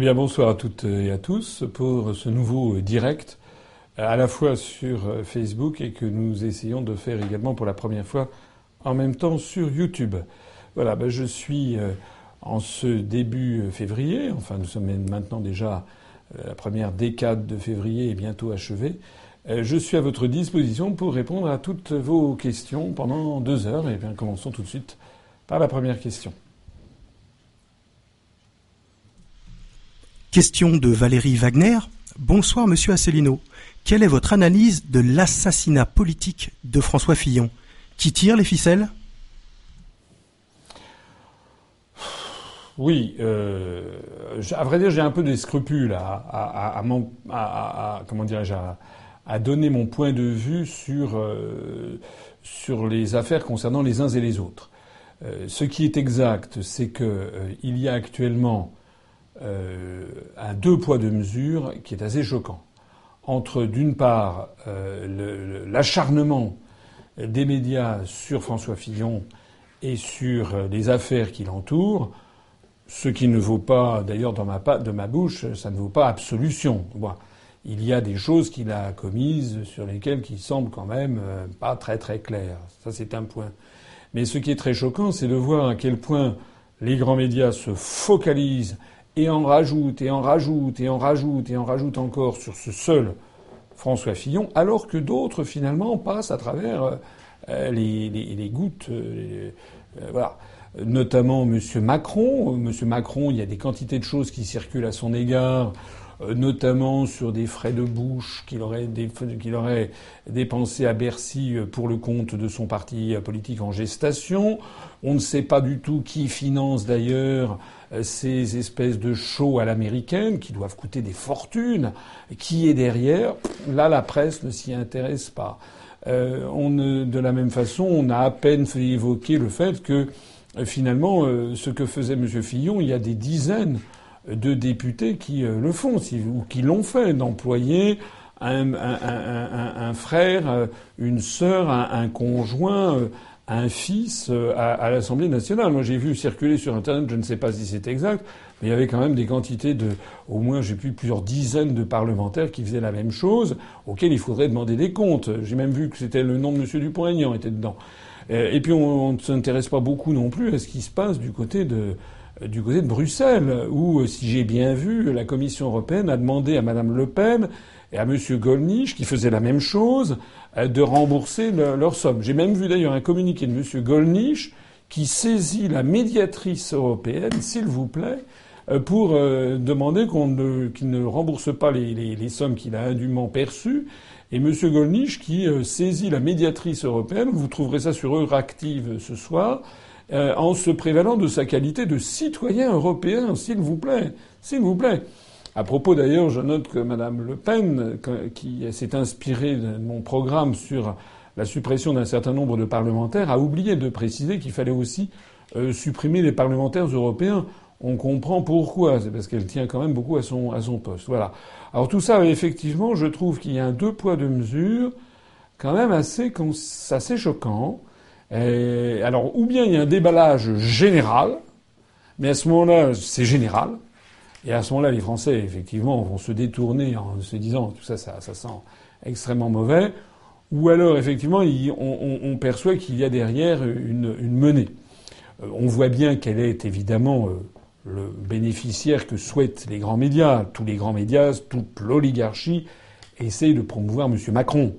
Eh bien, bonsoir à toutes et à tous pour ce nouveau direct, à la fois sur Facebook et que nous essayons de faire également pour la première fois en même temps sur YouTube. Voilà, ben je suis euh, en ce début février, enfin nous sommes maintenant déjà euh, la première décade de février est bientôt achevée. Euh, je suis à votre disposition pour répondre à toutes vos questions pendant deux heures. Et eh bien, commençons tout de suite par la première question. Question de Valérie Wagner. Bonsoir Monsieur Asselineau. Quelle est votre analyse de l'assassinat politique de François Fillon? Qui tire les ficelles? Oui, euh, à vrai dire, j'ai un peu des scrupules à, à, donner mon point de vue sur euh, sur les affaires concernant les uns et les autres. Euh, ce qui est exact, c'est que il y a actuellement euh, un deux poids deux mesures qui est assez choquant entre d'une part euh, l'acharnement des médias sur François Fillon et sur euh, les affaires qui l'entourent, ce qui ne vaut pas, d'ailleurs dans ma, de ma bouche, ça ne vaut pas absolution. il y a des choses qu'il a commises sur lesquelles qui semblent quand même pas très très claires. Ça c'est un point. Mais ce qui est très choquant, c'est de voir à quel point les grands médias se focalisent et en rajoute, et en rajoute, et en rajoute, et en rajoute encore sur ce seul François Fillon, alors que d'autres finalement passent à travers euh, les, gouttes. Euh, euh, voilà. Notamment M. Macron. M. Macron, il y a des quantités de choses qui circulent à son égard notamment sur des frais de bouche qu'il aurait, qu'il aurait dépensés à Bercy pour le compte de son parti politique en gestation. On ne sait pas du tout qui finance d'ailleurs euh, ces espèces de shows à l'américaine qui doivent coûter des fortunes. Qui est derrière Là, la presse ne s'y intéresse pas. Euh, on de la même façon, on a à peine fait évoquer le fait que euh, finalement, ce que faisait M. Fillon, il y a des dizaines de députés qui le font, ou qui l'ont fait, d'employer un, un, frère, une sœur, un, conjoint, un fils euh, à, l'Assemblée nationale. Moi, j'ai vu circuler sur Internet, je ne sais pas si c'est exact, mais il y avait quand même des quantités de, au moins, j'ai vu plusieurs dizaines de parlementaires qui faisaient la même chose, auxquels il faudrait demander des comptes. J'ai même vu que c'était le nom de M. Dupont-Aignan était dedans. Euh, et puis, on ne s'intéresse pas beaucoup non plus à ce qui se passe du côté de, du côté de Bruxelles, où, si j'ai bien vu, la Commission européenne a demandé à Mme Le Pen et à M. Gollnisch, qui faisait la même chose, euh, de rembourser leur somme. J'ai même vu d'ailleurs un communiqué de M. Gollnisch qui saisit la médiatrice européenne, s'il vous plaît, euh, pour euh, demander qu'on ne, qu'il ne rembourse pas les, les, sommes qu'il a indûment perçues. Et M. Gollnisch qui saisit la médiatrice européenne, vous trouverez ça sur Euractiv ce soir, en se prévalant de sa qualité de citoyen européen, s'il vous plaît, s'il vous plaît. À propos d'ailleurs, je note que Mme Le Pen, qui s'est inspirée de mon programme sur la suppression d'un certain nombre de parlementaires, a oublié de préciser qu'il fallait aussi euh, supprimer les parlementaires européens. On comprend pourquoi. C'est parce qu'elle tient quand même beaucoup à son, à son poste. Voilà. Alors tout ça, effectivement, je trouve qu'il y a un deux poids deux mesures quand même assez, assez choquant. alors, ou bien il y a un déballage général, mais à ce moment-là, c'est général. Et à ce moment-là, les Français, effectivement, vont se détourner en se disant tout ça, ça, ça sent extrêmement mauvais. Ou alors, effectivement, on, perçoit qu'il y a derrière une, une menée. Euh, on voit bien quel est évidemment euh, le bénéficiaire que souhaitent les grands médias. Tous les grands médias, toute l'oligarchie essaye de promouvoir M. Macron.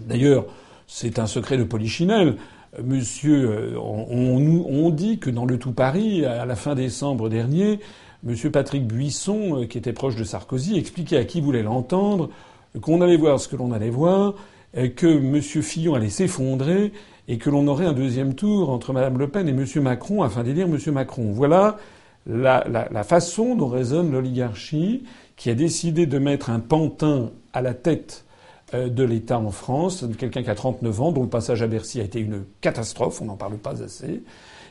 D'ailleurs, c'est un secret de Polichinelle. Monsieur, euh, on, on, dit que dans le tout Paris, à la fin décembre dernier, M. Patrick Buisson, euh, qui était proche de Sarkozy, expliquait à qui voulait l'entendre qu'on allait voir ce que l'on allait voir, que M. Fillon allait s'effondrer et que l'on aurait un deuxième tour entre Mme Le Pen et M. Macron afin d'élire M. Macron. Voilà la, façon dont résonne l'oligarchie qui a décidé de mettre un pantin à la tête euh, de l'État en France, quelqu'un qui a 39 ans, dont le passage à Bercy a été une catastrophe, on n'en parle pas assez,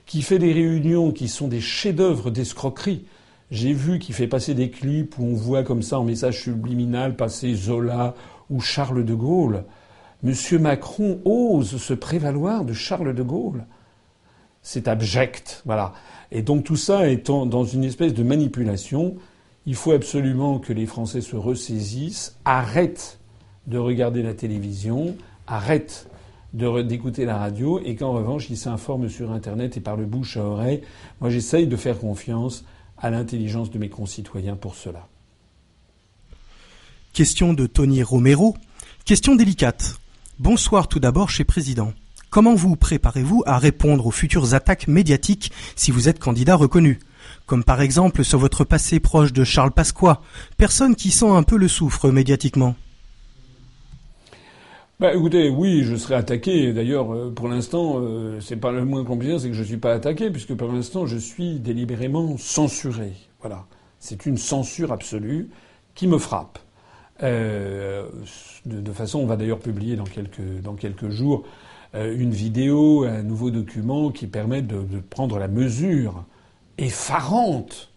qui fait des réunions qui sont des chefs-d'œuvre d'escroquerie j'ai vu qu'il fait passer des clips où on voit comme ça en message subliminal passer Zola ou Charles de Gaulle. Monsieur Macron ose se prévaloir de Charles de Gaulle. C'est abject, voilà. Et donc tout ça étant dans une espèce de manipulation Il faut absolument que les Français se ressaisissent, arrêtent de regarder la télévision, arrêtent d'écouter la radio et qu'en revanche ils s'informent sur Internet et par le bouche à oreille. Moi j'essaye de faire confiance à l'intelligence de mes concitoyens pour cela. Question de Tony Romero. Question délicate. Bonsoir tout d'abord chez Président. Comment vous préparez-vous à répondre aux futures attaques médiatiques si vous êtes candidat reconnu? Comme par exemple sur votre passé proche de Charles Pasqua, personne qui sent un peu le souffre médiatiquement. Bah, écoutez, oui, je serai attaqué. D'ailleurs, euh, pour l'instant, euh, c'est pas le moins compliqué, c'est que je suis pas attaqué, puisque pour l'instant, je suis délibérément censuré. Voilà, c'est une censure absolue qui me frappe. Euh, de, façon, on va d'ailleurs publier dans quelques jours une vidéo, un nouveau document qui permet de, prendre la mesure effarante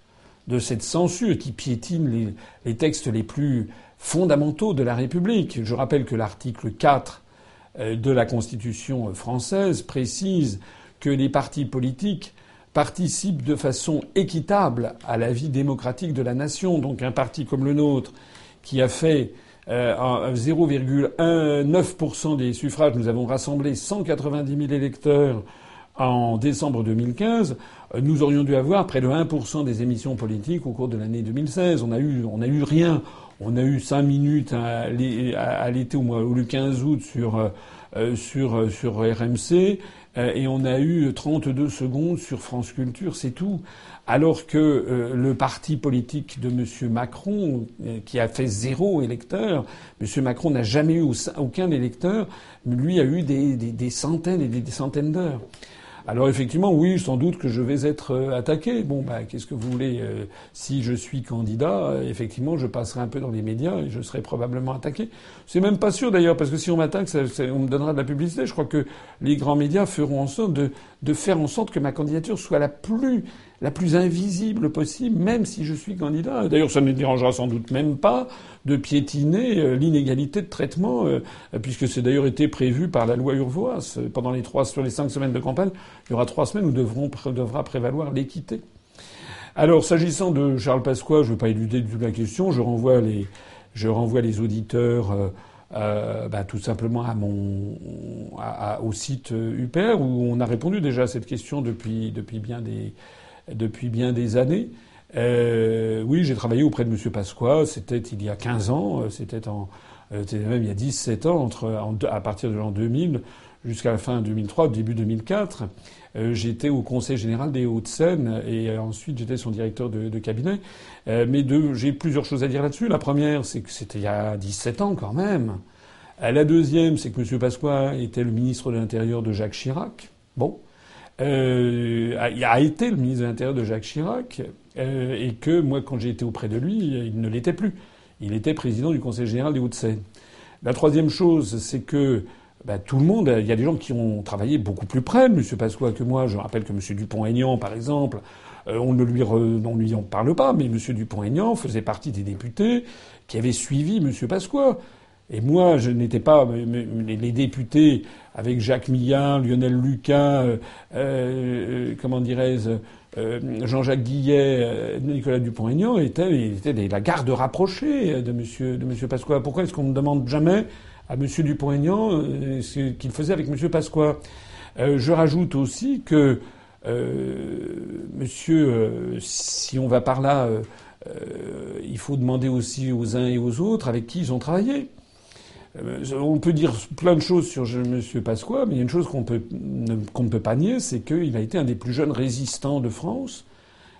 de cette censure qui piétine les textes les plus fondamentaux de la République. Je rappelle que l'article 4 euh, de la Constitution française précise que les partis politiques participent de façon équitable à la vie démocratique de la nation. Donc un parti comme le nôtre, qui a fait 0,19% euh, des suffrages, nous avons rassemblé 190 000 électeurs en décembre 2015, euh, nous aurions dû avoir près de 1% des émissions politiques au cours de l'année 2016. On a eu, on eu rien. On a eu cinq minutes à l'été ou le 15 août sur euh, euh, sur euh, sur RMC et on a eu 32 secondes sur France Culture, c'est tout. Alors que le parti politique de M. Macron, qui a fait zéro électeur, M. Macron n'a jamais eu aucun électeur, lui a eu des, des centaines et des centaines d'heures. Alors effectivement, oui, sans doute que je vais être euh, attaqué. Bon, bah, qu'est-ce que vous voulez euh, Si je suis candidat, euh, effectivement, je passerai un peu dans les médias et je serai probablement attaqué. C'est même pas sûr d'ailleurs, parce que si on m'attaque, on me donnera de la publicité. Je crois que les grands médias feront en sorte de faire en sorte que ma candidature soit la plus la plus invisible possible, même si je suis candidat. D'ailleurs, ça ne dérangera sans doute même pas de piétiner euh, l'inégalité de traitement, euh, puisque c'est d'ailleurs été prévu par la loi Urvoas. Pendant les trois, sur les cinq semaines de campagne, il y aura trois semaines où devra prévaloir l'équité. Alors, s'agissant de Charles Pasqua, je ne veux pas éluder du tout la question. Je renvoie les, je renvoie les auditeurs. Euh, bah, tout simplement à mon, au site UPR où on a répondu déjà à cette question depuis, depuis bien des, depuis bien des années. Euh, oui, j'ai travaillé auprès de M. Pasqua. C'était il y a 15 ans. Euh, euh, c'était même il y a 17 ans, à partir de l'an 2000 jusqu'à la fin 2003, début 2004. Euh, j'étais au Conseil général des Hauts-de-Seine et ensuite j'étais son directeur de, cabinet. Mais j'ai plusieurs choses à dire là-dessus. La première, c'est que c'était il y a 17 ans quand même. La deuxième, c'est que M. Pasqua était le ministre de l'Intérieur de Jacques Chirac. Bon euh, a été le ministre de l'Intérieur de Jacques Chirac, euh, et que moi, quand j'ai été auprès de lui, il ne l'était plus. Il était président du Conseil général des Hauts-de-Seine. La troisième chose, c'est que bah, tout le monde, il y a des gens qui ont travaillé beaucoup plus près M. Pasqua que moi. Je rappelle que M. Dupont-Aignan, par exemple, euh, on ne lui, on lui en parle pas, mais M. Dupont-Aignan faisait partie des députés qui avaient suivi M. Pasqua. Et moi, je n'étais pas les députés avec Jacques Millard, Lionel Lucas, euh, euh, comment dirais-je, euh, Jean-Jacques Guillet, Nicolas Dupont-Aignan étaient, étaient la garde rapprochée de Monsieur de Monsieur Pasqua. Pourquoi est-ce qu'on ne demande jamais à Monsieur Dupont-Aignan ce qu'il faisait avec Monsieur Pasqua? Je rajoute aussi que Monsieur, si on va par là, il faut demander aussi aux uns et aux autres avec qui ils ont travaillé. Euh, on peut dire plein de choses sur M. Pasqua, mais il y a une chose qu'on ne peut pas nier, c'est qu'il a été un des plus jeunes résistants de France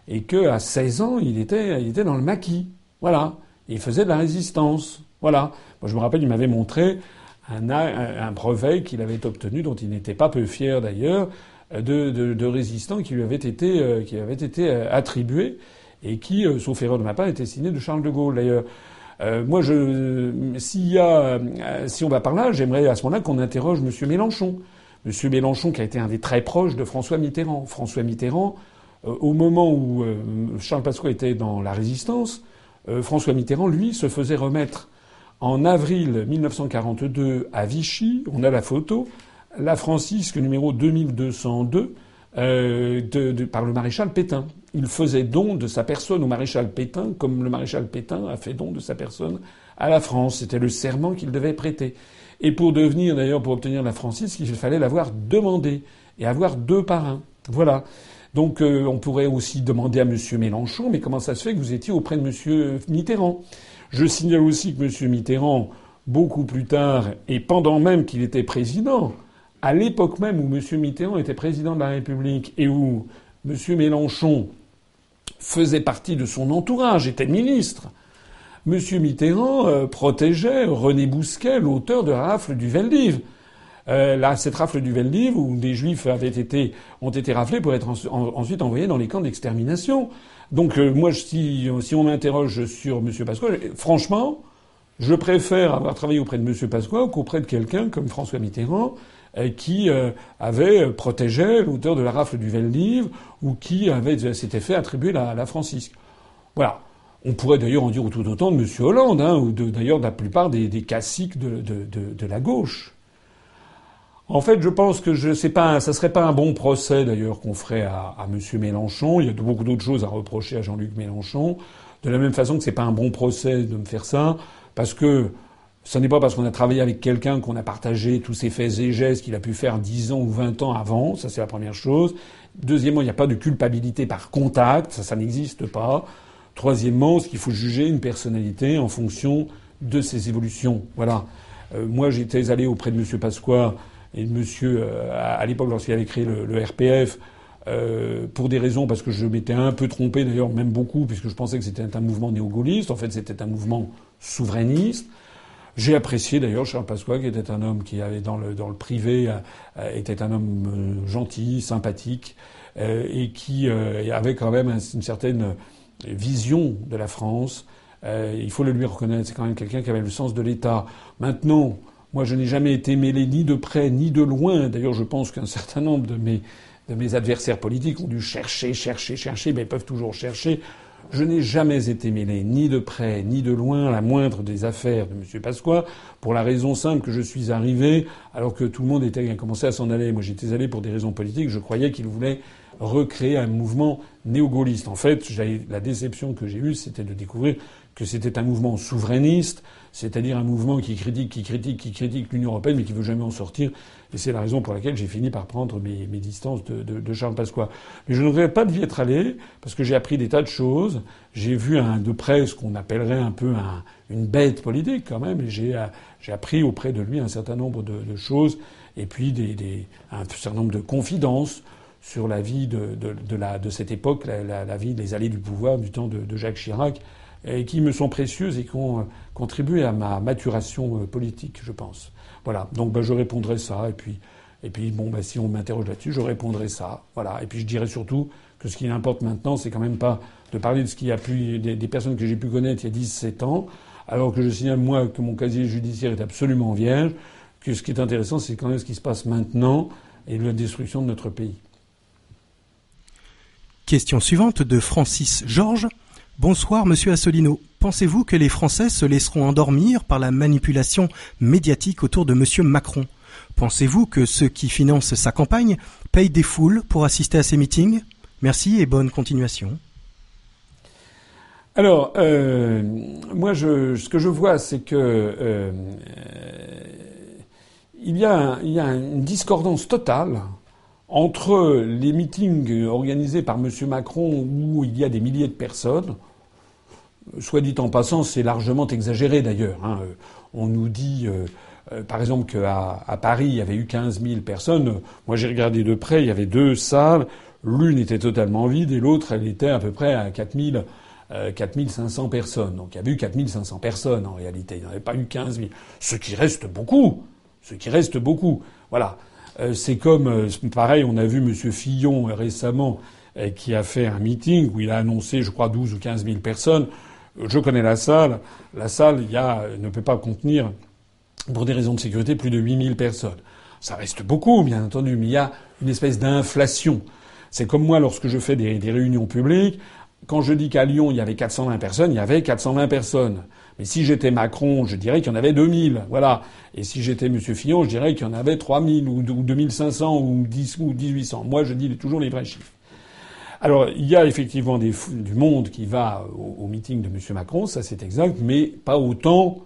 et qu'à 16 ans, il était, il était dans le maquis. Voilà. il faisait de la résistance. Voilà. Moi, je me rappelle, il m'avait montré un, brevet qu'il avait obtenu, dont il n'était pas peu fier d'ailleurs, de, de, résistant qui lui avait été, euh, avait été euh, attribué et qui, sauf erreur de ma part, était signé de Charles de Gaulle d'ailleurs. Euh, moi, je, s'il y a, euh, si on va par là, j'aimerais à ce moment-là qu'on interroge M. Mélenchon. M. Mélenchon, qui a été un des très proches de François Mitterrand. François Mitterrand, euh, au moment où Charles Pasqua était dans la résistance, François Mitterrand, lui, se faisait remettre en avril 1942 à Vichy. On a la photo. La Francisque numéro 2202 euh, de, par le maréchal Pétain. Il faisait don de sa personne au maréchal Pétain, comme le maréchal Pétain a fait don de sa personne à la France. C'était le serment qu'il devait prêter. Et pour devenir, d'ailleurs, pour obtenir la francisque, il fallait l'avoir demandé et avoir deux parrains. Voilà. Donc euh, on pourrait aussi demander à M. Mélenchon, mais comment ça se fait que vous étiez auprès de M. Mitterrand? Je signale aussi que M. Mitterrand, beaucoup plus tard, et pendant même qu'il était président, à l'époque même où M. Mitterrand était président de la République et où M. Mélenchon faisait partie de son entourage, était ministre, M. Mitterrand euh, protégeait René Bousquet, l'auteur de Rafle du Veldiv. Euh, là, cette rafle du Veldiv, où des juifs avaient été, ont été raflés pour être ensuite envoyés dans les camps d'extermination. Donc, euh, moi, si, si on m'interroge sur M. Pasqua, franchement, je préfère avoir travaillé auprès de M. Pasqua qu'auprès de quelqu'un comme François Mitterrand, euh, qui euh, avait protégé l'auteur de la rafle du Veldiv ou qui avait s'était fait attribuer la, la francisque. Voilà. On pourrait d'ailleurs en dire tout autant de M. Hollande, hein, ou d'ailleurs de, la plupart des, des caciques de, de, de, la gauche. En fait, je pense que je sais pas, ça serait pas un bon procès d'ailleurs qu'on ferait à, à M. Mélenchon. Il y a beaucoup d'autres choses à reprocher à Jean-Luc Mélenchon. De la même façon que c'est pas un bon procès de me faire ça, parce que ce n'est pas parce qu'on a travaillé avec quelqu'un qu'on a partagé tous ses faits et gestes qu'il a pu faire 10 ans ou 20 ans avant. Ça, c'est la première chose. Deuxièmement, il n'y a pas de culpabilité par contact. Ça, ça n'existe pas. Troisièmement, ce qu'il faut juger une personnalité en fonction de ses évolutions. Voilà. Euh, moi, j'étais allé auprès de M. Pasqua et de M. Euh, à l'époque, lorsqu'il avait créé le, RPF, euh, pour des raisons, parce que je m'étais un peu trompé, d'ailleurs, même beaucoup, puisque je pensais que c'était un mouvement néo-gaulliste. En fait, c'était un mouvement souverainiste. J'ai apprécié d'ailleurs Charles Pasqua, qui était un homme qui avait dans le, dans le privé, euh, était un homme euh, gentil, sympathique, euh, et qui avait quand même une certaine vision de la France. il faut le lui reconnaître, c'est quand même quelqu'un qui avait le sens de l'État. Maintenant, moi, je n'ai jamais été mêlé ni de près ni de loin. D'ailleurs, je pense qu'un certain nombre de mes, de mes adversaires politiques ont dû chercher, chercher, chercher, mais peuvent toujours chercher je n'ai jamais été mêlé, ni de près, ni de loin, à la moindre des affaires de M. Pasqua, pour la raison simple que je suis arrivé alors que tout le monde était commencé à s'en aller. Moi, j'étais allé pour des raisons politiques. Je croyais qu'il voulait recréer un mouvement néo-gaulliste. En fait, la déception que j'ai eue, c'était de découvrir que c'était un mouvement souverainiste, c'est-à-dire un mouvement qui critique, qui critique, qui critique l'Union européenne, mais qui veut jamais en sortir. Et c'est la raison pour laquelle j'ai fini par prendre mes, distances de, Charles Pasqua. Mais je ne regrette pas d'y être allé, parce que j'ai appris des tas de choses. J'ai vu un, de près ce qu'on appellerait un peu une bête politique quand même, et j'ai, appris auprès de lui un certain nombre de, choses, et puis des, un certain nombre de confidences sur la vie de, la, de cette époque, la, vie des allées du pouvoir du temps de Jacques Chirac et qui me sont précieuses et qui ont euh, contribué à ma maturation euh, politique, je pense. Voilà. Donc ben, je répondrai ça. Et puis, et puis bon, ben, si on m'interroge là-dessus, je répondrai ça. Voilà. Et puis je dirais surtout que ce qui importe maintenant, c'est quand même pas de parler de ce qui a pu, des, personnes que j'ai pu connaître il y a 17 ans, alors que je signale moi que mon casier judiciaire est absolument vierge. Que ce qui est intéressant, c'est quand même ce qui se passe maintenant et la destruction de notre pays. Question suivante de Francis Georges. Bonsoir, monsieur Assolino. Pensez-vous que les Français se laisseront endormir par la manipulation médiatique autour de monsieur Macron? Pensez-vous que ceux qui financent sa campagne payent des foules pour assister à ses meetings? Merci et bonne continuation. Alors, euh, moi, ce que je vois, c'est que euh, a, il y a une discordance totale entre les meetings organisés par M. Macron où il y a des milliers de personnes, soit dit en passant, c'est largement exagéré d'ailleurs. Hein. On nous dit, euh, euh, par exemple, qu'à à Paris, il y avait eu 15 000 personnes. Moi, j'ai regardé de près, il y avait deux salles. L'une était totalement vide et l'autre, elle était à peu près à 4 000, 4500 personnes. Donc il y avait eu 4500 personnes en réalité. Il n'y en avait pas eu 15 000. Ce qui reste beaucoup. Ce qui reste beaucoup. Voilà. Euh, c'est comme, euh, pareil, on a vu M. Fillon euh, récemment qui a fait un meeting où il a annoncé, je crois, 12 ou 15 000 personnes. Je connais la salle. La salle, y a, ne peut pas contenir, pour des raisons de sécurité, plus de 8 000 personnes. Ça reste beaucoup, bien entendu, mais il y a une espèce d'inflation. C'est comme moi lorsque je fais des, des réunions publiques. quand je dis qu'à Lyon, il y avait 420 personnes, il y avait 420 personnes. Mais si j'étais Macron, je dirais qu'il y en avait 2000. Voilà. Et si j'étais M. Fillon, je dirais qu'il y en avait 3000 ou 2500 ou 10 ou 1800. Moi, je dis toujours les vrais chiffres. Alors, il y a effectivement du monde qui va au, meeting de M. Macron, ça c'est exact, mais pas autant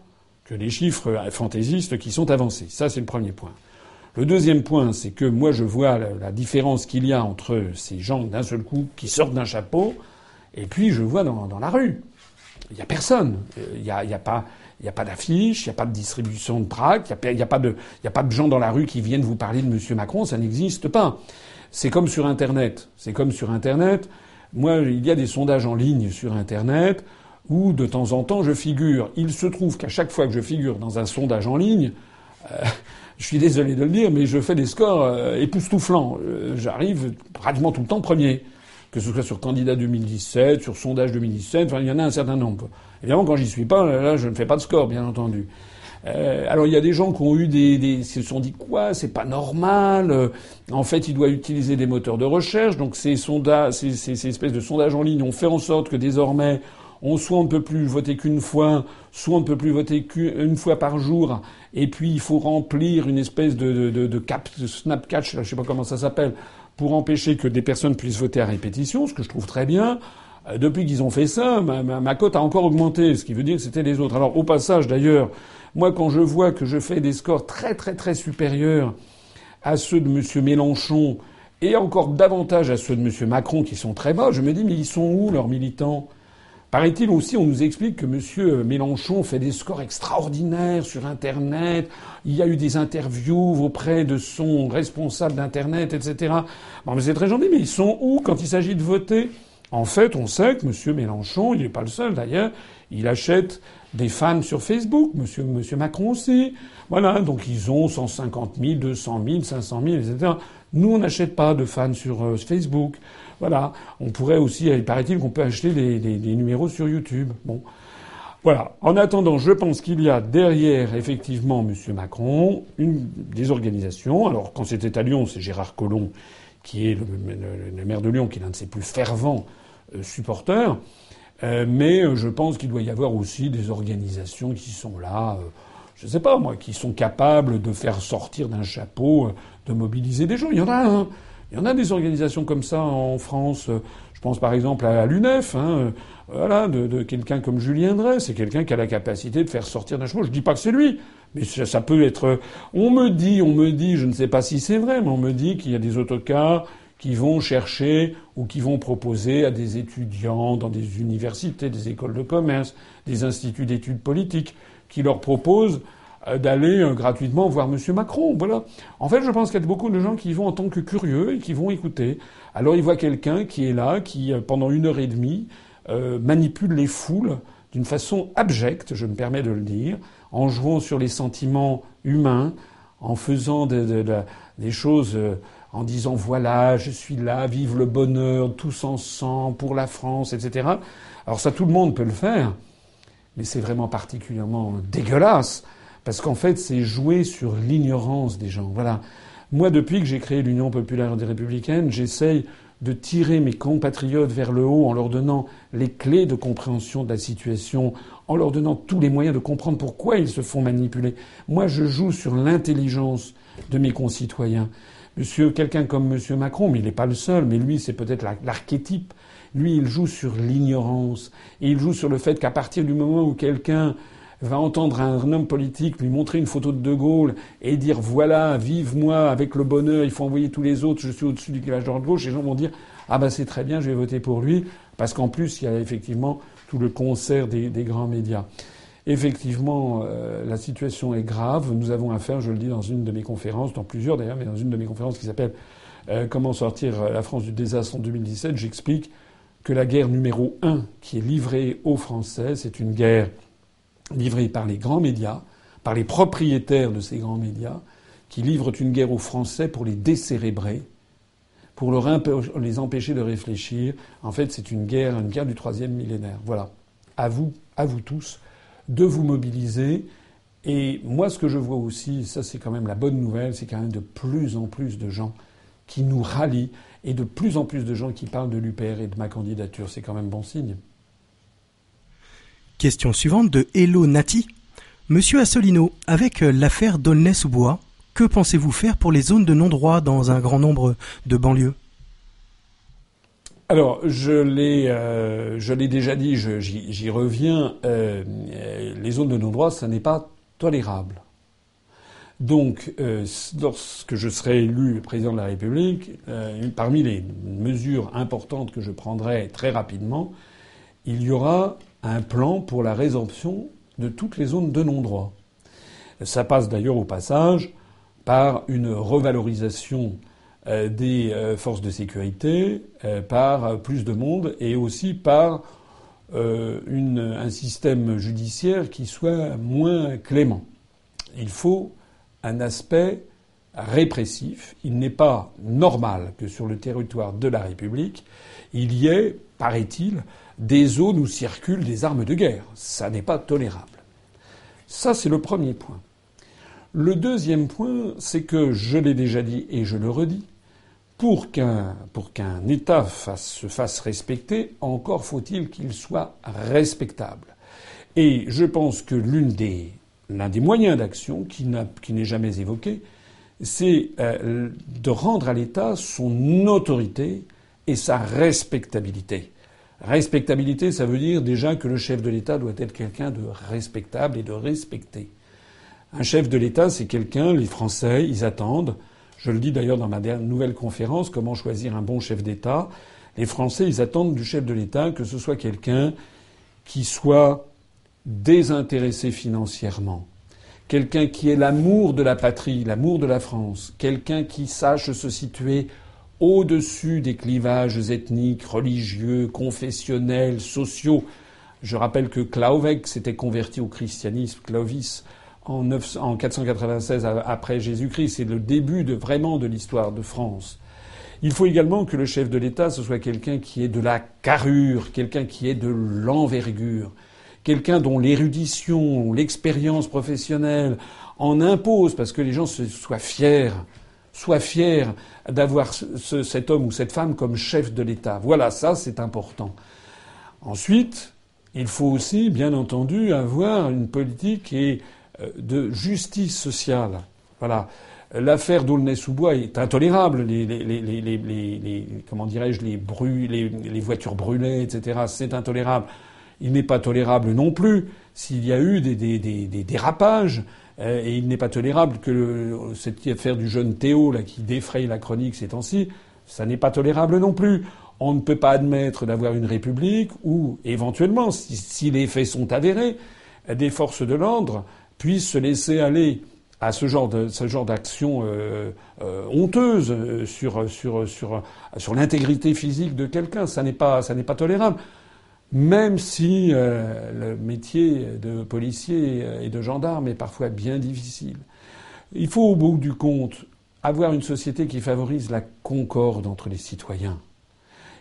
que les chiffres fantaisistes qui sont avancés. Ça, c'est le premier point. Le deuxième point, c'est que moi, je vois la, différence qu'il y a entre ces gens d'un seul coup qui sortent d'un chapeau, et puis je vois dans la rue. Il n'y a personne. Il n'y a, y a, pas. D'affiche, il n'y a pas de distribution de tract, il n'y a, pas de, il a pas de gens dans la rue qui viennent vous parler de M. Macron, ça n'existe pas. C'est comme sur Internet. C'est comme sur Internet. Moi, il y a des sondages en ligne sur Internet où de temps en temps je figure. Il se trouve qu'à chaque fois que je figure dans un sondage en ligne, euh, je suis désolé de le dire, mais je fais des scores euh, époustouflants. Euh, j'arrive pratiquement tout le temps premier. Que ce soit sur candidat 2017, sur sondage 2017, enfin, il y en a un certain nombre. Évidemment, quand j'y suis pas, là, je ne fais pas de score, bien entendu. Euh, alors il y a des gens qui ont eu des, des se sont dit quoi, c'est pas normal. Euh, en fait, il doit utiliser des moteurs de recherche. Donc ces sondages, ces, ces, espèces de sondages en ligne ont fait en sorte que désormais on soit on ne peut plus voter qu'une fois, soit on ne peut plus voter qu'une fois par jour, et puis il faut remplir une espèce de, de, de, cap, de snapcatch, je sais pas comment ça s'appelle, pour empêcher que des personnes puissent voter à répétition, ce que je trouve très bien. Euh, depuis qu'ils ont fait ça, ma, cote a encore augmenté, ce qui veut dire que c'était les autres. Alors au passage d'ailleurs, moi, quand je vois que je fais des scores très très très supérieurs à ceux de M. Mélenchon et encore davantage à ceux de M. Macron qui sont très bas, je me dis mais ils sont où leurs militants? Paraît-il aussi, on nous explique que M. Mélenchon fait des scores extraordinaires sur Internet. Il y a eu des interviews auprès de son responsable d'Internet, etc. Bon, mais c'est très gentil, mais ils sont où quand il s'agit de voter? En fait, on sait que M. Mélenchon, il n'est pas le seul d'ailleurs, il achète des fans sur Facebook, monsieur, monsieur Macron aussi. Voilà, donc ils ont 150 000, 200 000, 500 000, etc. Nous, on n'achète pas de fans sur euh, Facebook. Voilà. On pourrait aussi, il paraît-il qu'on peut acheter des, numéros sur YouTube. Bon. Voilà. En attendant, je pense qu'il y a derrière, effectivement, monsieur Macron, une, des organisations. Alors, quand c'était à Lyon, c'est Gérard Collomb, qui est le, maire de Lyon, qui est l'un de ses plus fervents euh, supporters. Euh, mais euh, je pense qu'il doit y avoir aussi des organisations qui sont là, je ne sais pas moi, qui sont capables de faire sortir d'un chapeau, de mobiliser des gens. Il y en a, hein. Il y en a des organisations comme ça en France. Je pense par exemple à l'UNEF, hein, voilà, de, quelqu'un comme Julien Drey. C'est quelqu'un qui a la capacité de faire sortir d'un chapeau. Je dis pas que c'est lui, mais ça, ça, peut être. On me dit, on me dit, je ne sais pas si c'est vrai, mais on me dit qu'il y a des autocars qui vont chercher ou qui vont proposer à des étudiants dans des universités, des écoles de commerce, des instituts d'études politiques, qui leur proposent euh, d'aller euh, gratuitement voir M. Macron. Voilà. En fait, je pense qu'il y a beaucoup de gens qui vont en tant que curieux et qui vont écouter. Alors ils voient quelqu'un qui est là, qui euh, pendant une heure et demie manipule les foules d'une façon abjecte, je me permets de le dire, en jouant sur les sentiments humains, en faisant des choses en disant voilà, je suis là, vive le bonheur, tous ensemble, pour la France, etc. Alors ça, tout le monde peut le faire, mais c'est vraiment particulièrement dégueulasse, parce qu'en fait, c'est jouer sur l'ignorance des gens. Voilà. Moi, depuis que j'ai créé l'Union populaire des républicaines, j'essaye de tirer mes compatriotes vers le haut en leur donnant les clés de compréhension de la situation, en leur donnant tous les moyens de comprendre pourquoi ils se font manipuler. Moi, je joue sur l'intelligence de mes concitoyens. Monsieur, quelqu'un comme Monsieur Macron, mais il n'est pas le seul, mais lui, c'est peut-être l'archétype. Lui, il joue sur l'ignorance. Et il joue sur le fait qu'à partir du moment où quelqu'un va entendre un homme politique lui montrer une photo de De Gaulle et dire voilà, vive moi avec le bonheur, il faut envoyer tous les autres, je suis au-dessus du clivage de gauche, les gens vont dire ah ben c'est très bien, je vais voter pour lui, parce qu'en plus il y a effectivement tout le concert des grands médias. Effectivement, euh, la situation est grave. Nous avons affaire, je le dis dans une de mes conférences, dans plusieurs d'ailleurs, mais dans une de mes conférences qui s'appelle euh, Comment sortir la France du désastre en 2017, j'explique que la guerre numéro un qui est livrée aux Français, c'est une guerre livrée par les grands médias, par les propriétaires de ces grands médias, qui livrent une guerre aux Français pour les décérébrer, pour les empêcher de réfléchir. En fait, c'est une guerre, une guerre du troisième millénaire. Voilà. À vous, à vous tous de vous mobiliser. Et moi, ce que je vois aussi, ça c'est quand même la bonne nouvelle, c'est quand même de plus en plus de gens qui nous rallient et de plus en plus de gens qui parlent de l'UPR et de ma candidature. C'est quand même bon signe. Question suivante de Hello Nati. Monsieur Assolino, avec l'affaire d'Aulnay-sous-Bois, que pensez-vous faire pour les zones de non-droit dans un grand nombre de banlieues? Alors, je l'ai, euh, je l'ai déjà dit, j'y reviens. Euh, les zones de non-droit, ça n'est pas tolérable. Donc, euh, lorsque je serai élu président de la République, parmi les mesures importantes que je prendrai très rapidement, il y aura un plan pour la résorption de toutes les zones de non-droit. Ça passe d'ailleurs au passage par une revalorisation euh, des euh, forces de sécurité, euh, par plus de monde et aussi par un système judiciaire qui soit moins clément. Il faut un aspect répressif. Il n'est pas normal que sur le territoire de la République, il y ait, paraît-il, des zones où circulent des armes de guerre. Ça n'est pas tolérable. Ça, c'est le premier point. Le deuxième point, c'est que je l'ai déjà dit et je le redis, pour qu'un qu'un État se fasse respecter, encore faut-il qu'il soit respectable. Et je pense que l'un des moyens d'action qui n'est jamais évoqué, c'est euh, de rendre à l'État son autorité et sa respectabilité. Respectabilité, ça veut dire déjà que le chef de l'État doit être quelqu'un de respectable et de respecté. Un chef de l'État, c'est quelqu'un, les Français, ils attendent je le dis d'ailleurs dans ma nouvelle conférence, comment choisir un bon chef d'État. Les Français, ils attendent du chef de l'État que ce soit quelqu'un qui soit désintéressé financièrement, quelqu'un qui ait l'amour de la patrie, l'amour de la France, quelqu'un qui sache se situer au-dessus des clivages ethniques, religieux, confessionnels, sociaux. Je rappelle que Clauvec s'était converti au christianisme, Clovis, en, 496 après Jésus-Christ. C'est le début de, vraiment de l'histoire de France. Il faut également que le chef de l'État, ce soit quelqu'un qui ait de la carrure, quelqu'un qui ait de l'envergure, quelqu'un dont l'érudition, l'expérience professionnelle en impose, parce que les gens soient fiers, soient fiers d'avoir cet homme ou cette femme comme chef de l'État. Voilà, ça c'est important. Ensuite, il faut aussi, bien entendu, avoir une politique euh, de justice sociale. Voilà. L'affaire d'Aulnay-sous-Bois est intolérable. Les, comment dirais-je, les, les, voitures brûlées, etc. C'est intolérable. Il n'est pas tolérable non plus s'il y a eu des dérapages. Euh, et il n'est pas tolérable que cette affaire du jeune Théo là, qui défraye la chronique ces temps-ci, ça n'est pas tolérable non plus. On ne peut pas admettre d'avoir une république où, éventuellement, si, les faits sont avérés, des forces de l'ordre puisse se laisser aller à ce genre d'action euh, euh, honteuse sur l'intégrité physique de quelqu'un, ça ça n'est pas tolérable. Même si le métier de policier et de gendarme est parfois bien difficile. Il faut au bout du compte avoir une société qui favorise la concorde entre les citoyens.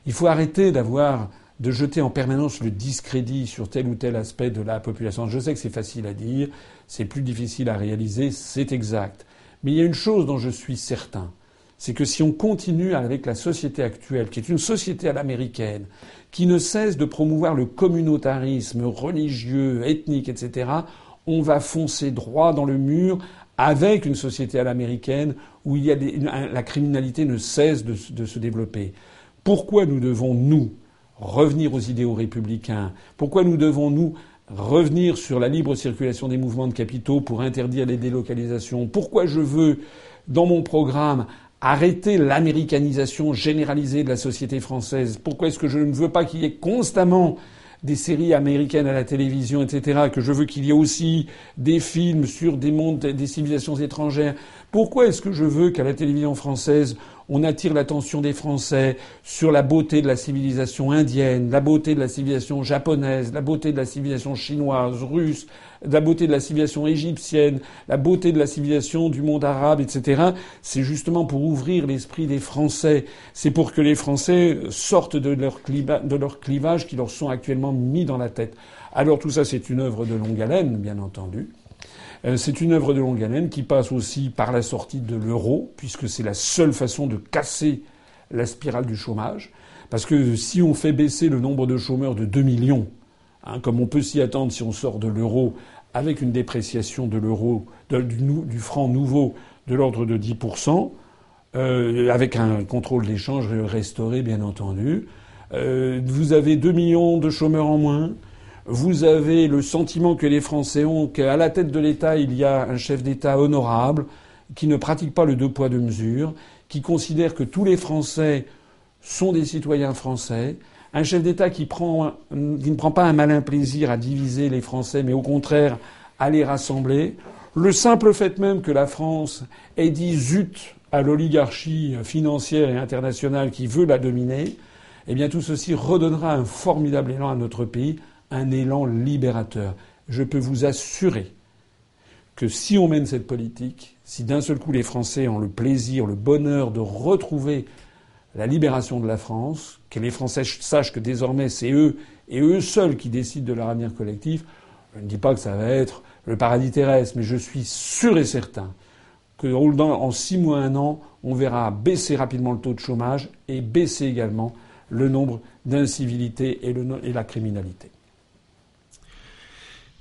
Il faut arrêter d'avoir de jeter en permanence le discrédit sur tel ou tel aspect de la population. Je sais que c'est facile à dire, c'est plus difficile à réaliser, c'est exact. Mais il y a une chose dont je suis certain, c'est que si on continue avec la société actuelle, qui est une société à l'américaine, qui ne cesse de promouvoir le communautarisme religieux, ethnique, etc., on va foncer droit dans le mur avec une société à l'américaine où la criminalité ne cesse de, de se développer. Pourquoi nous devons, nous, revenir aux idéaux républicains? Pourquoi nous devons, nous, revenir sur la libre circulation des mouvements de capitaux pour interdire les délocalisations? Pourquoi je veux, dans mon programme, arrêter l'américanisation généralisée de la société française Pourquoi est-ce que je ne veux pas qu'il y ait constamment des séries américaines à la télévision, etc., que je veux qu'il y ait aussi des films sur des mondes, des civilisations étrangères? Pourquoi est-ce que je veux qu'à la télévision française, on attire l'attention des Français sur la beauté de la civilisation indienne, la beauté de la civilisation japonaise, la beauté de la civilisation chinoise, russe, la beauté de la civilisation égyptienne, la beauté de la civilisation du monde arabe, etc. C'est justement pour ouvrir l'esprit des Français. C'est pour que les Français sortent de leur, de leur clivage qui leur sont actuellement mis dans la tête. Alors tout ça, c'est une œuvre de longue haleine, bien entendu. Euh, c'est une œuvre de longue haleine qui passe aussi par la sortie de l'euro, puisque c'est la seule façon de casser la spirale du chômage. Parce que si on fait baisser le nombre de chômeurs de 2 millions, hein, comme on peut s'y attendre si on sort de l'euro, avec une dépréciation de l'euro, du, franc nouveau de l'ordre de 10%, euh, avec un contrôle d'échange restauré, bien entendu, euh, vous avez 2 millions de chômeurs en moins, vous avez le sentiment que les Français ont qu'à la tête de l'État, il y a un chef d'État honorable, qui ne pratique pas le deux poids deux mesures, qui considère que tous les Français sont des citoyens français, un chef d'État qui, ne prend pas un malin plaisir à diviser les Français, mais au contraire à les rassembler, le simple fait même que la France ait dit zut à l'oligarchie financière et internationale qui veut la dominer, eh bien tout ceci redonnera un formidable élan à notre pays, un élan libérateur. Je peux vous assurer que si on mène cette politique, si d'un seul coup les Français ont le plaisir, le bonheur de retrouver la libération de la France, que les Français sachent que désormais c'est eux et eux seuls qui décident de leur avenir collectif, je ne dis pas que ça va être le paradis terrestre, mais je suis sûr et certain que en six mois, un an, on verra baisser rapidement le taux de chômage et baisser également le nombre d'incivilités et, et la criminalité.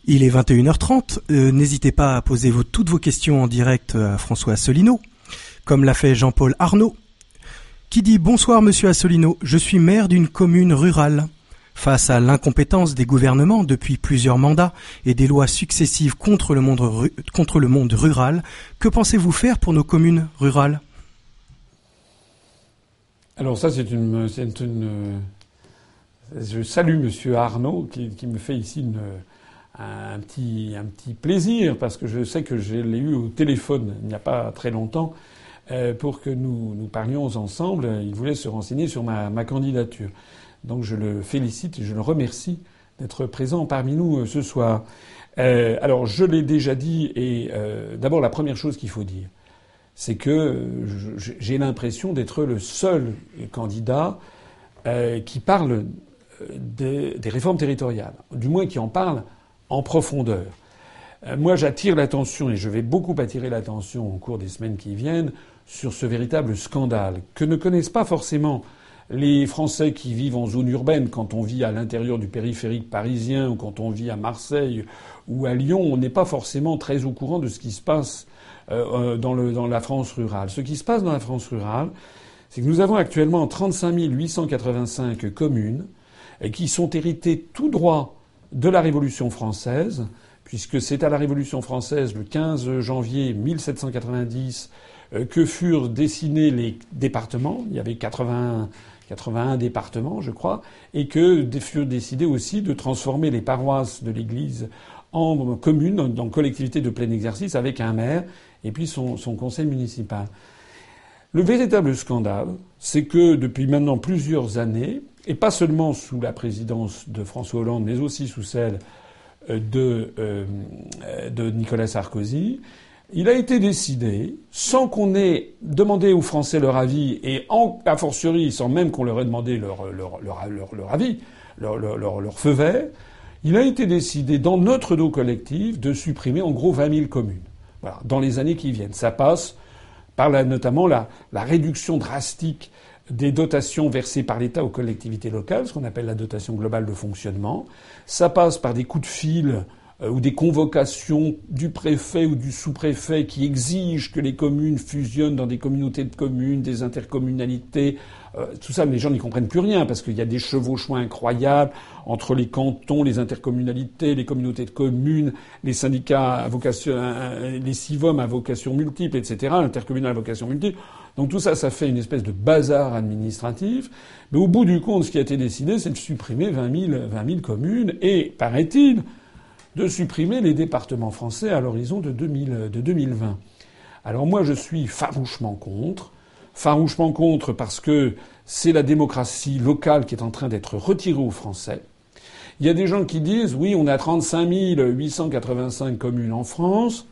Il est 21h30. Euh, n'hésitez pas à poser toutes vos questions en direct à François Asselineau, comme l'a fait Jean-Paul Arnaud, qui dit Bonsoir Monsieur Asselineau, je suis maire d'une commune rurale. Face à l'incompétence des gouvernements depuis plusieurs mandats et des lois successives contre le monde, rural, que pensez-vous faire pour nos communes rurales? Alors ça, c'est une, une, Je salue Monsieur Arnaud qui me fait ici une, un petit, un petit plaisir parce que je sais que je l'ai eu au téléphone il n'y a pas très longtemps euh, pour que nous, nous parlions ensemble. Il voulait se renseigner sur ma, ma candidature. Donc je le félicite et je le remercie d'être présent parmi nous euh, ce soir. Euh, alors je l'ai déjà dit et d'abord la première chose qu'il faut dire, c'est que j'ai l'impression d'être le seul candidat qui parle des réformes territoriales, du moins qui en parle en profondeur. Euh, moi, j'attire l'attention, et je vais beaucoup attirer l'attention au cours des semaines qui viennent, sur ce véritable scandale que ne connaissent pas forcément les Français qui vivent en zone urbaine, quand on vit à l'intérieur du périphérique parisien ou quand on vit à Marseille ou à Lyon, on n'est pas forcément très au courant de ce qui se passe euh, euh, dans, la France rurale. Ce qui se passe dans la France rurale, c'est que nous avons actuellement 35 885 communes qui sont héritées tout droit de la Révolution française, puisque c'est à la Révolution française, le 15 janvier 1790, euh, que furent dessinés les départements. Il y avait 80, 81 départements, je crois, et que furent décidés aussi de transformer les paroisses de l'Église en communes, en collectivités de plein exercice, avec un maire et puis son, son conseil municipal. Le véritable scandale, c'est que depuis maintenant plusieurs années, et pas seulement sous la présidence de François Hollande, mais aussi sous celle euh, de, euh, de Nicolas Sarkozy, il a été décidé, sans qu'on ait demandé aux Français leur avis, et en, a fortiori sans même qu'on leur ait demandé leur, leur, leur, leur avis, leur, feu vert, il a été décidé dans notre dos collectif de supprimer en gros 20 000 communes. Voilà, dans les années qui viennent. Ça passe par notamment la, la réduction drastique des dotations versées par l'État aux collectivités locales, ce qu'on appelle la dotation globale de fonctionnement. Ça passe par des coups de fil euh, ou des convocations du préfet ou du sous-préfet qui exigent que les communes fusionnent dans des communautés de communes, des intercommunalités. Euh, tout ça, les gens n'y comprennent plus rien parce qu'il y a des chevauchements incroyables entre les cantons, les intercommunalités, les communautés de communes, les syndicats à vocation, euh, les CIVOM à vocation multiple, etc., intercommunal à vocation multiple. Donc tout ça, ça fait une espèce de bazar administratif. Mais au bout du compte, ce qui a été décidé, c'est de supprimer 20 000, 20 000 communes et, paraît-il, de supprimer les départements français à l'horizon de, de 2020. Alors moi, je suis farouchement contre. Farouchement contre parce que c'est la démocratie locale qui est en train d'être retirée aux Français. Il y a des gens qui disent oui, on a 35 885 communes en France,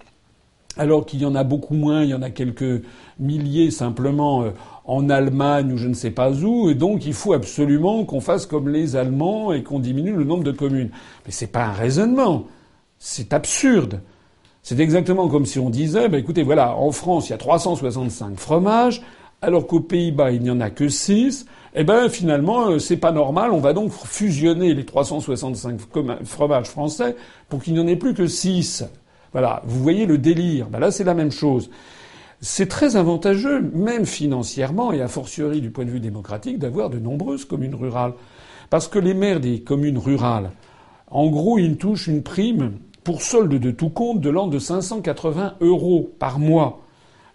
alors qu'il y en a beaucoup moins, il y en a quelques milliers simplement euh, en Allemagne ou je ne sais pas où, et donc il faut absolument qu'on fasse comme les Allemands et qu'on diminue le nombre de communes. Mais c'est pas un raisonnement. C'est absurde. C'est exactement comme si on disait, bah, écoutez, voilà, en France, il y a 365 fromages, alors qu'aux Pays-Bas, il n'y en a que 6. Eh ben, finalement, euh, c'est pas normal. On va donc fusionner les 365 fromages français pour qu'il n'y en ait plus que 6. Voilà. Vous voyez le délire. Ben là, c'est la même chose. C'est très avantageux, même financièrement et a fortiori du point de vue démocratique, d'avoir de nombreuses communes rurales. Parce que les maires des communes rurales, en gros, ils touchent une prime pour solde de tout compte de l'ordre de 580 euros par mois.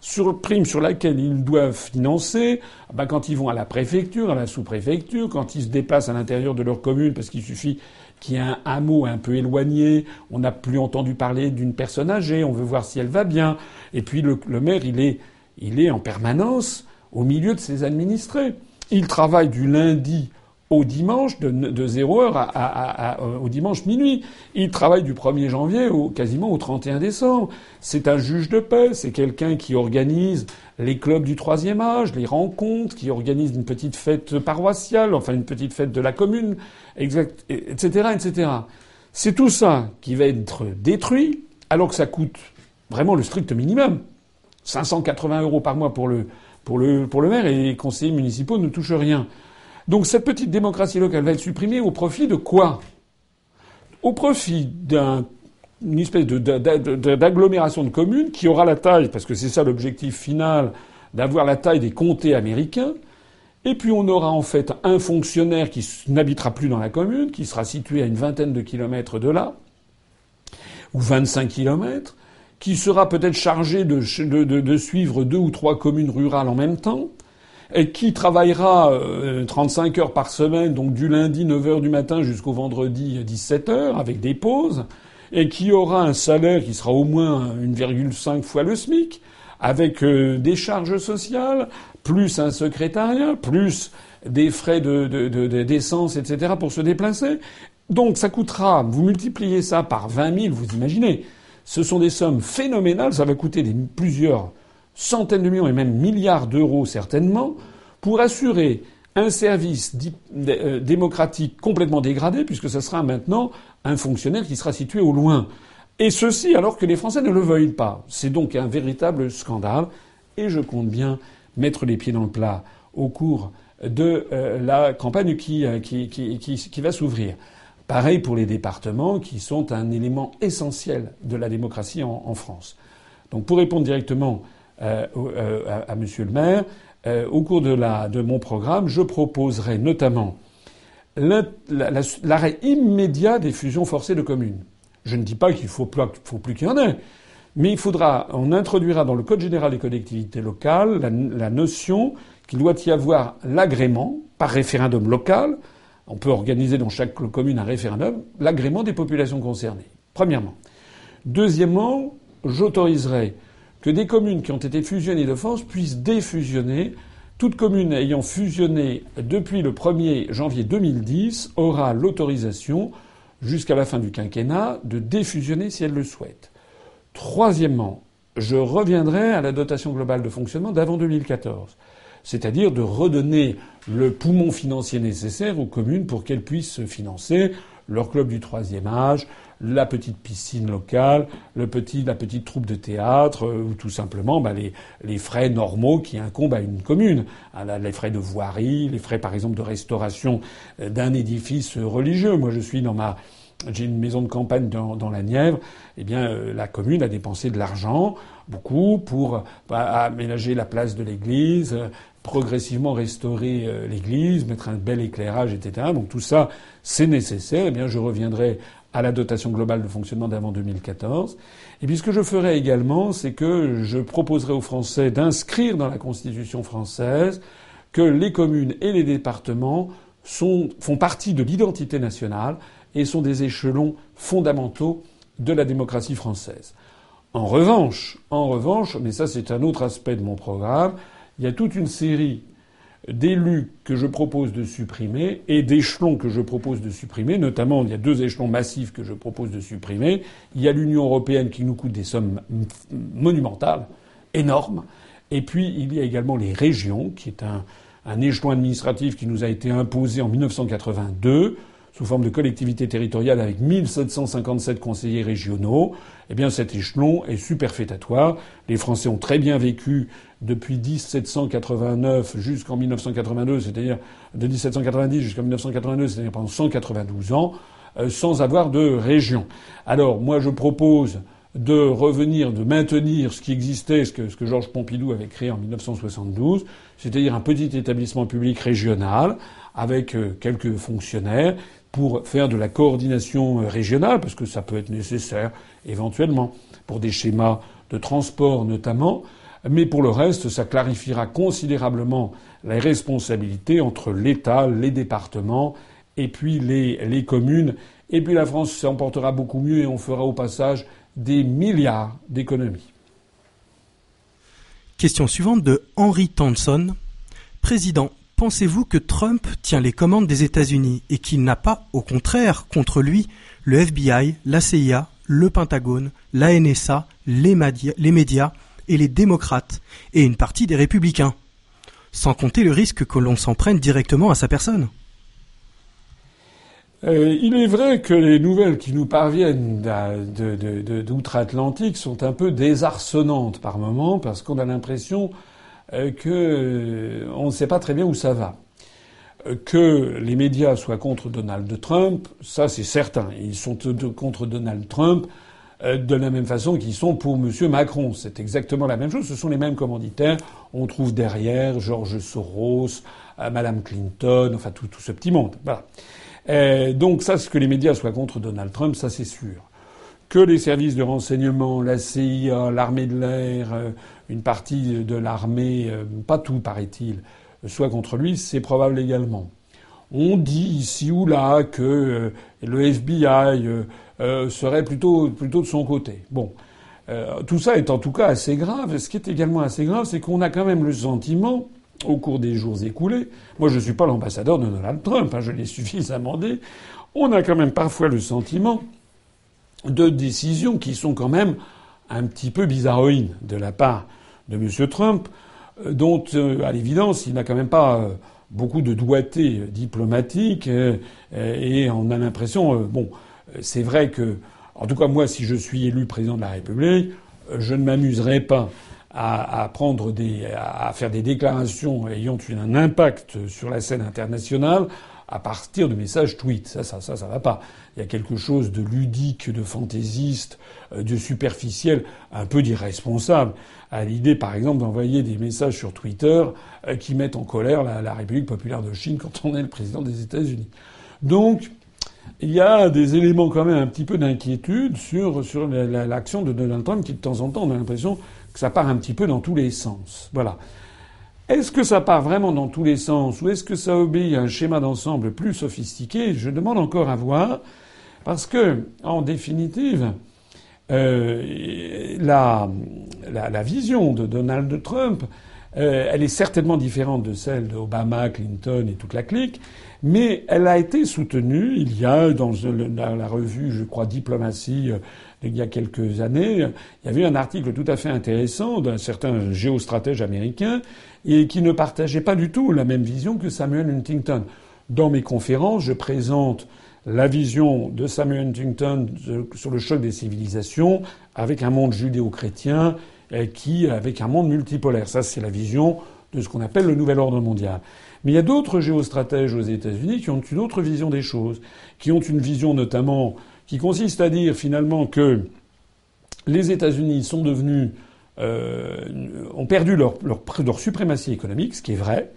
Sur prime sur laquelle ils doivent financer, ben quand ils vont à la préfecture, à la sous-préfecture, quand ils se déplacent à l'intérieur de leur commune, parce qu'il suffit qu'il y ait un hameau un peu éloigné, on n'a plus entendu parler d'une personne âgée, on veut voir si elle va bien. Et puis le, le maire, il est, il est en permanence au milieu de ses administrés. Il travaille du lundi au dimanche de, de 0 heure à, au dimanche minuit. Il travaille du 1er janvier au, quasiment au 31 décembre. C'est un juge de paix, c'est quelqu'un qui organise les clubs du troisième âge, les rencontres, qui organise une petite fête paroissiale, enfin une petite fête de la commune, etc., etc. C'est tout ça qui va être détruit, alors que ça coûte vraiment le strict minimum. 580 euros par mois pour le, pour le, pour le maire et les conseillers municipaux ne touchent rien. Donc cette petite démocratie locale va être supprimée au profit de quoi? Au profit d'une espèce d'agglomération de communes qui aura la taille, parce que c'est ça l'objectif final, d'avoir la taille des comtés américains. Et puis on aura en fait un fonctionnaire qui n'habitera plus dans la commune, qui sera situé à une vingtaine de kilomètres de là, ou 25 kilomètres, qui sera peut-être chargé de, de, suivre deux ou trois communes rurales en même temps, et qui travaillera 35 euh, heures par semaine, donc du lundi 9 heures du matin jusqu'au vendredi 17 heures, avec des pauses, et qui aura un salaire qui sera au moins 1,5 fois le SMIC, avec euh, des charges sociales, plus un secrétariat, plus des frais de, d'essence, etc. pour se déplacer. Donc ça coûtera, vous multipliez ça par 20 000, vous imaginez, ce sont des sommes phénoménales, ça va coûter des, plusieurs centaines de millions et même milliards d'euros certainement, pour assurer un service euh, démocratique complètement dégradé, puisque ce sera maintenant un fonctionnaire qui sera situé au loin. Et ceci alors que les Français ne le veuillent pas. C'est donc un véritable scandale, et je compte bien mettre les pieds dans le plat au cours de euh, la campagne euh, qui, qui, va s'ouvrir. Pareil pour les départements, qui sont un élément essentiel de la démocratie en France. Donc pour répondre directement euh, euh, à, Monsieur le maire. Euh, au cours de, mon programme, je proposerai notamment l'arrêt immédiat des fusions forcées de communes. Je ne dis pas qu'il faut, faut plus qu'il y en ait, mais on introduira dans le Code général des collectivités locales la, la notion qu'il doit y avoir l'agrément par référendum local. On peut organiser dans chaque commune un référendum, l'agrément des populations concernées. Premièrement. Deuxièmement, j'autoriserai que des communes qui ont été fusionnées de force puissent défusionner. Toute commune ayant fusionné depuis le 1er janvier 2010 aura l'autorisation, jusqu'à la fin du quinquennat, de défusionner si elle le souhaite. Troisièmement, je reviendrai à la dotation globale de fonctionnement d'avant 2014 c'est-à-dire de redonner le poumon financier nécessaire aux communes pour qu'elles puissent se financer leur club du troisième âge, la petite piscine locale, le petit, la petite troupe de théâtre, euh, ou tout simplement bah, les, les, frais normaux qui incombent à une commune. Ah, les frais de voirie, les frais par exemple de restauration euh, d'un édifice religieux. Moi je suis dans ma j'ai une maison de campagne dans, dans la Nièvre, eh bien, euh, la commune a dépensé de l'argent, beaucoup, pour bah, aménager la place de l'église, progressivement restaurer l'église, mettre un bel éclairage, etc. Donc tout ça, c'est nécessaire. Eh bien, je reviendrai à la dotation globale de fonctionnement d'avant 2014. Et puis ce que je ferai également, c'est que je proposerai aux Français d'inscrire dans la Constitution française que les communes et les départements sont, font partie de l'identité nationale et sont des échelons fondamentaux de la démocratie française. En revanche, en revanche, mais ça c'est un autre aspect de mon programme, il y a toute une série d'élus que je propose de supprimer et d'échelons que je propose de supprimer. Notamment, il y a deux échelons massifs que je propose de supprimer. Il y a l'Union européenne qui nous coûte des sommes monumentales, énormes. Et puis, il y a également les régions, qui est un, échelon administratif qui nous a été imposé en 1982 sous forme de collectivité territoriale avec 1757 conseillers régionaux, eh bien cet échelon est superfétatoire. Les Français ont très bien vécu depuis 1789 jusqu'en 1982, c'est-à-dire de 1790 jusqu'en 1982, c'est-à-dire pendant 192 ans, euh, sans avoir de région. Alors moi je propose de revenir, de maintenir ce qui existait, ce que, ce que Georges Pompidou avait créé en 1972, c'est-à-dire un petit établissement public régional avec euh, quelques fonctionnaires pour faire de la coordination euh, régionale, parce que ça peut être nécessaire éventuellement pour des schémas de transport notamment, mais pour le reste, ça clarifiera considérablement la responsabilité entre l'État, les départements et puis les, les communes. Et puis la France s'emportera beaucoup mieux et on fera au passage des milliards d'économies. Question suivante de Henry Thompson. Président, pensez-vous que Trump tient les commandes des États-Unis et qu'il n'a pas, au contraire, contre lui, le FBI, la CIA, le Pentagone, la NSA, les, médias et les démocrates, et une partie des républicains Sans compter le risque que l'on s'en prenne directement à sa personne? Euh, il est vrai que les nouvelles qui nous parviennent d'outre-Atlantique sont un peu désarçonnantes par moments parce qu'on a l'impression euh, que euh, on ne sait pas très bien où ça va. Euh, que les médias soient contre Donald Trump, ça c'est certain. Ils sont contre Donald Trump de la même façon qu'ils sont pour M. Macron. C'est exactement la même chose. Ce sont les mêmes commanditaires. On trouve derrière George Soros, Madame Clinton, enfin tout, tout ce petit monde. Donc ça, ce que les médias soient contre Donald Trump, ça c'est sûr que les services de renseignement, la CIA, l'armée de l'air, euh, une partie de l'armée, euh, pas tout paraît-il, soit contre lui, c'est probable également. On dit ici ou là que euh, le FBI serait plutôt, de son côté. Bon. tout ça est en tout cas assez grave. Ce qui est également assez grave, c'est qu'on a quand même le sentiment, au cours des jours écoulés, moi je ne suis pas l'ambassadeur de Donald Trump, hein, je l'ai suffisamment dit, on a quand même parfois le sentiment de décisions qui sont quand même un petit peu bizarroïdes de la part de M. Trump, euh, dont, euh, à l'évidence, il n'a quand même pas euh, beaucoup de doigté diplomatique, et on a l'impression, bon, c'est vrai que, en tout cas moi, si je suis élu président de la République, je ne m'amuserai pas à, prendre des, à faire des déclarations ayant un impact sur la scène internationale à partir de messages tweets. Ça, ça, ça, ça va pas. Il y a quelque chose de ludique, de fantaisiste, euh, de superficiel, un peu d'irresponsable à l'idée, par exemple, d'envoyer des messages sur Twitter euh, qui mettent en colère la, République populaire de Chine quand on est le président des États-Unis. Donc, il y a des éléments quand même un petit peu d'inquiétude sur, sur l'action de Donald Trump qui, de temps en temps, on a l'impression que ça part un petit peu dans tous les sens. Voilà. Est-ce que ça part vraiment dans tous les sens ou est-ce que ça obéit à un schéma d'ensemble plus sophistiqué? Je demande encore à voir. Parce que, en définitive, euh, la, la, vision de Donald Trump, euh, elle est certainement différente de celle d'Obama, Clinton et toute la clique, mais elle a été soutenue. Il y a dans la, revue, je crois, Diplomatie, euh, il y a quelques années, il y avait un article tout à fait intéressant d'un certain géostratège américain et qui ne partageait pas du tout la même vision que Samuel Huntington. Dans mes conférences, je présente la vision de Samuel Huntington sur le choc des civilisations avec un monde judéo-chrétien qui avec un monde multipolaire. Ça, c'est la vision de ce qu'on appelle le nouvel ordre mondial. Mais il y a d'autres géostratèges aux États-Unis qui ont une autre vision des choses, qui ont une vision notamment qui consiste à dire finalement que les États-Unis sont devenus euh, ont perdu leur, leur, leur suprématie économique, ce qui est vrai,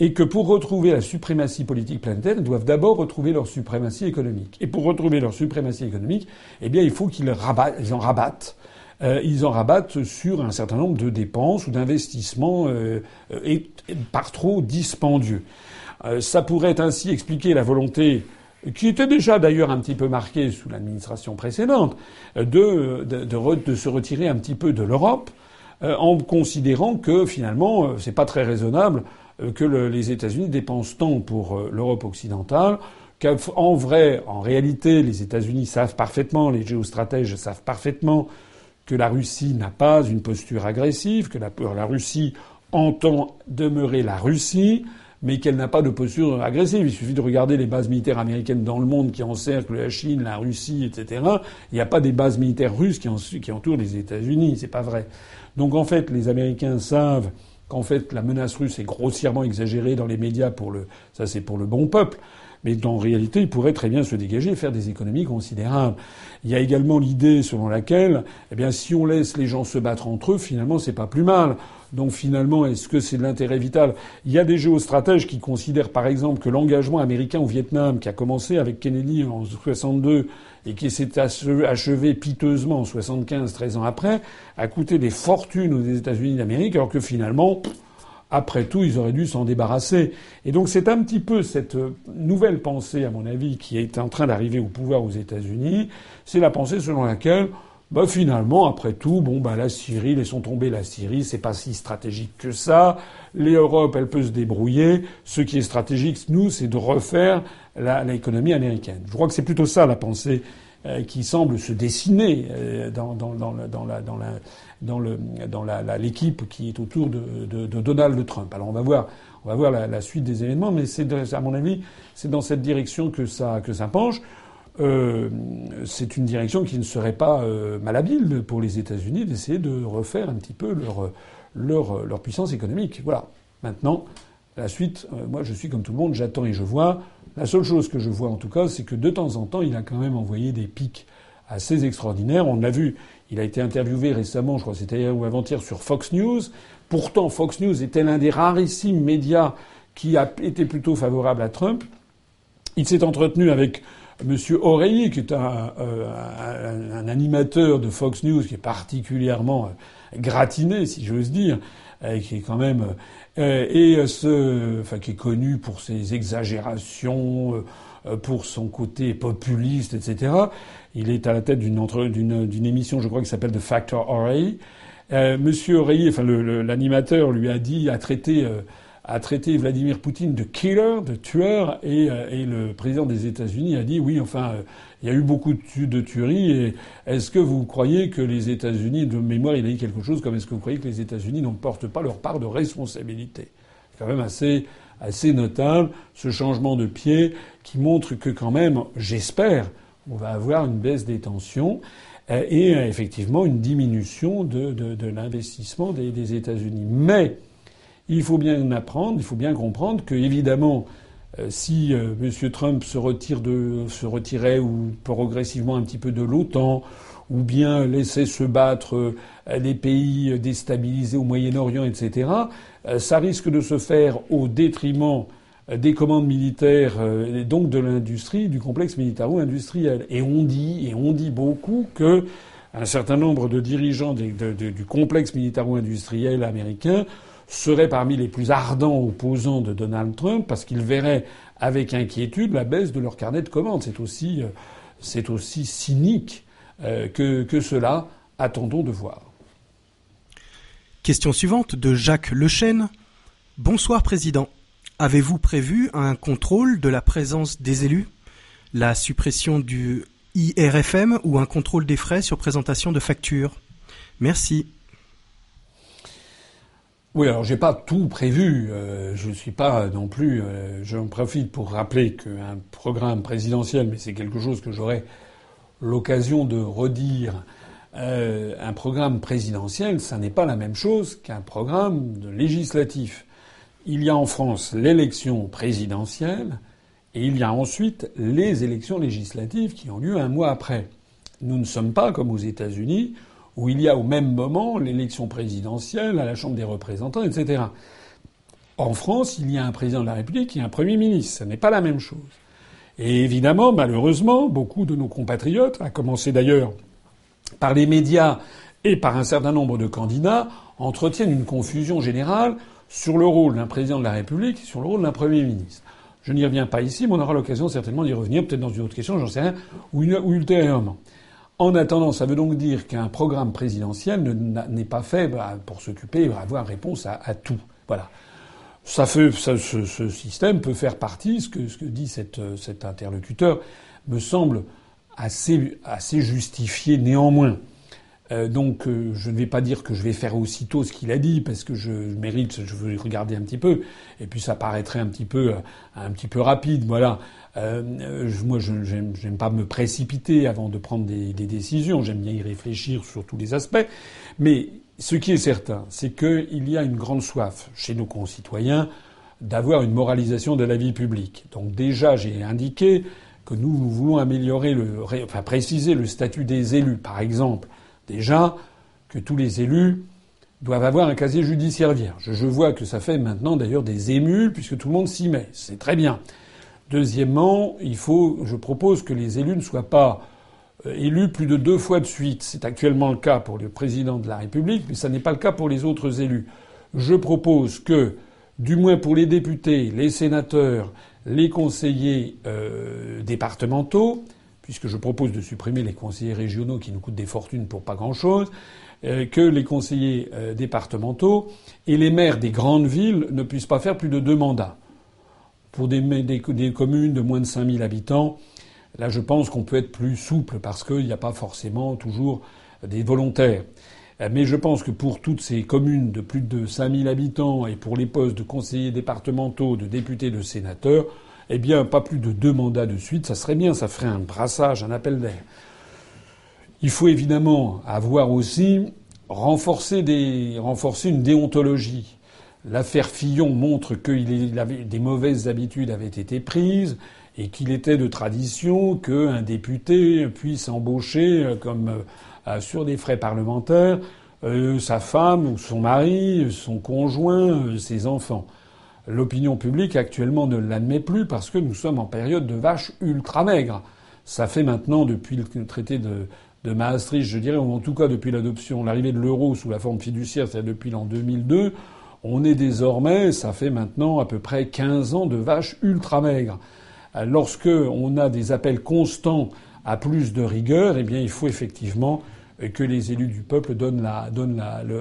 et que pour retrouver la suprématie politique planétaire, ils doivent d'abord retrouver leur suprématie économique. Et pour retrouver leur suprématie économique, eh bien, il faut qu'ils ils en rabattent. Euh, ils en rabattent sur un certain nombre de dépenses ou d'investissements euh, et, par trop dispendieux. Euh, ça pourrait ainsi expliquer la volonté qui était déjà d'ailleurs un petit peu marquée sous l'administration précédente, de, de, de, de, se retirer un petit peu de l'Europe, en considérant que finalement c'est pas très raisonnable euh, que les États-Unis dépensent tant pour euh, l'Europe occidentale qu'en vrai, en réalité, les États-Unis savent parfaitement, les géostratèges savent parfaitement que la Russie n'a pas une posture agressive, que la, Russie entend demeurer la Russie, mais qu'elle n'a pas de posture agressive. Il suffit de regarder les bases militaires américaines dans le monde qui encerclent la Chine, la Russie, etc. Il n'y a pas des bases militaires russes qui, entourent les États-Unis. C'est pas vrai. Donc en fait, les Américains savent qu'en fait la menace russe est grossièrement exagérée dans les médias pour le ça c'est pour le bon peuple mais en réalité, ils pourraient très bien se dégager et faire des économies considérables. Il y a également l'idée selon laquelle, eh bien, si on laisse les gens se battre entre eux, finalement, c'est pas plus mal. Donc finalement, est-ce que c'est de l'intérêt vital? Il y a des géostratèges qui considèrent, par exemple, que l'engagement américain au Vietnam, qui a commencé avec Kennedy en 62 et qui s'est achevé piteusement en 75, 13 ans après, a coûté des fortunes aux États-Unis d'Amérique, alors que finalement, après tout, ils auraient dû s'en débarrasser. Et donc c'est un petit peu cette euh, nouvelle pensée, à mon avis, qui est en train d'arriver au pouvoir aux États-Unis. C'est la pensée selon laquelle, bah, finalement, après tout, bon, bah, la Syrie, laissons tomber la Syrie, c'est pas si stratégique que ça. L'Europe, elle peut se débrouiller. Ce qui est stratégique, nous, c'est de refaire l'économie américaine. Je crois que c'est plutôt ça la pensée euh, qui semble se dessiner euh, dans, dans, dans, la, dans la dans le dans l'équipe qui est autour de, de, de, Donald Trump. Alors on va voir on va voir la, la suite des événements, mais c'est à mon avis c'est dans cette direction que ça que ça penche. Euh, c'est une direction qui ne serait pas euh, malhabile pour les États-Unis d'essayer de refaire un petit peu leur leur leur puissance économique. Voilà. Maintenant, la suite, euh, moi je suis comme tout le monde, j'attends et je vois. La seule chose que je vois en tout cas, c'est que de temps en temps, il a quand même envoyé des pics assez extraordinaires. On l'a vu, il a été interviewé récemment, je crois c'était hier ou avant-hier, sur Fox News. Pourtant, Fox News était l'un des rarissimes médias qui a été plutôt favorable à Trump. Il s'est entretenu avec M. Oreilly, qui est euh, un, animateur de Fox News qui est particulièrement euh, gratiné, si j'ose dire, euh, qui est quand même et ce, enfin, qui est connu pour ses exagérations, pour son côté populiste, etc. Il est à la tête d'une émission, je crois, qui s'appelle The Factor Oreilly. Euh, Monsieur Oreilly, enfin l'animateur, lui a dit, a traité, euh, a traité Vladimir Poutine de killer, de tueur, et, euh, et le président des États-Unis a dit, oui, enfin, euh, il y a eu beaucoup de, de tueries, et est-ce que vous croyez que les États-Unis, de mémoire, il a dit quelque chose comme, est-ce que vous croyez que les États-Unis n'en portent pas leur part de responsabilité? C'est quand même assez, assez notable, ce changement de pied, qui montre que quand même, j'espère, on va avoir une baisse des tensions euh, et effectivement une diminution de, l'investissement des, États-Unis. Mais il faut bien apprendre, il faut bien comprendre que évidemment, euh, si M. Trump se retire retirait progressivement un petit peu de l'OTAN, ou bien laisser se battre les pays déstabilisés au Moyen-Orient, etc., ça risque de se faire au détriment des commandes militaires euh, et donc de l'industrie, du complexe militaro-industriel. Et on dit, et on dit beaucoup que un certain nombre de dirigeants du complexe militaro-industriel américain seraient parmi les plus ardents opposants de Donald Trump parce qu'ils verraient avec inquiétude la baisse de leur carnet de commandes. C'est aussi, euh, c'est aussi cynique euh, que, que cela. Attendons de voir. Question suivante de Jacques Lechêne. Bonsoir Président. Avez-vous prévu un contrôle de la présence des élus? La suppression du IRFM ou un contrôle des frais sur présentation de factures? Merci. Oui, alors j'ai pas tout prévu. Euh, je ne suis pas non plus. Euh, J'en profite pour rappeler qu'un programme présidentiel, mais c'est quelque chose que j'aurai l'occasion de redire. Euh, un programme présidentiel, ça n'est pas la même chose qu'un programme législatif il y a en France l'élection présidentielle et il y a ensuite les élections législatives qui ont lieu un mois après. Nous ne sommes pas comme aux États-Unis où il y a au même moment l'élection présidentielle à la Chambre des représentants, etc. En France, il y a un président de la République et un Premier ministre. Ce n'est pas la même chose. Et évidemment, malheureusement, beaucoup de nos compatriotes, à commencer d'ailleurs par les médias et par un certain nombre de candidats, entretiennent une confusion générale sur le rôle d'un président de la République et sur le rôle d'un Premier ministre. Je n'y reviens pas ici, mais on aura l'occasion certainement d'y revenir, peut-être dans une autre question, j'en sais rien, ou, ultérieurement. En attendant, ça veut donc dire qu'un programme présidentiel n'est pas fait bah, pour s'occuper, avoir réponse à, tout. Voilà. Ça ce, système peut faire partie, ce que, dit cet interlocuteur me semble assez justifié néanmoins. Euh, donc euh, je ne vais pas dire que je vais faire aussitôt ce qu'il a dit parce que je mérite, je veux regarder un petit peu et puis ça paraîtrait un petit peu un petit peu rapide, voilà. moi, je n'aime pas me précipiter avant de prendre des, des décisions. J'aime bien y réfléchir sur tous les aspects. Mais ce qui est certain, c'est qu'il y a une grande soif chez nos concitoyens d'avoir une moralisation de la vie publique. Donc déjà, j'ai indiqué que nous, voulons améliorer le, enfin préciser le statut des élus. Par exemple, déjà que tous les élus doivent avoir un casier judiciaire. Je vois que ça fait maintenant d'ailleurs des émules puisque tout le monde s'y met. C'est très bien. Deuxièmement, je propose que les élus ne soient pas euh, élus plus de deux fois de suite. C'est actuellement le cas pour le président de la République, mais ça n'est pas le cas pour les autres élus. Je propose que du moins pour les députés, les sénateurs, les conseillers euh, départementaux, puisque je propose de supprimer les conseillers régionaux qui nous coûtent des fortunes pour pas grand-chose, euh, que les conseillers euh, départementaux et les maires des grandes villes ne puissent pas faire plus de deux mandats. Pour des, communes de moins de 5000 habitants, là je pense qu'on peut être plus souple parce qu'il n'y a pas forcément toujours des volontaires. Euh, mais je pense que pour toutes ces communes de plus de 5000 habitants et pour les postes de conseillers départementaux, de députés, de sénateurs, eh bien, pas plus de deux mandats de suite, ça serait bien, ça ferait un brassage, un appel d'air. Il faut évidemment avoir aussi renforcé renforcer une déontologie. L'affaire Fillon montre que des mauvaises habitudes avaient été prises et qu'il était de tradition qu'un député puisse embaucher euh, comme euh, euh, sur des frais parlementaires sa femme ou son mari, son conjoint, ses enfants. L'opinion publique actuellement ne l'admet plus parce que nous sommes en période de vache ultra maigre. Ça fait maintenant depuis le traité de, de Maastricht, je dirais, ou en tout cas depuis l'adoption, l'arrivée de l'euro sous la forme fiduciaire, c'est-à-dire depuis l'an 2002, on est désormais, ça fait maintenant à peu près 15 ans de vache ultra maigre. Lorsque on a des appels constants à plus de rigueur, eh bien, il faut effectivement que les élus du peuple donnent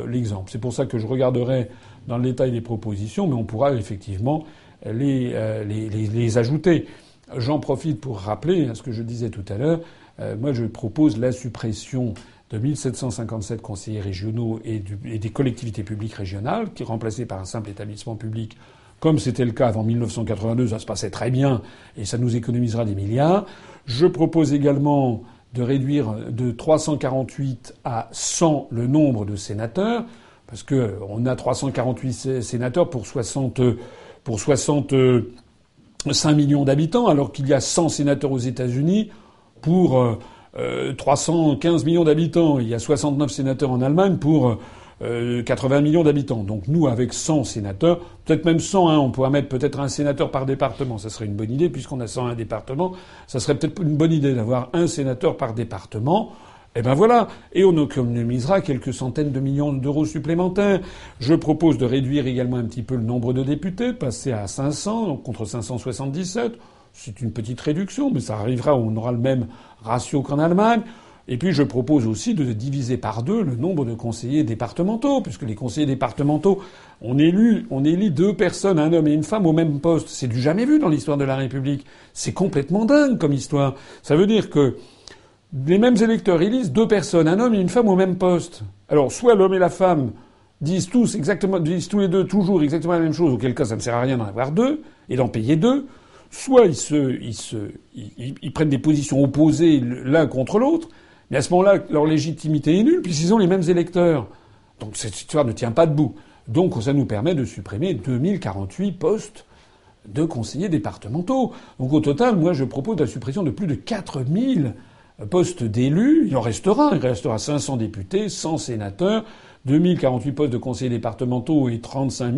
l'exemple. C'est pour ça que je regarderai dans le détail les propositions, mais on pourra effectivement les, euh, les, les, ajouter. J'en profite pour rappeler ce que je disais tout à l'heure. Euh, moi, je propose la suppression de 1757 conseillers régionaux et, et, des collectivités publiques régionales, qui est remplacé par un simple établissement public, comme c'était le cas avant 1982. Ça se passait très bien et ça nous économisera des milliards. Je propose également de réduire de 348 à 100 le nombre de sénateurs, parce que on a 348 sénateurs pour 60 pour 65 millions d'habitants, alors qu'il y a 100 sénateurs aux États-Unis pour 315 euh, millions d'habitants. Il y a 69 sénateurs en Allemagne pour 80 euh, millions d'habitants. Donc nous, avec 100 sénateurs, peut-être même 100, hein, on pourrait mettre peut-être un sénateur par département. Ça serait une bonne idée, puisqu'on a 101 départements. Ça serait peut-être une bonne idée d'avoir un sénateur par département. Eh ben voilà, et on économisera quelques centaines de millions d'euros supplémentaires. Je propose de réduire également un petit peu le nombre de députés, passer à 500 donc contre 577. C'est une petite réduction, mais ça arrivera, on aura le même ratio qu'en Allemagne. Et puis je propose aussi de diviser par deux le nombre de conseillers départementaux, puisque les conseillers départementaux, on élit, on élit deux personnes, un homme et une femme au même poste. C'est du jamais vu dans l'histoire de la République. C'est complètement dingue comme histoire. Ça veut dire que les mêmes électeurs élisent deux personnes, un homme et une femme au même poste. Alors soit l'homme et la femme disent tous exactement, disent tous les deux toujours exactement la même chose, auquel cas ça ne sert à rien d'en avoir deux et d'en payer deux. Soit ils se, ils prennent des positions opposées l'un contre l'autre. Mais à ce moment-là, leur légitimité est nulle, puisqu'ils ont les mêmes électeurs. Donc cette histoire ne tient pas debout. Donc ça nous permet de supprimer 2048 postes de conseillers départementaux. Donc au total, moi je propose la suppression de plus de 4000 postes d'élus. Il en restera. Il restera 500 députés, 100 sénateurs, 2048 postes de conseillers départementaux et 35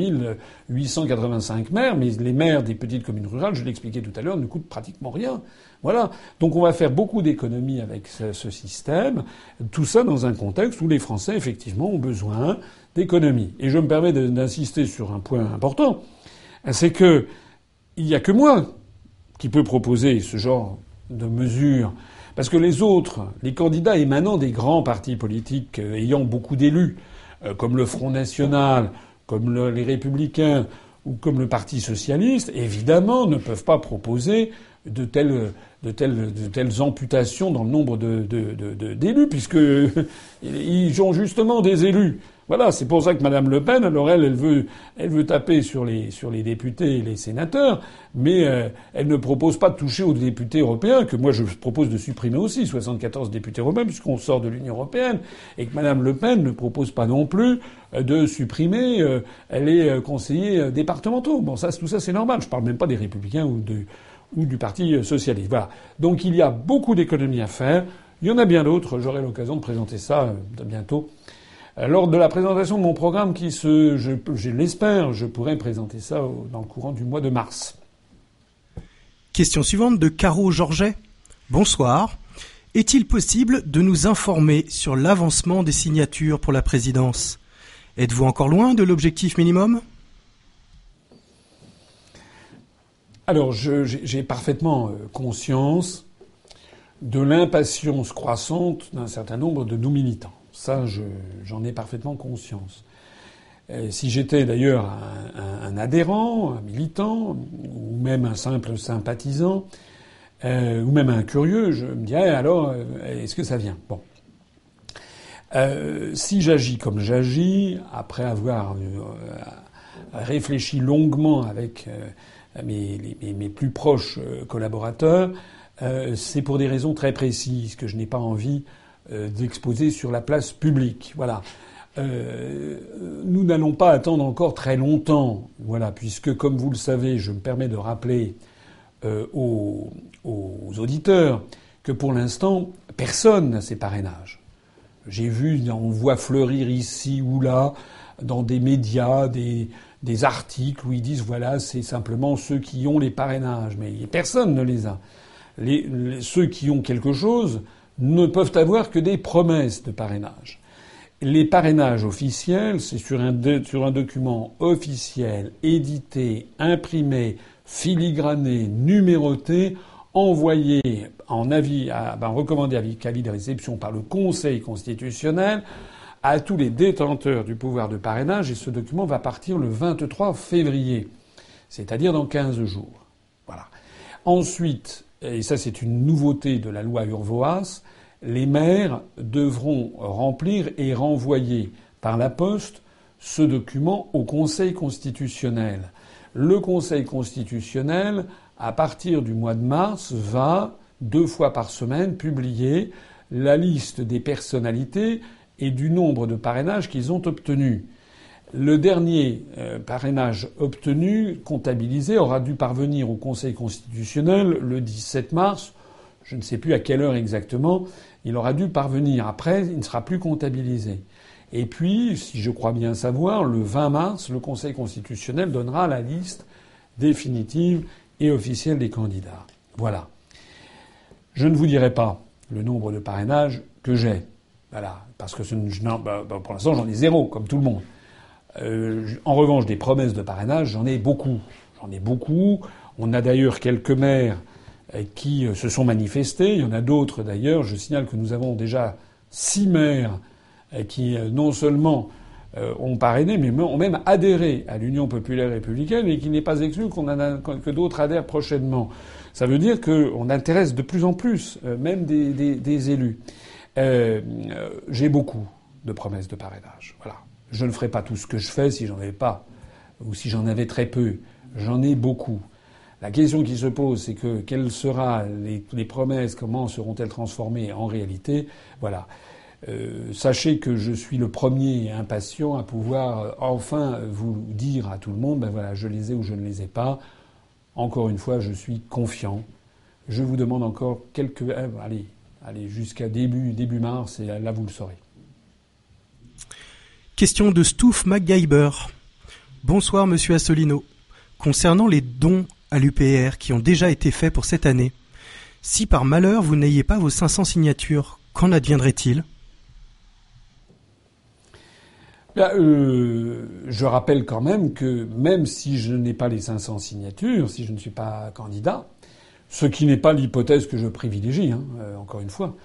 885 maires. Mais les maires des petites communes rurales, je l'expliquais tout à l'heure, ne coûtent pratiquement rien. Voilà. Donc on va faire beaucoup d'économies avec ce, système. Tout ça dans un contexte où les Français, effectivement, ont besoin d'économies. Et je me permets d'insister sur un point important. C'est que il n'y a que moi qui peux proposer ce genre de mesures. Parce que les autres, les candidats émanant des grands partis politiques euh, ayant beaucoup d'élus, euh, comme le Front National, comme les Républicains ou comme le Parti socialiste, évidemment, ne peuvent pas proposer de telles, de telles, de telles amputations dans le nombre de, d'élus, puisque ils ont justement des élus voilà, c'est pour ça que Madame Le Pen, alors elle, elle veut, elle veut taper sur les, sur les députés et les sénateurs, mais euh, elle ne propose pas de toucher aux députés européens, que moi je propose de supprimer aussi, 74 députés européens, puisqu'on sort de l'Union européenne, et que Madame Le Pen ne propose pas non plus euh, de supprimer euh, les conseillers départementaux. Bon, ça, tout ça, c'est normal. Je parle même pas des républicains ou, de, ou du Parti socialiste. Voilà. Donc il y a beaucoup d'économies à faire. Il y en a bien d'autres. J'aurai l'occasion de présenter ça bientôt lors de la présentation de mon programme qui se, je, l'espère, je pourrai présenter ça dans le courant du mois de mars. Question suivante de Caro Georget. Bonsoir. Est-il possible de nous informer sur l'avancement des signatures pour la présidence? Êtes-vous encore loin de l'objectif minimum? Alors, j'ai parfaitement euh, conscience de l'impatience croissante d'un certain nombre de nous militants. Ça, j'en ai parfaitement conscience. si j'étais d'ailleurs un, adhérent, un militant, ou même un simple sympathisant, euh, ou même un curieux, je me dirais alors, euh, est-ce que ça vient? Bon. Euh, si j'agis comme j'agis, après avoir réfléchi longuement avec mes, plus proches collaborateurs, c'est pour des raisons très précises que je n'ai pas envie euh, d'exposer sur la place publique. Voilà. Euh, nous n'allons pas attendre encore très longtemps, voilà, puisque comme vous le savez, je me permets de rappeler euh, aux, auditeurs que pour l'instant, personne n'a ses parrainages. J'ai vu, on voit fleurir ici ou là, dans des médias, des, des articles où ils disent voilà, c'est simplement ceux qui ont les parrainages, mais personne ne les a. Les, ceux qui ont quelque chose ne peuvent avoir que des promesses de parrainage. Les parrainages officiels, c'est sur un, sur un document officiel, édité, imprimé, filigrané, numéroté, envoyé en avis, à, ben, recommandé à avis de réception par le Conseil constitutionnel à tous les détenteurs du pouvoir de parrainage et ce document va partir le 23 février, c'est-à-dire dans 15 jours. Voilà. Ensuite, et ça c'est une nouveauté de la loi Urvoas, les maires devront remplir et renvoyer par la poste ce document au Conseil constitutionnel. Le Conseil constitutionnel, à partir du mois de mars, va deux fois par semaine publier la liste des personnalités et du nombre de parrainages qu'ils ont obtenus. Le dernier euh, parrainage obtenu, comptabilisé, aura dû parvenir au Conseil constitutionnel le 17 mars. Je ne sais plus à quelle heure exactement, il aura dû parvenir. Après, il ne sera plus comptabilisé. Et puis, si je crois bien savoir, le 20 mars, le Conseil constitutionnel donnera la liste définitive et officielle des candidats. Voilà. Je ne vous dirai pas le nombre de parrainages que j'ai. Voilà. Parce que bah, bah, pour l'instant, j'en ai zéro, comme tout le monde. Euh, en revanche, des promesses de parrainage, j'en ai beaucoup. J'en ai beaucoup. On a d'ailleurs quelques maires euh, qui euh, se sont manifestés. Il y en a d'autres d'ailleurs. Je signale que nous avons déjà six maires qui non seulement ont parrainé, mais ont même adhéré à l'Union populaire républicaine et qu'il n'est pas exclu qu'on que d'autres adhèrent prochainement. Ça veut dire qu'on intéresse de plus en plus, même des élus. Euh, J'ai beaucoup de promesses de parrainage. Voilà. Je ne ferai pas tout ce que je fais si j'en avais pas, ou si j'en avais très peu. J'en ai beaucoup. La question qui se pose, c'est que quelles seront les, promesses, comment seront-elles transformées en réalité Voilà. Euh, sachez que je suis le premier impatient à pouvoir euh, enfin vous dire à tout le monde, ben voilà, je les ai ou je ne les ai pas. Encore une fois, je suis confiant. Je vous demande encore quelques, euh, allez, allez jusqu'à début début mars et là vous le saurez. Question de Stouff MacGyver. Bonsoir Monsieur Assolino. Concernant les dons à l'UPR qui ont déjà été faits pour cette année. Si par malheur vous n'ayez pas vos 500 signatures, qu'en adviendrait-il? Euh, je rappelle quand même que même si je n'ai pas les 500 signatures, si je ne suis pas candidat, ce qui n'est pas l'hypothèse que je privilégie, hein, euh, encore une fois,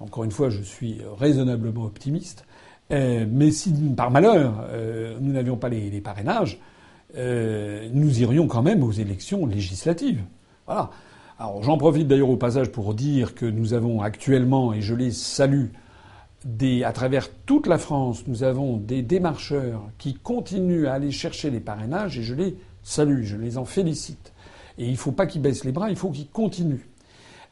encore une fois, je suis raisonnablement optimiste. Euh, mais si par malheur nous n'avions pas les parrainages, euh, nous irions quand même aux élections législatives. Voilà. Alors j'en profite d'ailleurs au passage pour dire que nous avons actuellement, et je les salue, des, à travers toute la France, nous avons des démarcheurs qui continuent à aller chercher les parrainages et je les salue, je les en félicite. Et il ne faut pas qu'ils baissent les bras, il faut qu'ils continuent.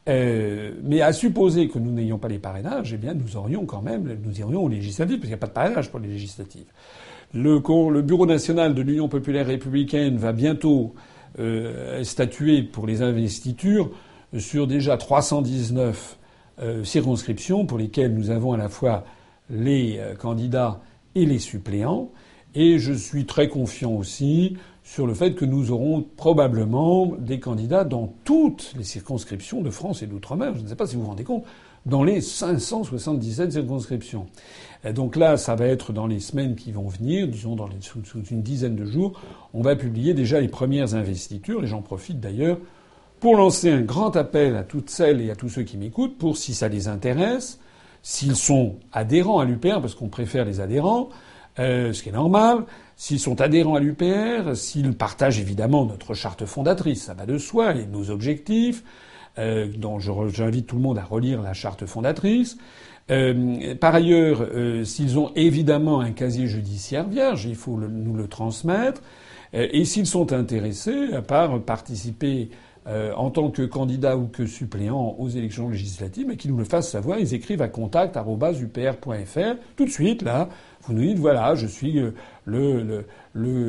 Euh, mais à supposer que nous n'ayons pas les parrainages, eh bien nous aurions quand même, nous irions aux législatives, parce qu'il n'y a pas de parrainage pour les législatives. Le, Bureau national de l'Union populaire républicaine va bientôt euh, statuer pour les investitures sur déjà 319 euh, circonscriptions pour lesquelles nous avons à la fois les candidats et les suppléants. Et je suis très confiant aussi sur le fait que nous aurons probablement des candidats dans toutes les circonscriptions de France et d'outre-mer. Je ne sais pas si vous vous rendez compte, dans les 577 circonscriptions. donc là, ça va être dans les semaines qui vont venir, disons dans sous, une dizaine de jours, on va publier déjà les premières investitures, et j'en profite d'ailleurs pour lancer un grand appel à toutes celles et à tous ceux qui m'écoutent, pour si ça les intéresse, s'ils sont adhérents à l'UPR, parce qu'on préfère les adhérents, euh, ce qui est normal, s'ils sont adhérents à l'UPR, s'ils partagent évidemment notre charte fondatrice, ça va de soi, et nos objectifs, euh, dont j'invite tout le monde à relire la charte fondatrice. Euh, par ailleurs, s'ils ont évidemment un casier judiciaire vierge, il faut nous le transmettre. Et s'ils sont intéressés à part participer euh, en tant que candidat ou que suppléant aux élections législatives, mais qu'ils nous le fassent savoir. Ils écrivent à contact@upr.fr tout de suite là. Vous nous dites voilà, je suis euh,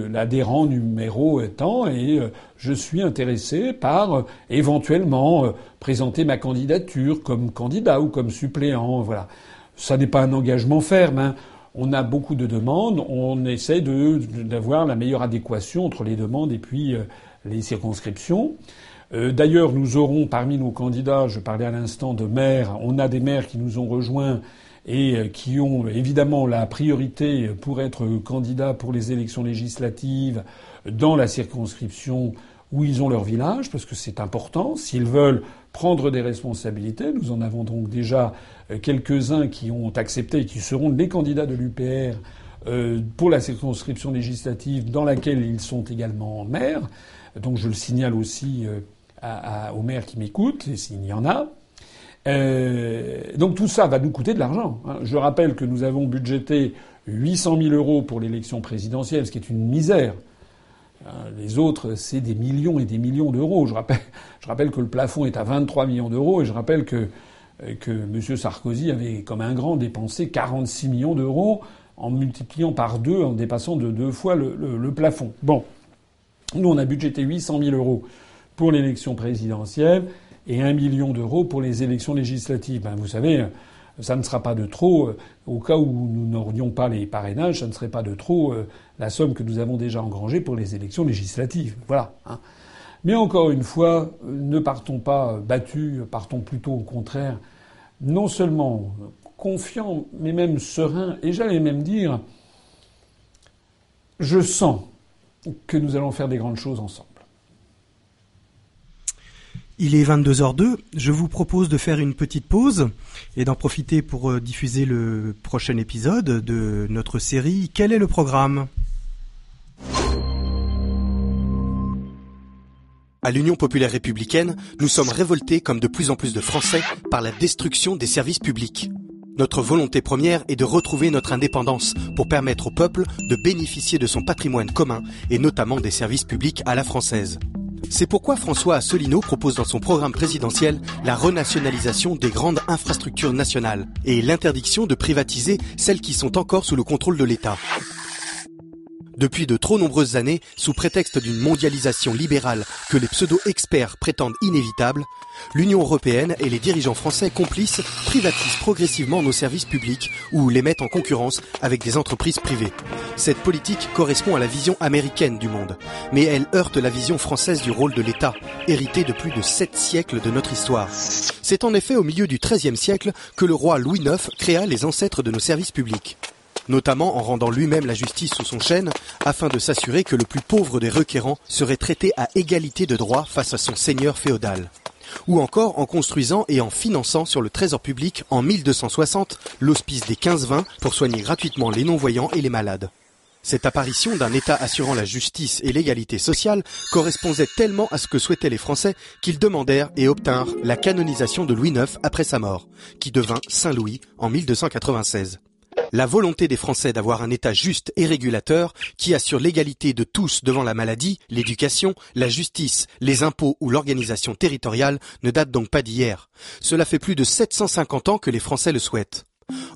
l'adhérent numéro tant et euh, je suis intéressé par éventuellement présenter ma candidature comme candidat ou comme suppléant. Voilà, ça n'est pas un engagement ferme. Hein. On a beaucoup de demandes, on essaie d'avoir la meilleure adéquation entre les demandes et puis les circonscriptions. Euh, d'ailleurs, nous aurons parmi nos candidats, je parlais à l'instant de maires, on a des maires qui nous ont rejoints et euh, qui ont évidemment la priorité pour être candidats pour les élections législatives dans la circonscription où ils ont leur village, parce que c'est important. S'ils veulent prendre des responsabilités, nous en avons donc déjà euh, quelques-uns qui ont accepté et qui seront les candidats de l'UPR pour la circonscription législative dans laquelle ils sont également maires. Donc je le signale aussi aux maires qui m'écoutent, s'il y en a. Euh, donc tout ça va nous coûter de l'argent. Hein. Je rappelle que nous avons budgété 800 000 euros pour l'élection présidentielle, ce qui est une misère. Euh, les autres, c'est des millions et des millions d'euros. Je rappelle, que le plafond est à 23 millions d'euros et je rappelle que, euh, M. Sarkozy avait, comme un grand, dépensé 46 millions d'euros en multipliant par deux, en dépassant de deux fois le, le plafond. Bon. Nous, on a budgété 800 000 euros pour l'élection présidentielle et un million d'euros pour les élections législatives. Ben, vous savez, ça ne sera pas de trop. Euh, au cas où nous n'aurions pas les parrainages, ça ne serait pas de trop euh, la somme que nous avons déjà engrangée pour les élections législatives. Voilà. Hein. Mais encore une fois, ne partons pas battus, partons plutôt au contraire, non seulement confiants, mais même sereins, et j'allais même dire, je sens que nous allons faire des grandes choses ensemble. Il est 22h02. Je vous propose de faire une petite pause et d'en profiter pour euh, diffuser le prochain épisode de notre série Quel est le programme? À l'Union populaire républicaine, nous sommes révoltés comme de plus en plus de Français par la destruction des services publics. Notre volonté première est de retrouver notre indépendance pour permettre au peuple de bénéficier de son patrimoine commun et notamment des services publics à la française. C'est pourquoi François Asselineau propose dans son programme présidentiel la renationalisation des grandes infrastructures nationales et l'interdiction de privatiser celles qui sont encore sous le contrôle de l'État. Depuis de trop nombreuses années, sous prétexte d'une mondialisation libérale que les pseudo-experts prétendent inévitable, l'Union européenne et les dirigeants français complices privatisent progressivement nos services publics ou les mettent en concurrence avec des entreprises privées. Cette politique correspond à la vision américaine du monde, mais elle heurte la vision française du rôle de l'État, hérité de plus de sept siècles de notre histoire. C'est en effet au milieu du XIIIe siècle que le roi Louis IX créa les ancêtres de nos services publics notamment en rendant lui-même la justice sous son chêne, afin de s'assurer que le plus pauvre des requérants serait traité à égalité de droit face à son seigneur féodal. Ou encore en construisant et en finançant sur le trésor public en 1260 l'hospice des 15-20 pour soigner gratuitement les non-voyants et les malades. Cette apparition d'un État assurant la justice et l'égalité sociale correspondait tellement à ce que souhaitaient les Français qu'ils demandèrent et obtinrent la canonisation de Louis IX après sa mort, qui devint Saint Louis en 1296. La volonté des Français d'avoir un État juste et régulateur qui assure l'égalité de tous devant la maladie, l'éducation, la justice, les impôts ou l'organisation territoriale ne date donc pas d'hier. Cela fait plus de 750 ans que les Français le souhaitent.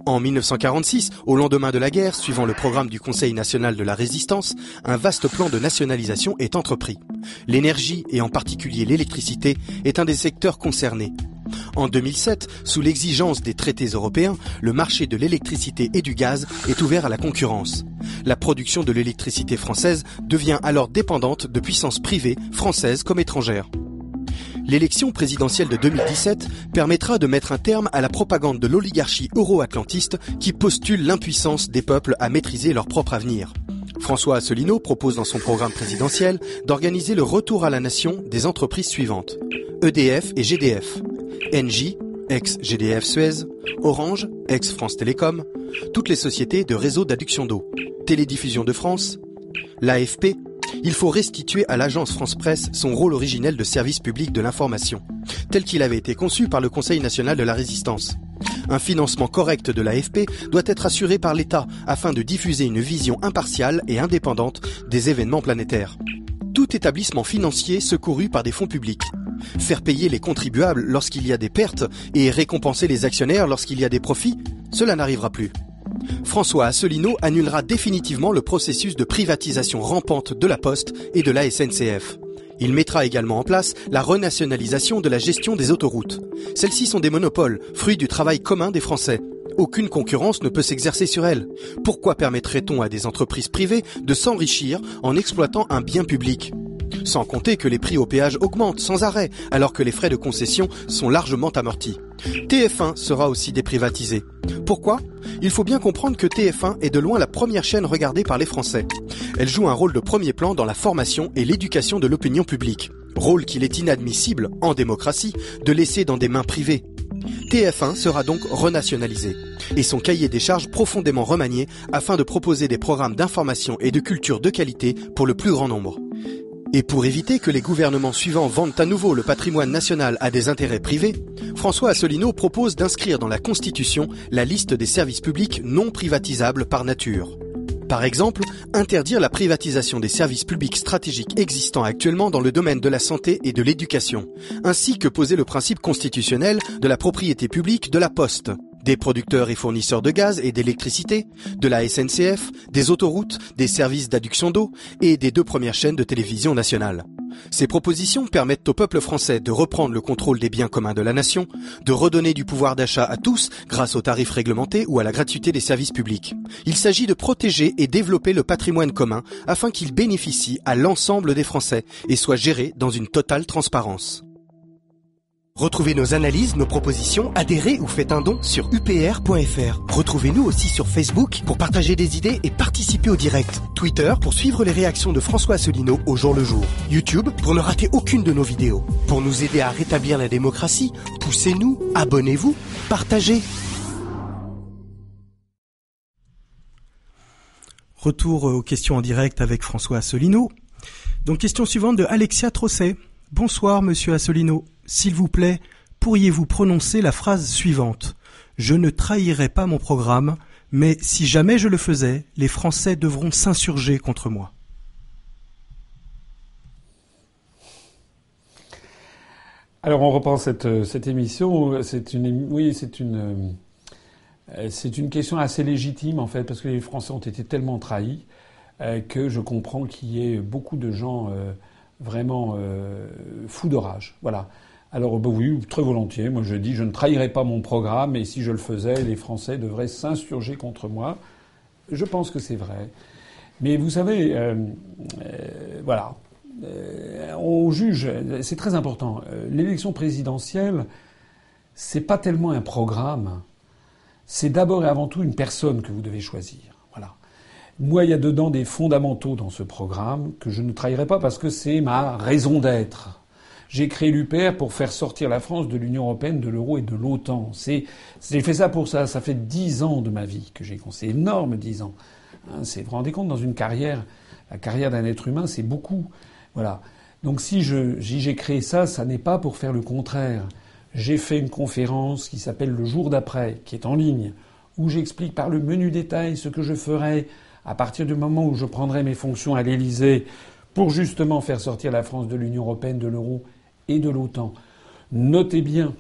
En 1946, au lendemain de la guerre, suivant le programme du Conseil national de la résistance, un vaste plan de nationalisation est entrepris. L'énergie, et en particulier l'électricité, est un des secteurs concernés. En 2007, sous l'exigence des traités européens, le marché de l'électricité et du gaz est ouvert à la concurrence. La production de l'électricité française devient alors dépendante de puissances privées, françaises comme étrangères. L'élection présidentielle de 2017 permettra de mettre un terme à la propagande de l'oligarchie euro-atlantiste qui postule l'impuissance des peuples à maîtriser leur propre avenir. François Asselineau propose dans son programme présidentiel d'organiser le retour à la nation des entreprises suivantes. EDF et GDF, NJ, ex-GDF Suez, Orange, ex-France Télécom, toutes les sociétés de réseau d'adduction d'eau, Télédiffusion de France, l'AFP, il faut restituer à l'agence France Presse son rôle originel de service public de l'information, tel qu'il avait été conçu par le Conseil national de la résistance. Un financement correct de l'AFP doit être assuré par l'État afin de diffuser une vision impartiale et indépendante des événements planétaires. Tout établissement financier secouru par des fonds publics. Faire payer les contribuables lorsqu'il y a des pertes et récompenser les actionnaires lorsqu'il y a des profits, cela n'arrivera plus. François Asselineau annulera définitivement le processus de privatisation rampante de la Poste et de la SNCF. Il mettra également en place la renationalisation de la gestion des autoroutes. Celles-ci sont des monopoles, fruits du travail commun des Français. Aucune concurrence ne peut s'exercer sur elles. Pourquoi permettrait-on à des entreprises privées de s'enrichir en exploitant un bien public? Sans compter que les prix au péage augmentent sans arrêt, alors que les frais de concession sont largement amortis. TF1 sera aussi déprivatisé. Pourquoi? Il faut bien comprendre que TF1 est de loin la première chaîne regardée par les Français. Elle joue un rôle de premier plan dans la formation et l'éducation de l'opinion publique. Rôle qu'il est inadmissible, en démocratie, de laisser dans des mains privées. TF1 sera donc renationalisé et son cahier des charges profondément remanié afin de proposer des programmes d'information et de culture de qualité pour le plus grand nombre. Et pour éviter que les gouvernements suivants vendent à nouveau le patrimoine national à des intérêts privés, François Asselineau propose d'inscrire dans la Constitution la liste des services publics non privatisables par nature. Par exemple, interdire la privatisation des services publics stratégiques existants actuellement dans le domaine de la santé et de l'éducation, ainsi que poser le principe constitutionnel de la propriété publique de la poste, des producteurs et fournisseurs de gaz et d'électricité, de la SNCF, des autoroutes, des services d'adduction d'eau et des deux premières chaînes de télévision nationale. Ces propositions permettent au peuple français de reprendre le contrôle des biens communs de la nation, de redonner du pouvoir d'achat à tous grâce aux tarifs réglementés ou à la gratuité des services publics. Il s'agit de protéger et développer le patrimoine commun afin qu'il bénéficie à l'ensemble des Français et soit géré dans une totale transparence. Retrouvez nos analyses, nos propositions, adhérez ou faites un don sur upr.fr. Retrouvez-nous aussi sur Facebook pour partager des idées et participer au direct. Twitter pour suivre les réactions de François Asselineau au jour le jour. YouTube pour ne rater aucune de nos vidéos. Pour nous aider à rétablir la démocratie, poussez-nous, abonnez-vous, partagez. Retour aux questions en direct avec François Asselineau. Donc question suivante de Alexia Trosset. Bonsoir monsieur Asselineau. S'il vous plaît, pourriez-vous prononcer la phrase suivante? Je ne trahirai pas mon programme, mais si jamais je le faisais, les Français devront s'insurger contre moi. Alors on reprend cette, émission. C'est une, oui, c'est une, euh, c'est une question assez légitime en fait, parce que les Français ont été tellement trahis euh, que je comprends qu'il y ait beaucoup de gens euh, vraiment fous de rage. Voilà. Alors bah oui, très volontiers. Moi je dis je ne trahirai pas mon programme et si je le faisais, les Français devraient s'insurger contre moi. Je pense que c'est vrai. Mais vous savez, euh, euh, voilà, euh, on juge, c'est très important. L'élection présidentielle, c'est pas tellement un programme, c'est d'abord et avant tout une personne que vous devez choisir. Voilà. Moi, il y a dedans des fondamentaux dans ce programme que je ne trahirai pas parce que c'est ma raison d'être. J'ai créé l'UPR pour faire sortir la France de l'Union européenne, de l'euro et de l'OTAN. J'ai fait ça pour ça. Ça fait dix ans de ma vie que j'ai. C'est énorme, dix ans. Hein, vous vous rendez compte, dans une carrière, la carrière d'un être humain, c'est beaucoup. Voilà. Donc si j'ai créé ça, ça n'est pas pour faire le contraire. J'ai fait une conférence qui s'appelle Le jour d'après, qui est en ligne, où j'explique par le menu détail ce que je ferai à partir du moment où je prendrai mes fonctions à l'Élysée pour justement faire sortir la France de l'Union européenne, de l'euro et de l'OTAN. Notez bien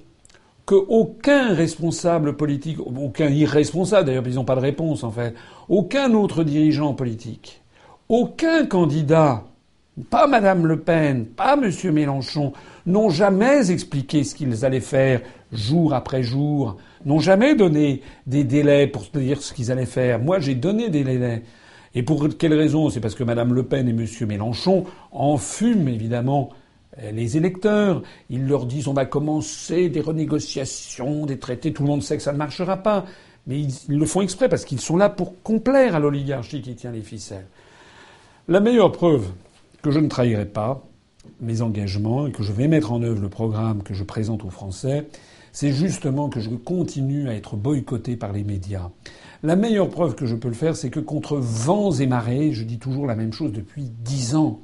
qu'aucun responsable politique, aucun irresponsable d'ailleurs, ils n'ont pas de réponse en fait, aucun autre dirigeant politique, aucun candidat, pas Madame Le Pen, pas Monsieur Mélenchon, n'ont jamais expliqué ce qu'ils allaient faire jour après jour, n'ont jamais donné des délais pour dire ce qu'ils allaient faire. Moi, j'ai donné des délais. Et pour quelle raison? C'est parce que Madame Le Pen et Monsieur Mélenchon en fument évidemment les électeurs. Ils leur disent on va commencer des renégociations, des traités. Tout le monde sait que ça ne marchera pas. Mais ils, le font exprès parce qu'ils sont là pour complaire à l'oligarchie qui tient les ficelles. La meilleure preuve que je ne trahirai pas mes engagements et que je vais mettre en œuvre le programme que je présente aux Français, c'est justement que je continue à être boycotté par les médias. La meilleure preuve que je peux le faire, c'est que contre vents et marées, je dis toujours la même chose depuis dix ans.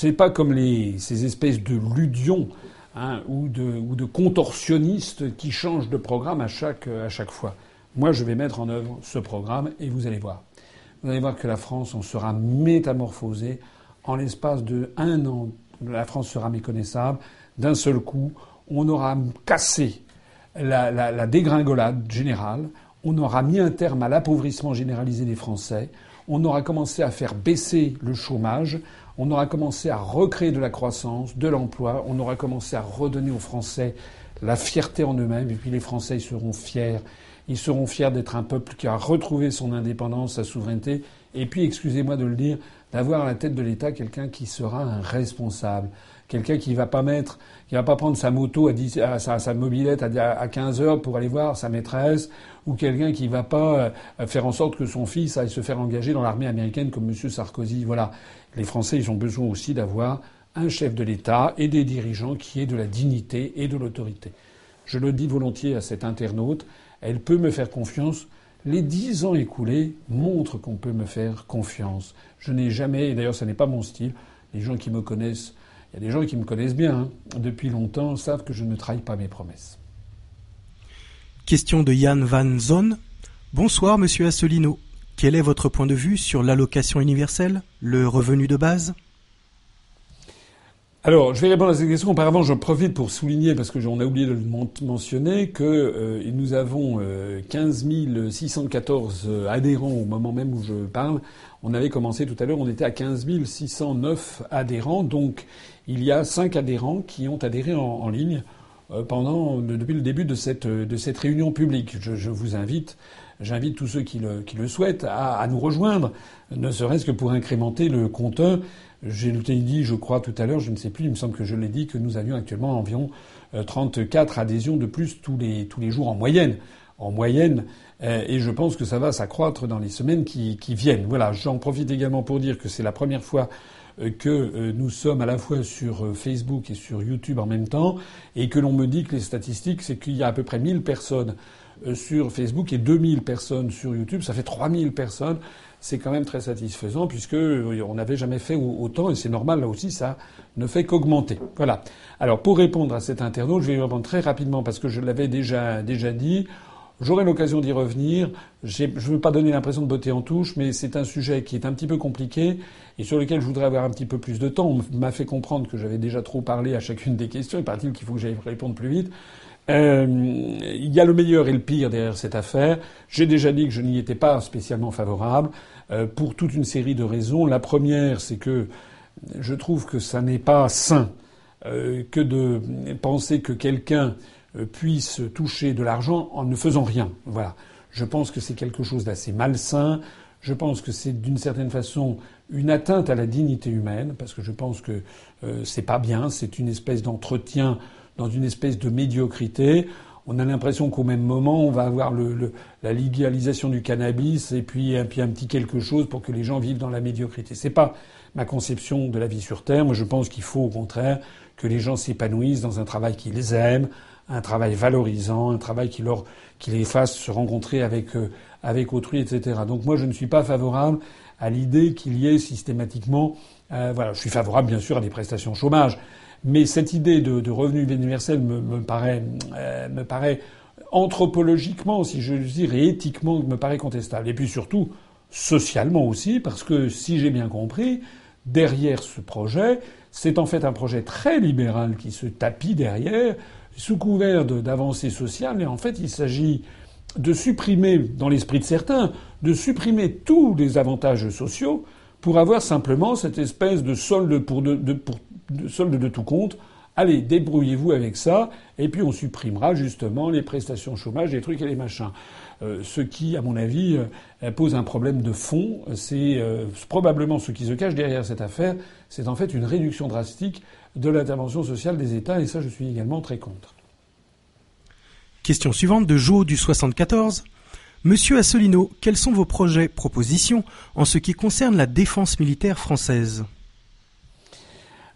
C'est pas comme les, ces espèces de ludions hein, ou, de, ou de contorsionnistes qui changent de programme à chaque, à chaque fois. Moi, je vais mettre en œuvre ce programme et vous allez voir. Vous allez voir que la France en sera métamorphosée en l'espace de un an. La France sera méconnaissable. D'un seul coup, on aura cassé la dégringolade générale. On aura mis un terme à l'appauvrissement généralisé des Français. On aura commencé à faire baisser le chômage on aura commencé à recréer de la croissance, de l'emploi, on aura commencé à redonner aux Français la fierté en eux-mêmes, et puis les Français seront fiers. Ils seront fiers d'être un peuple qui a retrouvé son indépendance, sa souveraineté, et puis, excusez-moi de le dire, d'avoir à la tête de l'État quelqu'un qui sera un responsable, quelqu'un qui va pas mettre, qui va pas prendre sa moto à, sa, mobilette à, 15 heures pour aller voir sa maîtresse, ou quelqu'un qui va pas euh, faire en sorte que son fils aille se faire engager dans l'armée américaine comme M. Sarkozy. Voilà. Les Français, ils ont besoin aussi d'avoir un chef de l'État et des dirigeants qui aient de la dignité et de l'autorité. Je le dis volontiers à cet internaute, elle peut me faire confiance. Les dix ans écoulés montrent qu'on peut me faire confiance. Je n'ai jamais, et d'ailleurs ce n'est pas mon style, les gens qui me connaissent, il y a des gens qui me connaissent bien hein, depuis longtemps, savent que je ne trahis pas mes promesses. Question de Yann Van Zon. Bonsoir, monsieur Asselineau. Quel est votre point de vue sur l'allocation universelle, le revenu de base? Alors, je vais répondre à cette question. Auparavant, je profite pour souligner, parce que on a oublié de le mentionner, que euh, nous avons 15 euh, 614 euh, adhérents au moment même où je parle. On avait commencé tout à l'heure, on était à 15 609 adhérents. Donc, il y a 5 adhérents qui ont adhéré en, ligne pendant depuis le début de cette, de cette réunion publique. Je, je vous invite J'invite tous ceux qui le, qui le souhaitent à, nous rejoindre, ne serait-ce que pour incrémenter le compteur. J'ai dit, je crois tout à l'heure, je ne sais plus, il me semble que je l'ai dit, que nous avions actuellement environ 34 euh, adhésions de plus tous les, tous les jours en moyenne. En moyenne, euh, et je pense que ça va s'accroître dans les semaines qui, qui viennent. Voilà, j'en profite également pour dire que c'est la première fois euh, que nous sommes à la fois sur Facebook et sur YouTube en même temps, et que l'on me dit que les statistiques, c'est qu'il y a à peu près 1000 personnes euh, sur Facebook et 2000 personnes sur YouTube. Ça fait 3000 personnes. C'est quand même très satisfaisant puisque euh, on n'avait jamais fait autant et c'est normal là aussi ça ne fait qu'augmenter. Voilà. Alors pour répondre à cet internaute, je vais répondre très rapidement parce que je l'avais déjà déjà dit. J'aurai l'occasion d'y revenir. Je ne veux pas donner l'impression de botter en touche, mais c'est un sujet qui est un petit peu compliqué et sur lequel je voudrais avoir un petit peu plus de temps. On m'a fait comprendre que j'avais déjà trop parlé à chacune des questions. Il paraît-il qu'il faut que j'aille répondre plus vite. Euh, il y a le meilleur et le pire derrière cette affaire. J'ai déjà dit que je n'y étais pas spécialement favorable euh, pour toute une série de raisons. La première, c'est que je trouve que ça n'est pas sain euh, que de penser que quelqu'un puisse toucher de l'argent en ne faisant rien. Voilà. Je pense que c'est quelque chose d'assez malsain. Je pense que c'est d'une certaine façon une atteinte à la dignité humaine, parce que je pense que euh, c'est pas bien. C'est une espèce d'entretien dans une espèce de médiocrité. on a l'impression qu'au même moment, on va avoir le, la légalisation du cannabis et puis, un petit quelque chose pour que les gens vivent dans la médiocrité. C'est pas ma conception de la vie sur Terre. Moi, je pense qu'il faut au contraire que les gens s'épanouissent dans un travail qu'ils aiment, un travail valorisant, un travail qui, leur, qui les fasse se rencontrer avec, euh, avec autrui, etc. Donc moi, je ne suis pas favorable à l'idée qu'il y ait systématiquement, euh, voilà, je suis favorable bien sûr à des prestations chômage, mais cette idée de, de revenu universel me, me paraît, euh, me paraît anthropologiquement, si je veux dire, et éthiquement, me paraît contestable. Et puis surtout, socialement aussi, parce que si j'ai bien compris, derrière ce projet, c'est en fait un projet très libéral qui se tapit derrière, sous couvert d'avancées sociales, et en fait il s'agit de supprimer, dans l'esprit de certains, de supprimer tous les avantages sociaux pour avoir simplement cette espèce de solde pour de, de solde de tout compte. Allez, débrouillez-vous avec ça, et puis on supprimera justement les prestations chômage, les trucs et les machins. Euh, ce qui, à mon avis, euh, pose un problème de fond. C'est euh, probablement ce qui se cache derrière cette affaire. C'est en fait une réduction drastique de l'intervention sociale des États, et ça, je suis également très contre. Question suivante de Jo du 74. Monsieur Assolino, quels sont vos projets, propositions en ce qui concerne la défense militaire française?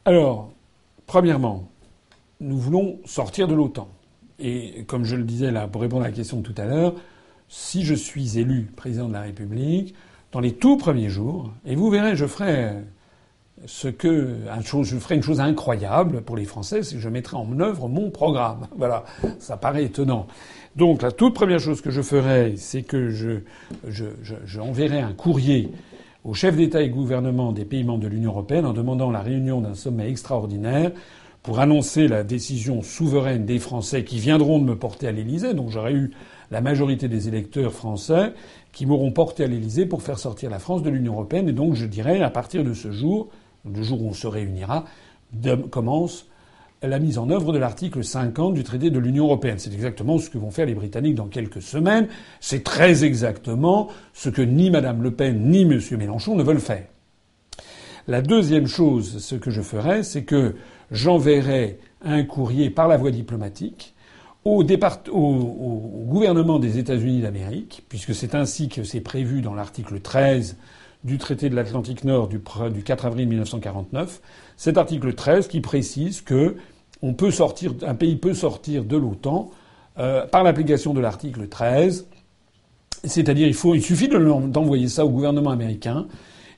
Alors, premièrement, nous voulons sortir de l'OTAN. Et comme je le disais là, pour répondre à la question de tout à l'heure, si je suis élu président de la République, dans les tout premiers jours, et vous verrez, je ferai ce que, je ferai une chose incroyable pour les Français, c'est que je mettrai en œuvre mon programme. Voilà, ça paraît étonnant. Donc la toute première chose que je ferai, c'est que je, je, je, un courrier aux chefs d'État et gouvernement des pays membres de l'Union européenne en demandant la réunion d'un sommet extraordinaire pour annoncer la décision souveraine des Français qui viendront de me porter à l'Élysée. Donc j'aurai eu la majorité des électeurs français qui m'auront porté à l'Élysée pour faire sortir la France de l'Union européenne. Et donc je dirais, à partir de ce jour, le jour où on se réunira, commence la mise en œuvre de l'article 50 du traité de l'Union européenne. C'est exactement ce que vont faire les Britanniques dans quelques semaines. C'est très exactement ce que ni Mme Le Pen ni M. Mélenchon ne veulent faire. La deuxième chose, ce que je ferai, c'est que j'enverrai un courrier par la voie diplomatique au, gouvernement des États-Unis d'Amérique, puisque c'est ainsi que c'est prévu dans l'article 13 du traité de l'Atlantique Nord du, 4 avril 1949, cet article 13 qui précise que on peut sortir, un pays peut sortir de l'OTAN euh, par l'application de l'article 13, c'est-à-dire il, il suffit d'envoyer ça au gouvernement américain,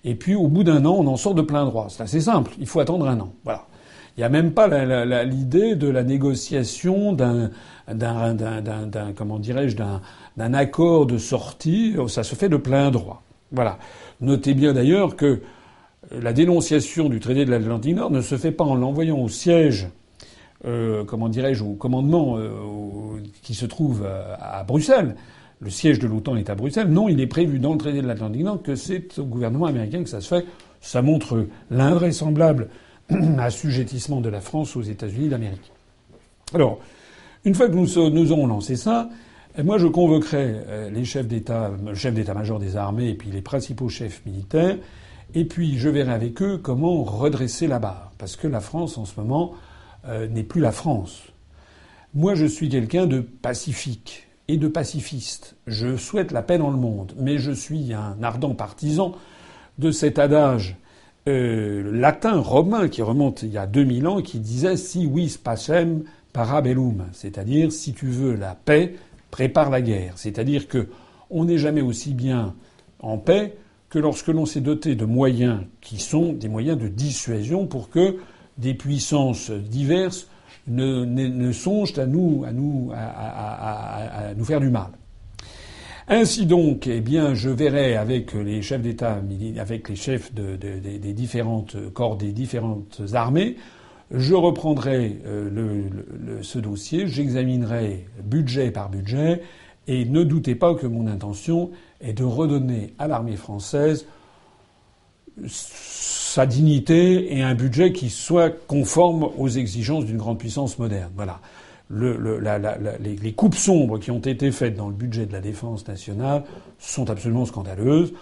et puis au bout d'un an, on en sort de plein droit. C'est assez simple, il faut attendre un an. Voilà. Il n'y a même pas l'idée de la négociation d'un, comment dirais-je, d'un, accord de sortie. Ça se fait de plein droit. Voilà. Notez bien d'ailleurs que la dénonciation du traité de l'Atlantique Nord ne se fait pas en l'envoyant au siège, euh, comment dirais-je, au commandement euh, qui se trouve à, Bruxelles. Le siège de l'OTAN est à Bruxelles. Non, il est prévu dans le traité de l'Atlantique Nord que c'est au gouvernement américain que ça se fait. Ça montre l'invraisemblable assujettissement de la France aux États-Unis d'Amérique. Alors, une fois que nous, nous aurons lancé ça, moi je convoquerai euh, les chefs d'État, le chef d'état-major des armées et puis les principaux chefs militaires, et puis je verrai avec eux comment redresser la barre. Parce que la France en ce moment euh, n'est plus la France. Moi je suis quelqu'un de pacifique et de pacifiste. Je souhaite la paix dans le monde, mais je suis un ardent partisan de cet adage euh, latin romain qui remonte il y a 2000 ans qui disait si vis pacem parabellum, c'est-à-dire si tu veux la paix, prépare la guerre. C'est-à-dire que on n'est jamais aussi bien en paix que lorsque l'on s'est doté de moyens qui sont des moyens de dissuasion pour que des puissances diverses ne, songent à nous, à nous, à, nous faire du mal. Ainsi donc, eh bien, je verrai avec les chefs d'État, avec les chefs de, des différentes corps des différentes armées, je reprendrai euh, ce dossier, j'examinerai budget par budget, et ne doutez pas que mon intention est de redonner à l'armée française sa dignité et un budget qui soit conforme aux exigences d'une grande puissance moderne. Voilà les, coupes sombres qui ont été faites dans le budget de la défense nationale sont absolument scandaleuses.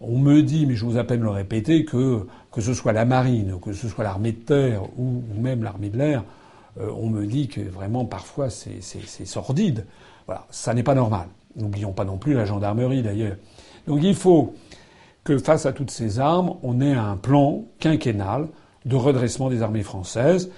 On me dit, mais je vous appelle le répéter, que que ce soit la marine, que ce soit l'armée de terre ou, même l'armée de l'air, on me dit que vraiment parfois c'est sordide. Voilà, ça n'est pas normal. N'oublions pas non plus la gendarmerie d'ailleurs. Donc il faut que face à toutes ces armes, on ait un plan quinquennal de redressement des armées françaises,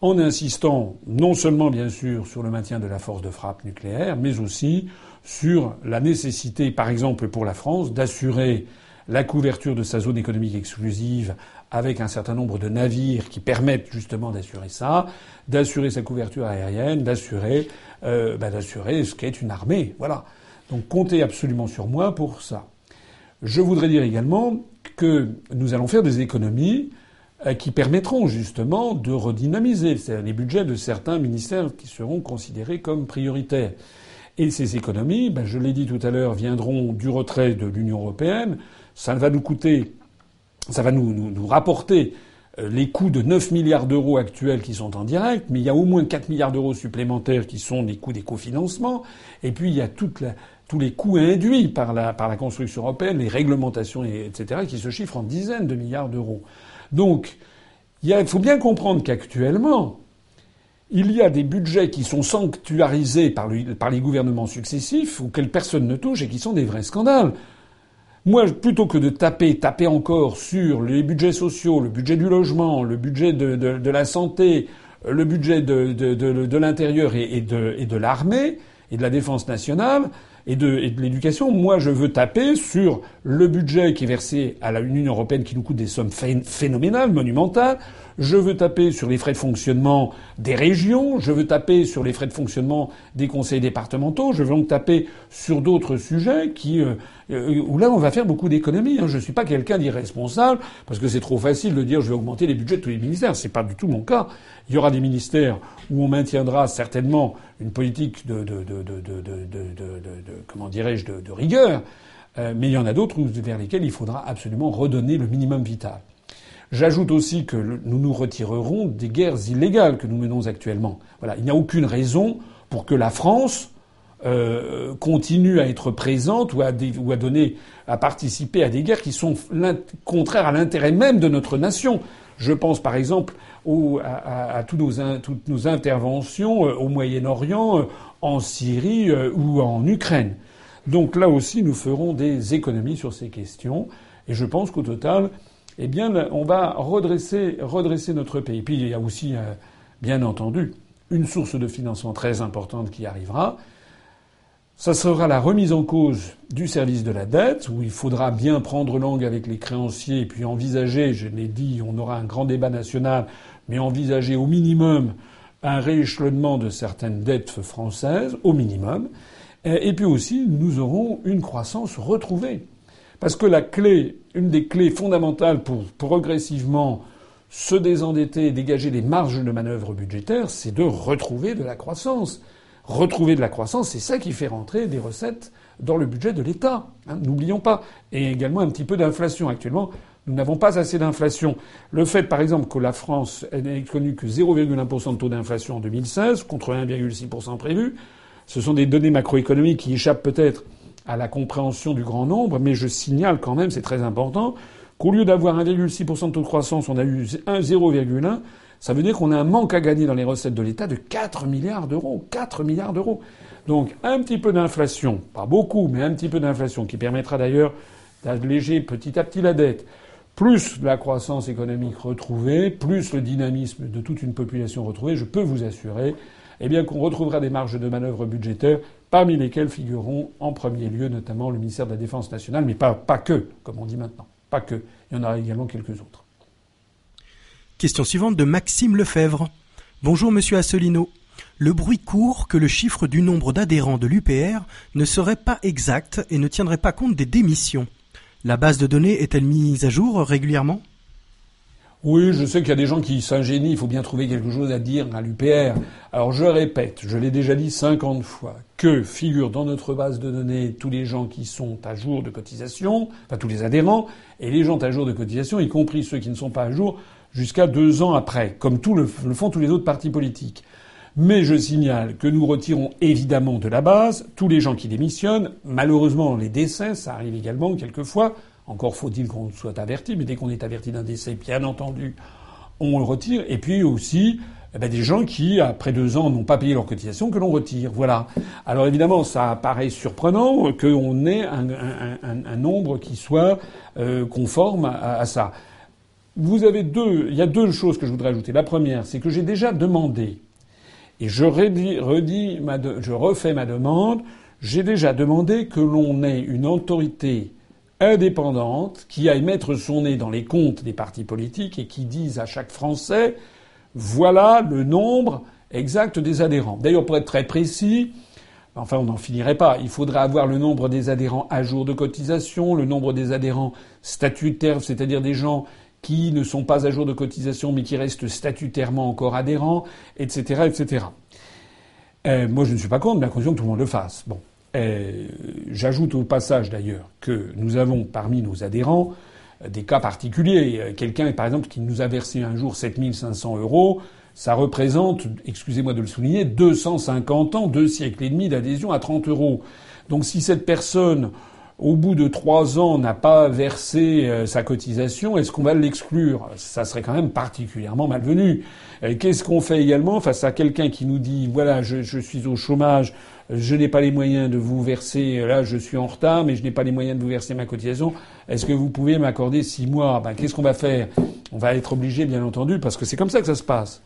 en insistant non seulement bien sûr sur le maintien de la force de frappe nucléaire, mais aussi sur la nécessité, par exemple pour la France, d'assurer la couverture de sa zone économique exclusive avec un certain nombre de navires qui permettent justement d'assurer ça, d'assurer sa couverture aérienne, d'assurer, euh, bah, d'assurer ce qu'est une armée. Voilà. Donc comptez absolument sur moi pour ça. Je voudrais dire également que nous allons faire des économies euh, qui permettront justement de redynamiser les budgets de certains ministères qui seront considérés comme prioritaires. Et ces économies, ben je l'ai dit tout à l'heure, viendront du retrait de l'Union européenne. Ça va nous coûter, ça va nous, rapporter euh, les coûts de 9 milliards d'euros actuels qui sont en direct, mais il y a au moins 4 milliards d'euros supplémentaires qui sont les coûts des cofinancements, et puis il y a tous les coûts induits par la, par la construction européenne, les réglementations, etc., qui se chiffrent en dizaines de milliards d'euros. Donc, il faut bien comprendre qu'actuellement, il y a des budgets qui sont sanctuarisés par, par les gouvernements successifs, auxquels personne ne touche et qui sont des vrais scandales. Moi, plutôt que de taper, taper encore sur les budgets sociaux, le budget du logement, le budget de, la santé, le budget de, l'intérieur et, et de l'armée et de la défense nationale, et de, l'éducation. Moi, je veux taper sur le budget qui est versé à l'Union européenne qui nous coûte des sommes phénoménales, monumentales. Je veux taper sur les frais de fonctionnement des régions. Je veux taper sur les frais de fonctionnement des conseils départementaux. Je veux donc taper sur d'autres sujets qui, euh, euh, où là, on va faire beaucoup d'économies. Hein. Je ne suis pas quelqu'un d'irresponsable parce que c'est trop facile de dire je vais augmenter les budgets de tous les ministères. C'est pas du tout mon cas. Il y aura des ministères où on maintiendra certainement une politique de, comment dirais-je, de, rigueur. Euh, mais il y en a d'autres vers lesquels il faudra absolument redonner le minimum vital. J'ajoute aussi que nous nous retirerons des guerres illégales que nous menons actuellement. Voilà, il n'y a aucune raison pour que la France euh, continue à être présente ou à, donner, à participer à des guerres qui sont contraires à l'intérêt même de notre nation. Je pense par exemple à, à, toutes nos interventions euh, au Moyen-Orient, euh, en Syrie ou en Ukraine. Donc là aussi, nous ferons des économies sur ces questions. Et je pense qu'au total, eh bien, on va redresser, notre pays. Puis il y a aussi, euh, bien entendu, une source de financement très importante qui arrivera. Ça sera la remise en cause du service de la dette, où il faudra bien prendre langue avec les créanciers et puis envisager, je l'ai dit, on aura un grand débat national, mais envisager au minimum un rééchelonnement de certaines dettes françaises, au minimum. Et puis aussi, nous aurons une croissance retrouvée. Parce que la clé, une des clés fondamentales pour progressivement se désendetter et dégager des marges de manœuvre budgétaires, c'est de retrouver de la croissance. Retrouver de la croissance, c'est ça qui fait rentrer des recettes dans le budget de l'État. Hein, n'oublions pas. Et également un petit peu d'inflation. Actuellement, nous n'avons pas assez d'inflation. Le fait, par exemple, que la France n'ait connu que 0,1% de taux d'inflation en 2016 contre 1,6% prévu, ce sont des données macroéconomiques qui échappent peut-être à la compréhension du grand nombre, mais je signale quand même, c'est très important, qu'au lieu d'avoir 1,6% de taux de croissance, on a eu 0,1. Ça veut dire qu'on a un manque à gagner dans les recettes de l'État de 4 milliards d'euros. 4 milliards d'euros. Donc un petit peu d'inflation, pas beaucoup, mais un petit peu d'inflation, qui permettra d'ailleurs d'alléger petit à petit la dette, plus la croissance économique retrouvée, plus le dynamisme de toute une population retrouvée, je peux vous assurer eh bien qu'on retrouvera des marges de manœuvre budgétaires parmi lesquelles figureront en premier lieu notamment le ministère de la Défense nationale, mais pas, pas que, comme on dit maintenant. Pas que. Il y en aura également quelques autres. Question suivante de Maxime Lefebvre. Bonjour Monsieur Asselineau. Le bruit court que le chiffre du nombre d'adhérents de l'UPR ne serait pas exact et ne tiendrait pas compte des démissions. La base de données est-elle mise à jour régulièrement? Oui, je sais qu'il y a des gens qui s'ingénient, il faut bien trouver quelque chose à dire à l'UPR. Alors je répète, je l'ai déjà dit 50 fois, que figurent dans notre base de données tous les gens qui sont à jour de cotisation, enfin tous les adhérents, et les gens à jour de cotisation, y compris ceux qui ne sont pas à jour, jusqu'à deux ans après, comme le, font tous les autres partis politiques. Mais je signale que nous retirons évidemment de la base tous les gens qui démissionnent. Malheureusement, les décès, ça arrive également quelquefois. Encore faut-il qu'on soit averti, mais dès qu'on est averti d'un décès, bien entendu, on le retire. Et puis aussi, eh ben, des gens qui, après deux ans, n'ont pas payé leur cotisation, que l'on retire. Voilà. Alors évidemment, ça paraît surprenant qu'on ait un, nombre qui soit euh, conforme à, ça. Vous avez deux, il y a deux choses que je voudrais ajouter. La première, c'est que j'ai déjà demandé, et je redis, je refais ma demande, j'ai déjà demandé que l'on ait une autorité indépendante qui aille mettre son nez dans les comptes des partis politiques et qui dise à chaque Français voilà le nombre exact des adhérents. D'ailleurs, pour être très précis, enfin on n'en finirait pas, il faudrait avoir le nombre des adhérents à jour de cotisation, le nombre des adhérents statutaires, c'est-à-dire des gens qui ne sont pas à jour de cotisation mais qui restent statutairement encore adhérents, etc., etc. Euh, moi, je ne suis pas contre, mais à condition que tout le monde le fasse. Bon. Euh, j'ajoute au passage d'ailleurs que nous avons parmi nos adhérents euh, des cas particuliers. Euh, quelqu'un, par exemple, qui nous a versé un jour 7500 euros, ça représente, excusez-moi de le souligner, 250 ans, deux siècles et demi d'adhésion à 30 euros. Donc si cette personne, au bout de trois ans, n'a pas versé sa cotisation, est-ce qu'on va l'exclure? Ça serait quand même particulièrement malvenu. Qu'est-ce qu'on fait également face à quelqu'un qui nous dit, voilà, je, je suis au chômage, je n'ai pas les moyens de vous verser, là je suis en retard, mais je n'ai pas les moyens de vous verser ma cotisation. Est-ce que vous pouvez m'accorder six mois? Ben, Qu'est-ce qu'on va faire? On va être obligé, bien entendu, parce que c'est comme ça que ça se passe.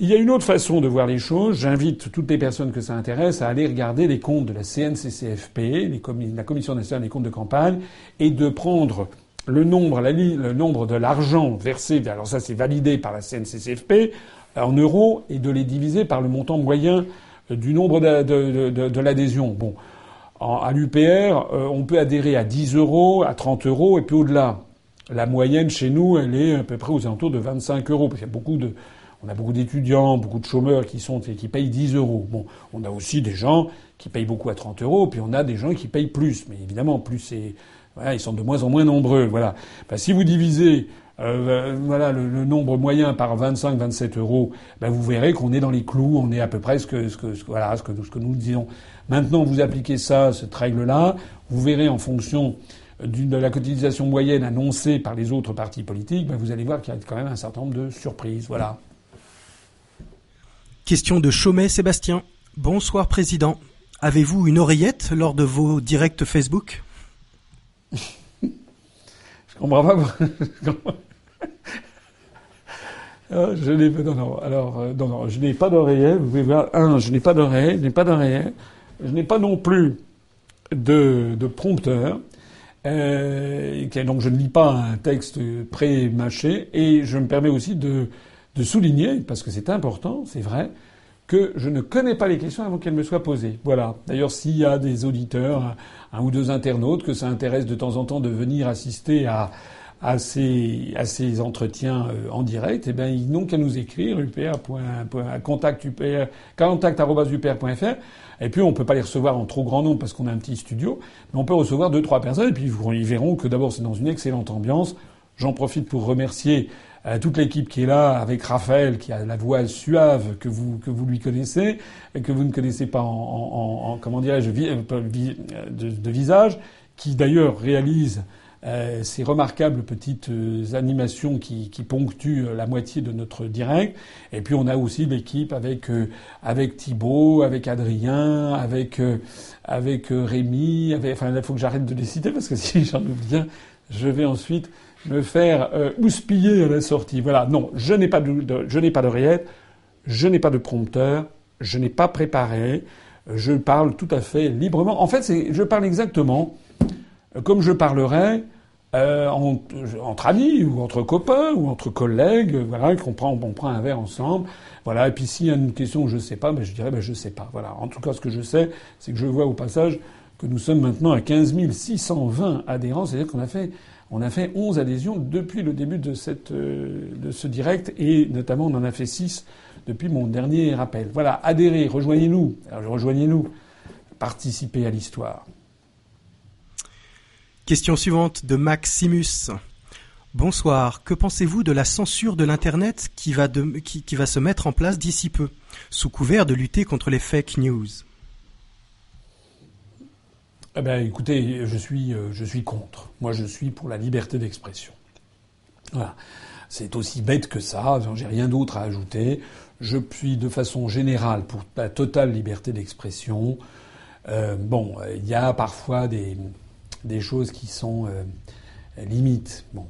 Il y a une autre façon de voir les choses. J'invite toutes les personnes que ça intéresse à aller regarder les comptes de la CNCCFP, la Commission nationale des comptes de campagne, et de prendre le nombre, le nombre de l'argent versé, alors ça c'est validé par la CNCCFP, en euros, et de les diviser par le montant moyen du nombre de, de, l'adhésion. Bon, à l'UPR, euh, on peut adhérer à 10 euros, à 30 euros, et puis au-delà. La moyenne chez nous, elle est à peu près aux alentours de 25 euros, parce qu'il y a beaucoup de, on a beaucoup d'étudiants, beaucoup de chômeurs qui sont qui payent 10 euros. Bon, on a aussi des gens qui payent beaucoup à 30 euros, puis on a des gens qui payent plus. Mais évidemment, plus c'est, ils sont de moins en moins nombreux. Voilà. Ben, si vous divisez euh, voilà le, nombre moyen par 25-27 euros, ben vous verrez qu'on est dans les clous, on est à peu près ce que, ce que, voilà, ce que, ce que nous disons. Maintenant, vous appliquez ça, cette règle-là, vous verrez en fonction de la cotisation moyenne annoncée par les autres partis politiques, ben vous allez voir qu'il y a quand même un certain nombre de surprises. Voilà. Question de Chaumet Sébastien. Bonsoir Président. Avez-vous une oreillette lors de vos directs Facebook? Je comprends pas. Euh, je n'ai pas d'oreiller. Vous pouvez voir, je n'ai pas d'oreille, je n'ai pas d'oreiller, je n'ai pas non plus de, de prompteur. Euh, donc je ne lis pas un texte pré-mâché et je me permets aussi de, de souligner, parce que c'est important, c'est vrai, que je ne connais pas les questions avant qu'elles me soient posées. Voilà. D'ailleurs, s'il y a des auditeurs, un ou deux internautes, que ça intéresse de temps en temps de venir assister à, à ces, à ces entretiens euh, en direct, eh bien, ils n'ont qu'à nous écrire contact, et puis on peut pas les recevoir en trop grand nombre parce qu'on a un petit studio, mais on peut recevoir deux trois personnes et puis ils verront que d'abord c'est dans une excellente ambiance. J'en profite pour remercier euh, toute l'équipe qui est là, avec Raphaël, qui a la voix suave que vous que vous lui connaissez, et que vous ne connaissez pas en, en, en comment dirais-je euh, de, visage, qui d'ailleurs réalise euh, ces remarquables petites euh, animations qui, ponctuent la moitié de notre direct. Et puis on a aussi l'équipe avec euh, avec Thibaut, avec Adrien, avec avec Rémi. Avec, enfin, il faut que j'arrête de les citer parce que si j'en oublie un, je vais ensuite me faire houspiller à la sortie. Voilà. Non, je n'ai pas de, je je n'ai pas de prompteur, je n'ai pas préparé. Je parle tout à fait librement. En fait, je parle exactement comme je parlerais euh, entre amis ou entre copains ou entre collègues, voilà, qu'on prend, on prend un verre ensemble, voilà. Et puis s'il y a une question que je sais pas, ben je dirais ben je sais pas, voilà. En tout cas, ce que je sais, c'est que je vois au passage que nous sommes maintenant à 15 620 adhérents, c'est-à-dire qu'on a fait on a fait 11 adhésions depuis le début de cette euh, de ce direct et notamment on en a fait 6 depuis mon dernier rappel. Voilà, adhérez, rejoignez-nous, rejoignez-nous, participez à l'histoire. Question suivante de Maximus. Bonsoir. Que pensez-vous de la censure de l'Internet qui va, se mettre en place d'ici peu, sous couvert de lutter contre les fake news? Eh ben, écoutez, je suis, euh, je suis contre. Moi, je suis pour la liberté d'expression. Voilà. C'est aussi bête que ça. J'ai rien d'autre à ajouter. je suis de façon générale pour la totale liberté d'expression. Euh, bon, il y a parfois des, des choses qui sont euh, limites. Bon.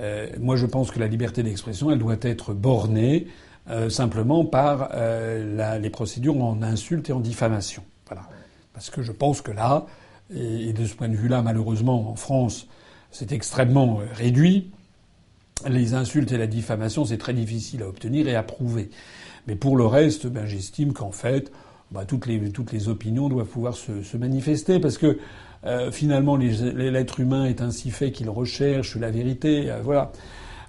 Euh, moi, je pense que la liberté d'expression, elle doit être bornée euh, simplement par les procédures en insulte et en diffamation. Voilà. Parce que je pense que là, et, et de ce point de vue-là, malheureusement, en France, c'est extrêmement réduit. Les insultes et la diffamation, c'est très difficile à obtenir et à prouver. Mais pour le reste, ben, j'estime qu'en fait, bah, toutes, les, toutes les opinions doivent pouvoir se, se manifester parce que euh, finalement, l'être humain est ainsi fait qu'il recherche la vérité. Euh, voilà.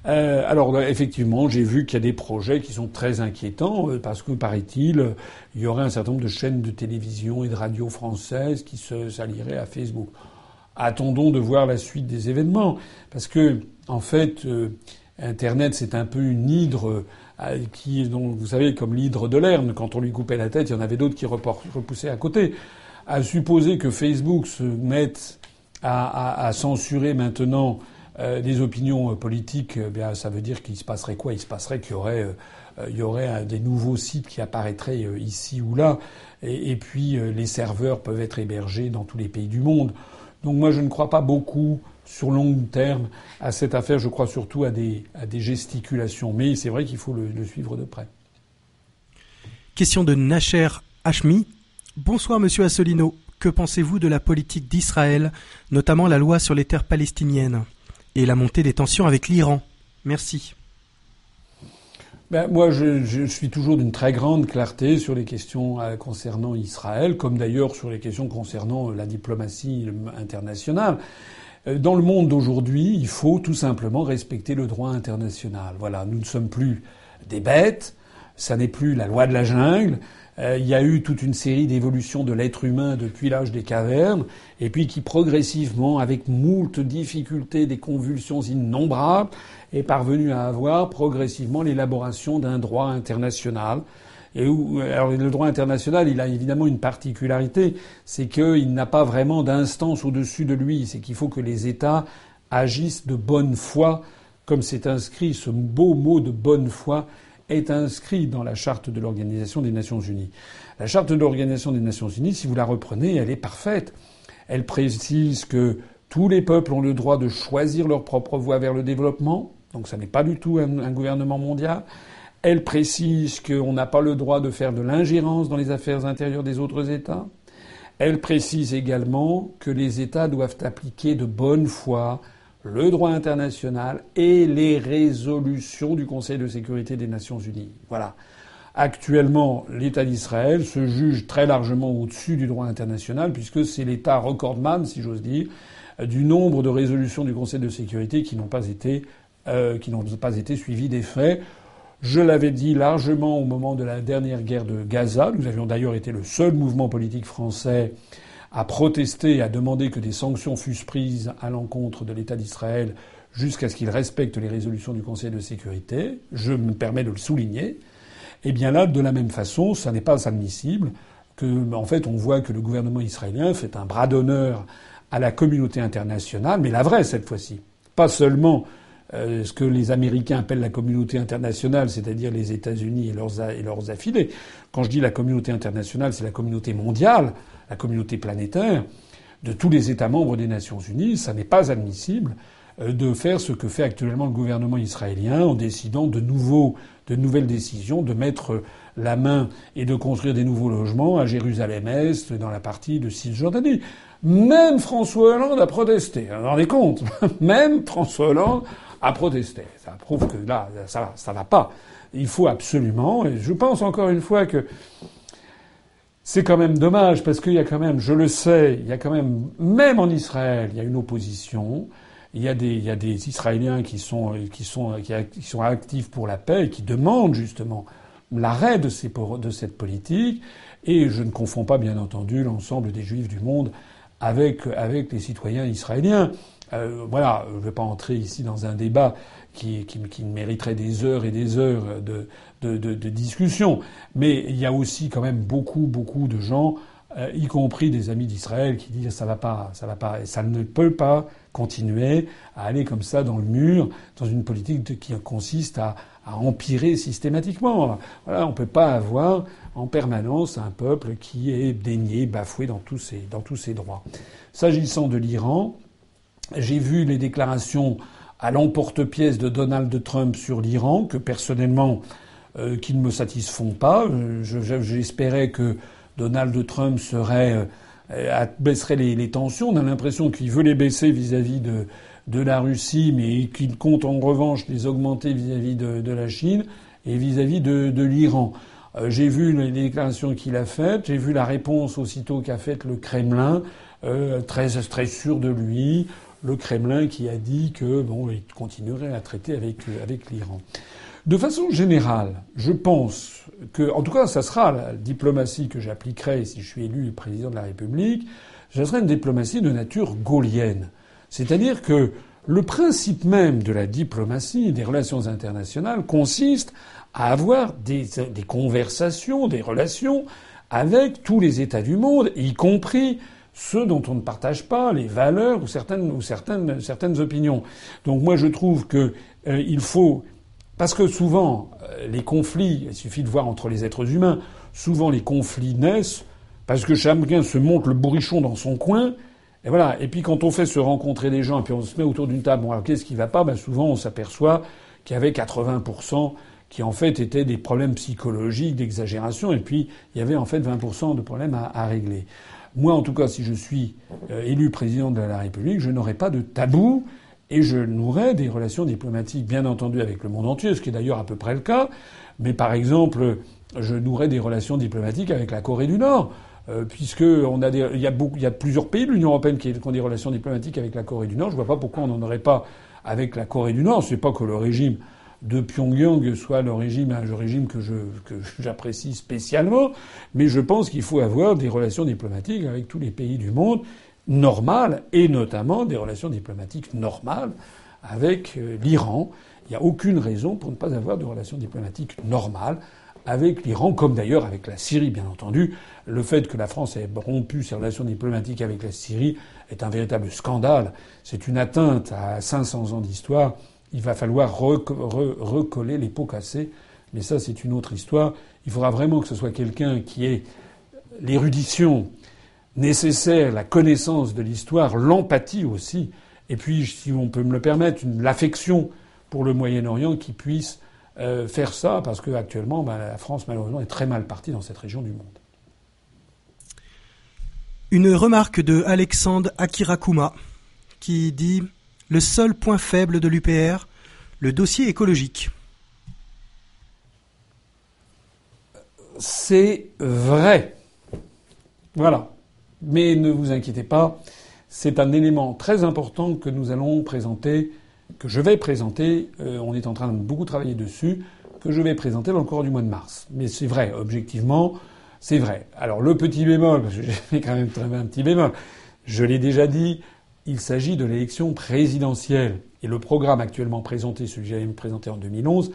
Euh, alors effectivement, j'ai vu qu'il y a des projets qui sont très inquiétants parce que, paraît-il, il y aurait un certain nombre de chaînes de télévision et de radio françaises qui se s'allieraient à Facebook. Attendons de voir la suite des événements parce que, en fait, Internet c'est un peu une hydre qui, donc, vous savez, comme l'hydre de Lerne, quand on lui coupait la tête, il y en avait d'autres qui repoussaient à côté. À supposer que Facebook se mette à, à, censurer maintenant euh, des opinions euh, politiques, eh bien, ça veut dire qu'il se passerait quoi? Il se passerait qu'il y aurait, euh, il y aurait des nouveaux sites qui apparaîtraient ici ou là, et, et puis les serveurs peuvent être hébergés dans tous les pays du monde. Donc moi, je ne crois pas beaucoup sur long terme à cette affaire. Je crois surtout à des, à des gesticulations. Mais c'est vrai qu'il faut le, le, suivre de près. Question de Nacher Hashmi. Bonsoir, monsieur Assolino. Que pensez-vous de la politique d'Israël, notamment la loi sur les terres palestiniennes et la montée des tensions avec l'Iran? Merci. Ben, moi, je, suis toujours d'une très grande clarté sur les questions euh, concernant Israël, comme d'ailleurs sur les questions concernant la diplomatie internationale. Euh, dans le monde d'aujourd'hui, il faut tout simplement respecter le droit international. Voilà, nous ne sommes plus des bêtes, ça n'est plus la loi de la jungle. Euh, il y a eu toute une série d'évolutions de l'être humain depuis l'âge des cavernes, et puis qui progressivement, avec moult difficultés, des convulsions innombrables, est parvenu à avoir progressivement l'élaboration d'un droit international et où, alors le droit international, il a évidemment une particularité, c'est qu'il n'a pas vraiment d'instance au-dessus de lui. C'est qu'il faut que les États agissent de bonne foi, comme c'est inscrit, ce beau mot de bonne foi est inscrit dans la charte de l'Organisation des Nations Unies. La charte de l'Organisation des Nations Unies, si vous la reprenez, elle est parfaite. Elle précise que tous les peuples ont le droit de choisir leur propre voie vers le développement, donc ça n'est pas du tout un, un gouvernement mondial. Elle précise qu'on n'a pas le droit de faire de l'ingérence dans les affaires intérieures des autres États. Elle précise également que les États doivent appliquer de bonne foi le droit international et les résolutions du Conseil de sécurité des Nations Unies. Voilà. Actuellement, l'État d'Israël se juge très largement au-dessus du droit international puisque c'est l'État recordman, si j'ose dire, du nombre de résolutions du Conseil de sécurité qui n'ont pas été euh, qui n'ont pas été suivies des faits. Je l'avais dit largement au moment de la dernière guerre de Gaza. Nous avions d'ailleurs été le seul mouvement politique français à protester à demander que des sanctions fussent prises à l'encontre de l'État d'Israël jusqu'à ce qu'il respecte les résolutions du Conseil de sécurité. Je me permets de le souligner. Eh bien là, de la même façon, ça n'est pas admissible que, en fait, on voit que le gouvernement israélien fait un bras d'honneur à la communauté internationale, mais la vraie cette fois-ci. Pas seulement euh, ce que les Américains appellent la communauté internationale, c'est-à-dire les États-Unis et leurs, affiliés. Quand je dis la communauté internationale, c'est la communauté mondiale, la communauté planétaire, de tous les États membres des Nations Unies. Ça n'est pas admissible euh, de faire ce que fait actuellement le gouvernement israélien en décidant de nouveaux, de nouvelles décisions, de mettre la main et de construire des nouveaux logements à Jérusalem-Est, dans la partie de Cisjordanie. Même François Hollande a protesté. Vous vous rendez compte? Même François Hollande à protester. Ça prouve que là, ça, ça va pas. Il faut absolument, et je pense encore une fois que c'est quand même dommage parce qu'il y a quand même, je le sais, il y a quand même, même en Israël, il y a une opposition. Il y a des, il y a des Israéliens qui sont, qui sont, qui sont actifs pour la paix et qui demandent justement l'arrêt de, cette politique. Et je ne confonds pas, bien entendu, l'ensemble des Juifs du monde avec, avec les citoyens israéliens. Euh, voilà, je ne vais pas entrer ici dans un débat qui, qui, mériterait des heures et des heures de, de, discussion. Mais il y a aussi quand même beaucoup, beaucoup de gens, euh, y compris des amis d'Israël, qui disent ça va pas, ça va pas, ça ne peut pas continuer à aller comme ça dans le mur, dans une politique qui consiste à, à empirer systématiquement. Voilà, on ne peut pas avoir en permanence un peuple qui est dénié, bafoué dans tous ses, dans tous ses droits. S'agissant de l'Iran, j'ai vu les déclarations à l'emporte-pièce de Donald Trump sur l'Iran, que personnellement, euh, qui ne me satisfont pas. Euh, j'espérais que Donald Trump serait euh, baisserait les, tensions. On a l'impression qu'il veut les baisser vis-à-vis de, de la Russie, mais qu'il compte en revanche les augmenter vis-à-vis de, de, la Chine et vis-à-vis de, de l'Iran. Euh, j'ai vu les déclarations qu'il a faites, j'ai vu la réponse aussitôt qu'a faite le Kremlin, euh, très très sûr de lui, le Kremlin qui a dit que bon, il continuerait à traiter avec avec l'Iran. De façon générale, je pense que, en tout cas, ça sera la diplomatie que j'appliquerai si je suis élu président de la République. Ce sera une diplomatie de nature gaulienne. C'est-à-dire que le principe même de la diplomatie, des relations internationales, consiste à avoir des, des conversations, des relations avec tous les États du monde, y compris ceux dont on ne partage pas les valeurs ou certaines ou certaines certaines opinions. Donc moi je trouve que euh, il faut parce que souvent, euh, les conflits, il suffit de voir entre les êtres humains, souvent les conflits naissent parce que chacun se monte le bourrichon dans son coin. Et voilà. Et puis quand on fait se rencontrer des gens et puis on se met autour d'une table, bon alors qu'est-ce qui va pas? Ben Souvent on s'aperçoit qu'il y avait 80% qui en fait étaient des problèmes psychologiques, d'exagération, et puis il y avait en fait 20% de problèmes à, à, régler. Moi en tout cas, si je suis euh, élu président de la République, je n'aurai pas de tabou et je nouerai des relations diplomatiques, bien entendu, avec le monde entier, ce qui est d'ailleurs à peu près le cas. Mais par exemple, je nouerai des relations diplomatiques avec la Corée du Nord, euh, puisque il, y a plusieurs pays de l'Union européenne qui, ont des relations diplomatiques avec la Corée du Nord. Je vois pas pourquoi on n'en aurait pas avec la Corée du Nord. C'est pas que le régime de Pyongyang soit le régime, un régime que que j'apprécie spécialement, mais je pense qu'il faut avoir des relations diplomatiques avec tous les pays du monde normales, et notamment des relations diplomatiques normales avec euh, l'Iran. Il n'y a aucune raison pour ne pas avoir de relations diplomatiques normales avec l'Iran, comme d'ailleurs avec la Syrie, bien entendu. Le fait que la France ait rompu ses relations diplomatiques avec la Syrie est un véritable scandale. C'est une atteinte à 500 ans d'histoire. Il va falloir recoller les pots cassés. Mais ça, c'est une autre histoire. Il faudra vraiment que ce soit quelqu'un qui ait l'érudition nécessaire, la connaissance de l'histoire, l'empathie aussi, et puis, si on peut me le permettre, l'affection pour le Moyen-Orient qui puisse euh, faire ça, parce qu'actuellement, ben, la France, malheureusement, est très mal partie dans cette région du monde. Une remarque de Alexandre Akirakuma qui dit Le seul point faible de l'UPR, le dossier écologique. C'est vrai. Voilà. Mais ne vous inquiétez pas, c'est un élément très important que nous allons présenter, que je vais présenter. Euh, on est en train de beaucoup travailler dessus, que je vais présenter dans le cours du mois de mars. Mais c'est vrai, objectivement, c'est vrai. Alors le petit bémol, j'ai quand même un petit bémol, je l'ai déjà dit, il s'agit de l'élection présidentielle. Et le programme actuellement présenté, celui que j'avais présenté en 2011,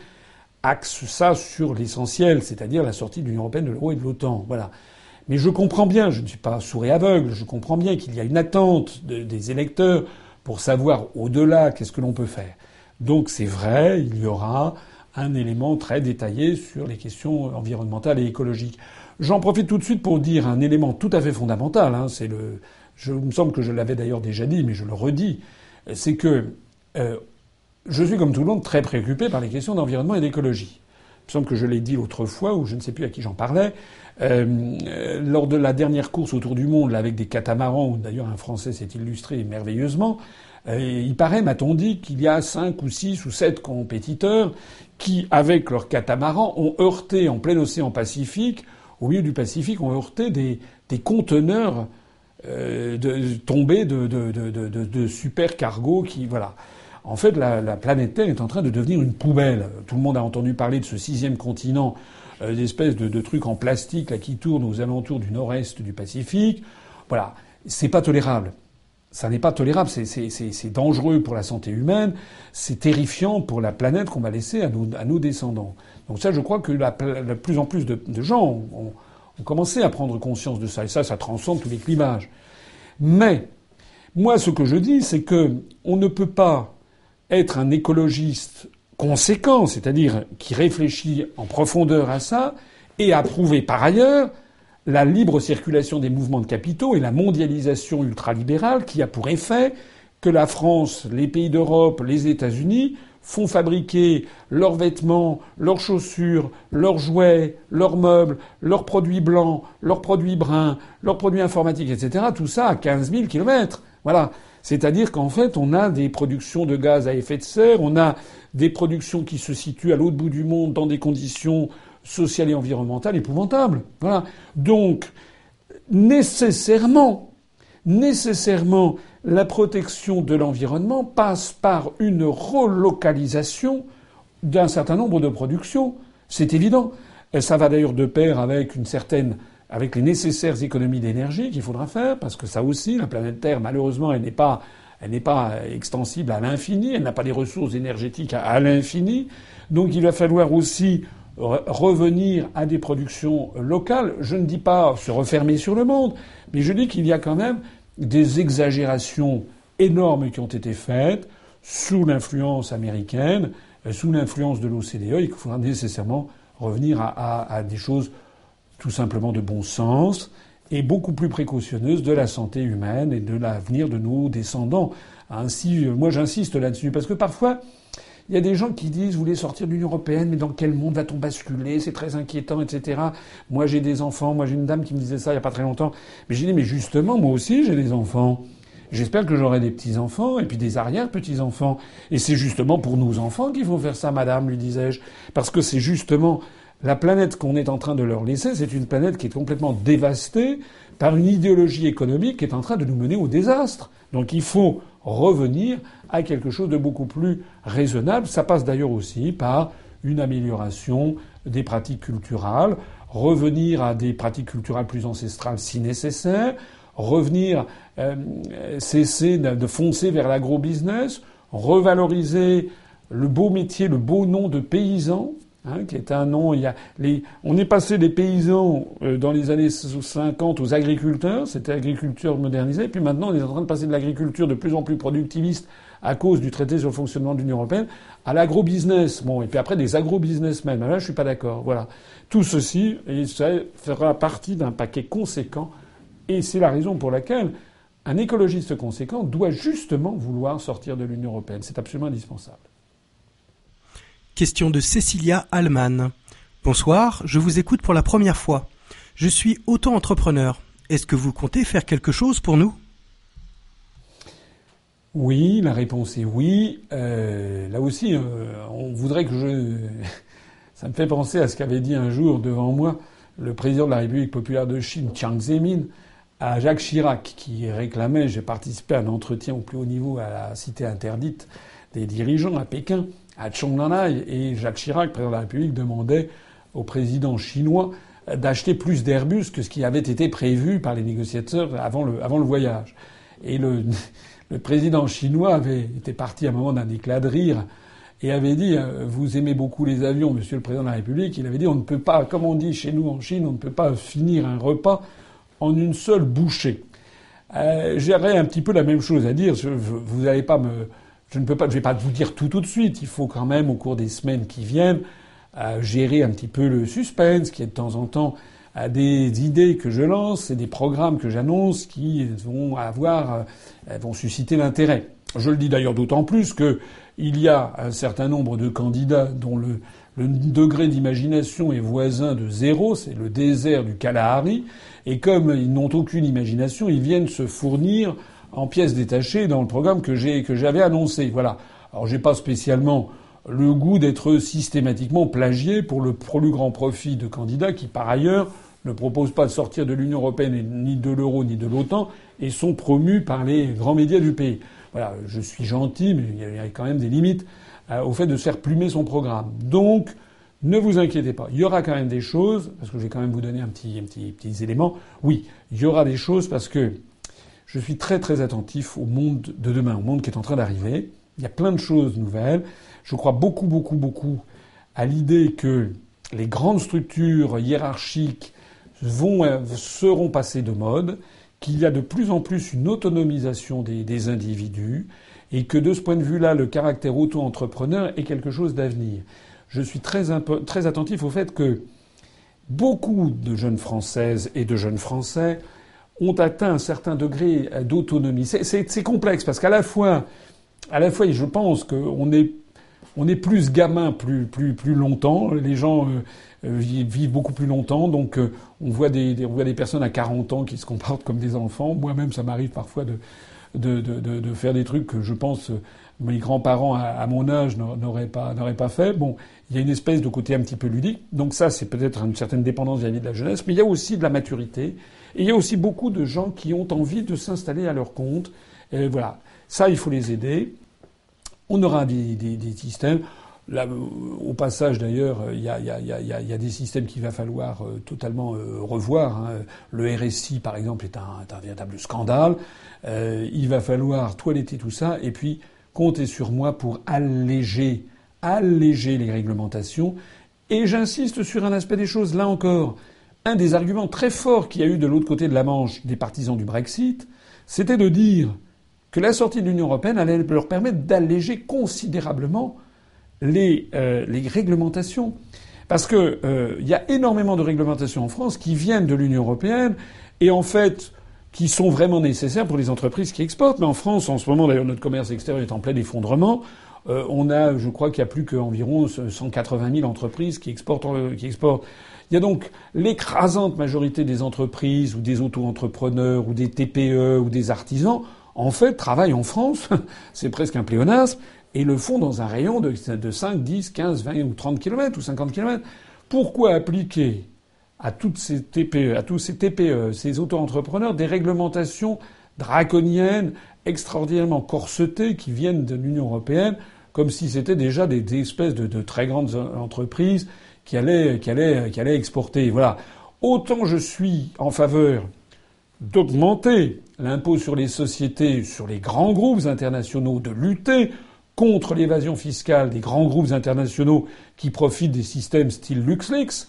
axe ça sur l'essentiel, c'est-à-dire la sortie de l'Union européenne, de l'euro et de l'OTAN. Voilà. Mais je comprends bien, je ne suis pas sourd et aveugle, je comprends bien qu'il y a une attente des électeurs pour savoir au-delà qu'est-ce que l'on peut faire. Donc c'est vrai, il y aura un élément très détaillé sur les questions environnementales et écologiques. J'en profite tout de suite pour dire un élément tout à fait fondamental. Hein, c'est le, je il me semble que je l'avais d'ailleurs déjà dit, mais je le redis, c'est que euh, je suis comme tout le monde très préoccupé par les questions d'environnement et d'écologie. Il me semble que je l'ai dit autrefois, ou je ne sais plus à qui j'en parlais. Euh, lors de la dernière course autour du monde, là, avec des catamarans, où d'ailleurs un Français s'est illustré merveilleusement, euh, il paraît, m'a-t-on dit, qu'il y a cinq ou six ou sept compétiteurs qui, avec leurs catamarans, ont heurté en plein océan Pacifique, au milieu du Pacifique, ont heurté des, des conteneurs euh, de, tombés de, de, de, de, super cargos qui, voilà. En fait, la, la planète Terre est en train de devenir une poubelle. Tout le monde a entendu parler de ce sixième continent euh, des espèces de, de, trucs en plastique là, qui tournent aux alentours du nord-est du Pacifique. Voilà, c'est pas tolérable. Ça n'est pas tolérable, c'est dangereux pour la santé humaine, c'est terrifiant pour la planète qu'on va laisser à nos, à nos, descendants. Donc ça, je crois que la, de plus en plus de, de gens ont, ont, commencé à prendre conscience de ça, et ça, ça transcende tous les clivages. Mais moi, ce que je dis, c'est que on ne peut pas être un écologiste conséquent, c'est-à-dire qui réfléchit en profondeur à ça, et a prouvé par ailleurs la libre circulation des mouvements de capitaux et la mondialisation ultralibérale qui a pour effet que la France, les pays d'Europe, les États-Unis font fabriquer leurs vêtements, leurs chaussures, leurs jouets, leurs meubles, leurs produits blancs, leurs produits bruns, leurs produits informatiques, etc. Tout ça à 15 000 kilomètres. Voilà. C'est-à-dire qu'en fait, on a des productions de gaz à effet de serre, on a des productions qui se situent à l'autre bout du monde dans des conditions sociales et environnementales épouvantables. Voilà. Donc, nécessairement, nécessairement, la protection de l'environnement passe par une relocalisation d'un certain nombre de productions. C'est évident. Ça va d'ailleurs de pair avec une certaine, avec les nécessaires économies d'énergie qu'il faudra faire, parce que ça aussi, la planète Terre, malheureusement, elle n'est pas, elle n'est pas extensible à l'infini, elle n'a pas des ressources énergétiques à, l'infini. Donc il va falloir aussi revenir à des productions locales. Je ne dis pas se refermer sur le monde, mais je dis qu'il y a quand même des exagérations énormes qui ont été faites sous l'influence américaine, euh, sous l'influence de l'OCDE, et qu'il faudra nécessairement revenir à, des choses tout simplement de bon sens et beaucoup plus précautionneuses de la santé humaine et de l'avenir de nos descendants. Ainsi, euh, moi j'insiste là-dessus, parce que parfois, il y a des gens qui disent, vous voulez sortir de l'Union européenne, mais dans quel monde va-t-on basculer? C'est très inquiétant, etc. Moi, j'ai des enfants. Moi, j'ai une dame qui me disait ça il n'y a pas très longtemps. Mais j'ai dit, mais justement, moi aussi, j'ai des enfants. J'espère que j'aurai des petits-enfants et puis des arrière-petits-enfants. Et c'est justement pour nos enfants qu'il faut faire ça, madame, lui disais-je. Parce que c'est justement la planète qu'on est en train de leur laisser, c'est une planète qui est complètement dévastée par une idéologie économique qui est en train de nous mener au désastre. Donc il faut revenir à quelque chose de beaucoup plus raisonnable. Ça passe d'ailleurs aussi par une amélioration des pratiques culturelles, revenir à des pratiques culturelles plus ancestrales si nécessaire, revenir, euh, cesser de foncer vers l'agro-business, revaloriser le beau métier, le beau nom de paysan, Hein, qui est un nom. Il y a les, on est passé des paysans euh, dans les années 50 aux agriculteurs, c'était agriculture modernisée, puis maintenant on est en train de passer de l'agriculture de plus en plus productiviste à cause du traité sur le fonctionnement de l'Union européenne à l'agro-business. Bon, et puis après des agro-businessmen. Là, je suis pas d'accord. Voilà. Tout ceci, ça fera partie d'un paquet conséquent, et c'est la raison pour laquelle un écologiste conséquent doit justement vouloir sortir de l'Union européenne. C'est absolument indispensable. Question de Cécilia Allman. Bonsoir, je vous écoute pour la première fois. Je suis auto-entrepreneur. Est-ce que vous comptez faire quelque chose pour nous? Oui, la réponse est oui. Euh, là aussi, euh, on voudrait que je... Ça me fait penser à ce qu'avait dit un jour devant moi le président de la République populaire de Chine, Chiang Zemin, à Jacques Chirac, qui réclamait, j'ai participé à un entretien au plus haut niveau à la cité interdite des dirigeants à Pékin, à Chonglanai. Et Jacques Chirac, président de la République, demandait au président chinois d'acheter plus d'Airbus que ce qui avait été prévu par les négociateurs avant le, avant le voyage. Et le, le président chinois avait été parti à un moment d'un éclat de rire et avait dit euh, Vous aimez beaucoup les avions, monsieur le président de la République. Il avait dit On ne peut pas, comme on dit chez nous en Chine, on ne peut pas finir un repas en une seule bouchée. Euh, J'aurais un petit peu la même chose à dire. Je ne vais pas vous dire tout tout de suite. Il faut quand même, au cours des semaines qui viennent, euh, gérer un petit peu le suspense, qui est de temps en temps à des idées que je lance et des programmes que j'annonce qui vont avoir, euh, vont susciter l'intérêt. Je le dis d'ailleurs d'autant plus que il y a un certain nombre de candidats dont le, le degré d'imagination est voisin de zéro, c'est le désert du Kalahari, et comme ils n'ont aucune imagination, ils viennent se fournir en pièces détachées dans le programme que que j'avais annoncé. Voilà. Alors j'ai pas spécialement le goût d'être systématiquement plagié pour le plus grand profit de candidats qui, par ailleurs, ne proposent pas de sortir de l'Union européenne, ni de l'euro, ni de l'OTAN, et sont promus par les grands médias du pays. Voilà, je suis gentil, mais il y a quand même des limites euh, au fait de se faire plumer son programme. Donc, ne vous inquiétez pas, il y aura quand même des choses, parce que je vais quand même vous donner un petit, un petit. Oui, il y aura des choses parce que je suis très très attentif au monde de demain, au monde qui est en train d'arriver. Il y a plein de choses nouvelles. Je crois beaucoup beaucoup beaucoup à l'idée que les grandes structures hiérarchiques vont, seront passées de mode, qu'il y a de plus en plus une autonomisation des, des, individus et que de ce point de vue-là, le caractère auto-entrepreneur est quelque chose d'avenir. Je suis très, très attentif au fait que beaucoup de jeunes Françaises et de jeunes Français ont atteint un certain degré d'autonomie. C'est complexe parce qu'à la fois, à la fois, je pense qu'on est on est plus gamin plus plus plus longtemps. Les gens euh, euh, vivent beaucoup plus longtemps, donc euh, on voit des, on voit des personnes à 40 ans qui se comportent comme des enfants. Moi-même, ça m'arrive parfois de de, de, de faire des trucs que je pense mes grands-parents à, mon âge n'auraient pas n'auraient pas fait. Bon, il y a une espèce de côté un petit peu ludique. Donc ça, c'est peut-être une certaine dépendance vis-à-vis de la jeunesse, mais il y a aussi de la maturité. Et il y a aussi beaucoup de gens qui ont envie de s'installer à leur compte. Et voilà, ça, il faut les aider. On aura des, des, systèmes. Au passage, d'ailleurs, il y a, des systèmes qu'il va falloir euh, totalement euh, revoir. Hein. Le RSI, par exemple, est un, est un véritable scandale. Euh, il va falloir toiletter tout ça. Et puis, comptez sur moi pour alléger, alléger les réglementations. Et j'insiste sur un aspect des choses, là encore. Un des arguments très forts qu'il y a eu de l'autre côté de la Manche des partisans du Brexit, c'était de dire que la sortie de l'Union européenne allait leur permettre d'alléger considérablement les, euh, réglementations. Parce qu'il euh, y a énormément de réglementations en France qui viennent de l'Union européenne et en fait qui sont vraiment nécessaires pour les entreprises qui exportent. Mais en France, en ce moment, d'ailleurs, notre commerce extérieur est en plein effondrement. Euh, on a, je crois qu'il y a plus qu'environ 180 000 entreprises qui exportent, qui exportent. Il y a donc l'écrasante majorité des entreprises ou des auto-entrepreneurs ou des TPE ou des artisans en fait, travaillent en France, c'est presque un pléonasme, et le font dans un rayon de, 5, 10, 15, 20 ou 30 km ou 50 km. Pourquoi appliquer à toutes ces TPE, à tous ces TPE, ces auto-entrepreneurs, des réglementations draconiennes, extraordinairement corsetées qui viennent de l'Union européenne, comme si c'était déjà des, espèces de, très grandes entreprises qui allaient, qui allaient, qui allaient exporter. Voilà. Autant je suis en faveur d'augmenter l'impôt sur les sociétés, sur les grands groupes internationaux, de lutter contre l'évasion fiscale des grands groupes internationaux qui profitent des systèmes style LuxLeaks,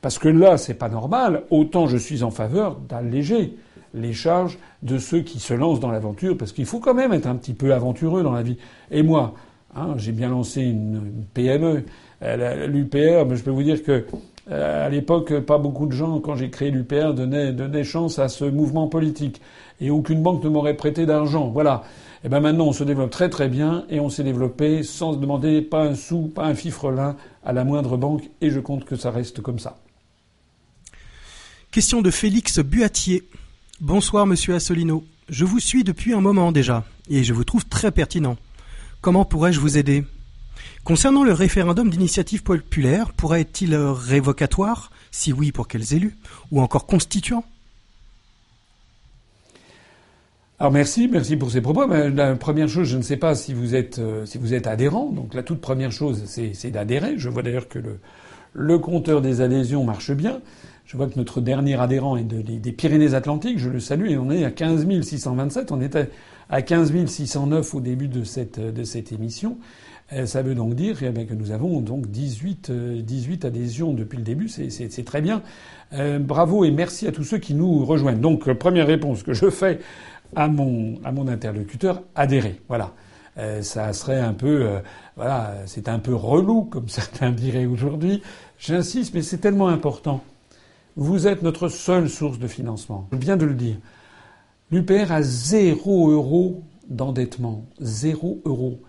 parce que là, c'est pas normal, autant je suis en faveur d'alléger les charges de ceux qui se lancent dans l'aventure, parce qu'il faut quand même être un petit peu aventureux dans la vie. Et moi, hein, j'ai bien lancé une, PME, l'UPR, mais je peux vous dire que euh, à l'époque, pas beaucoup de gens, quand j'ai créé l'UPR, donnaient, donnaient chance à ce mouvement politique. Et aucune banque ne m'aurait prêté d'argent. Voilà. Et eh ben maintenant, on se développe très très bien et on s'est développé sans se demander pas un sou, pas un fifrelin à la moindre banque. Et je compte que ça reste comme ça. Question de Félix Buatier. Bonsoir, monsieur Assolino. Je vous suis depuis un moment déjà et je vous trouve très pertinent. Comment pourrais-je vous aider? Concernant le référendum d'initiative populaire, pourrait-il révocatoire? Si oui, pour quels élus? Ou encore constituant? Alors merci, merci pour ces propos. la première chose, je ne sais pas si vous êtes euh, si vous êtes adhérent. Donc la toute première chose, c'est d'adhérer. Je vois d'ailleurs que le, le compteur des adhésions marche bien. Je vois que notre dernier adhérent est des Pyrénées-Atlantiques. Je le salue et on est à 15 627. On était à 15 609 au début de cette de cette émission. Euh, ça veut donc dire eh que nous avons donc 18, 18 euh, adhésions depuis le début. C'est très bien. Euh, bravo et merci à tous ceux qui nous rejoignent. Donc, première réponse que je fais à mon, à mon interlocuteur, adhérer. Voilà. ça serait un peu, voilà, c'est un peu relou, comme certains diraient aujourd'hui. J'insiste, mais c'est tellement important. Vous êtes notre seule source de financement. Je viens de le dire. L'UPR a zéro euro d'endettement. Zéro euro.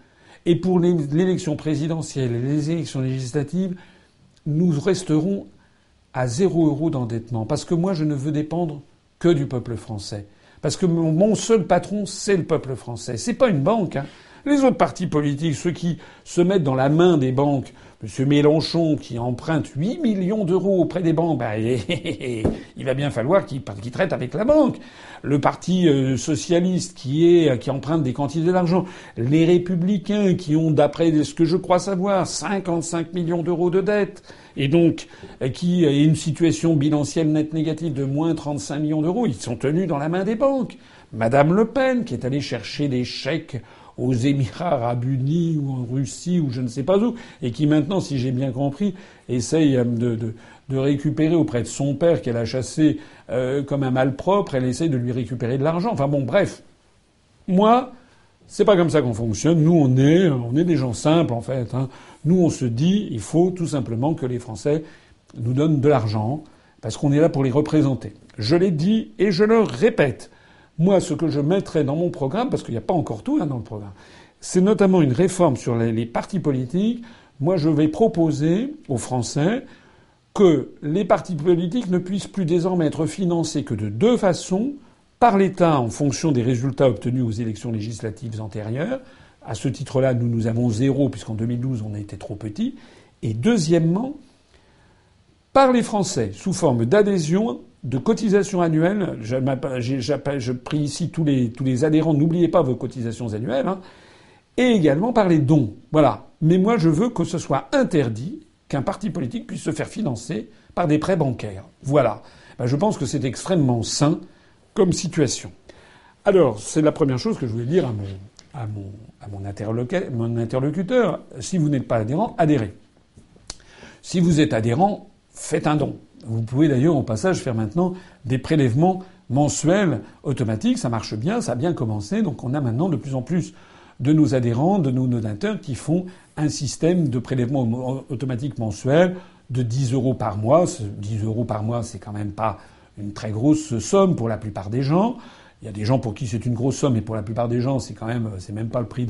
Et pour l'élection présidentielle et les élections législatives, nous resterons à zéro euro d'endettement. Parce que moi, je ne veux dépendre que du peuple français. Parce que mon seul patron, c'est le peuple français. C'est pas une banque. Hein. Les autres partis politiques, ceux qui se mettent dans la main des banques, M. Mélenchon qui emprunte 8 millions d'euros auprès des banques, ben, il va bien falloir qu'il traite avec la banque. Le Parti euh, socialiste qui est qui emprunte des quantités d'argent, les Républicains qui ont, d'après ce que je crois savoir, 55 millions d'euros de dettes et donc euh, qui a une situation bilancielle nette négative de moins 35 millions d'euros, ils sont tenus dans la main des banques. Madame Le Pen qui est allée chercher des chèques aux Émirats arabes unis ou en Russie ou je ne sais pas où, et qui maintenant, si j'ai bien compris, essaye euh, de, récupérer auprès de son père qu'elle a chassé euh, comme un malpropre. Elle essaye de lui récupérer de l'argent. Enfin bon, bref. Moi, c'est pas comme ça qu'on fonctionne. Nous, on est, on est des gens simples en fait. Hein. Nous, on se dit, il faut tout simplement que les Français nous donnent de l'argent parce qu'on est là pour les représenter. Je l'ai dit et je le répète. Moi, ce que je mettrais dans mon programme, parce qu'il n'y a pas encore tout hein, dans le programme, c'est notamment une réforme sur les, partis politiques. Moi, je vais proposer aux Français que les partis politiques ne puissent plus désormais être financés que de deux façons par l'État en fonction des résultats obtenus aux élections législatives antérieures. À ce titre-là, nous, nous avons zéro, puisqu'en 2012, on a été trop petit. Et deuxièmement, par les Français, sous forme d'adhésion, de cotisations annuelles. Je, prie ici tous les, tous les adhérents, n'oubliez pas vos cotisations annuelles. Hein et également par les dons. Voilà. Mais moi, je veux que ce soit interdit qu'un parti politique puisse se faire financer par des prêts bancaires. Voilà. Ben, je pense que c'est extrêmement sain comme situation. Alors, c'est la première chose que je voulais dire à mon, à mon, interlocuteur, interlocuteur. Si vous n'êtes pas adhérent, adhérez. Si vous êtes adhérent, faites un don. Vous pouvez d'ailleurs au passage faire maintenant des prélèvements mensuels automatiques. Ça marche bien, ça a bien commencé. Donc on a maintenant de plus en plus de nos adhérents, de nos donateurs qui font un système de prélèvement automatique mensuel de 10 euros par mois. 10 euros par mois, c'est quand même pas une très grosse somme pour la plupart des gens. Il y a des gens pour qui c'est une grosse somme, mais pour la plupart des gens, c'est quand même, c'est même pas le prix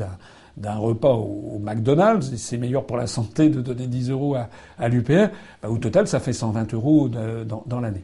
d'un repas au, McDonald's. C'est meilleur pour la santé de donner 10 euros à, l'UPR. Bah, au total, ça fait 120 euros dans l'année.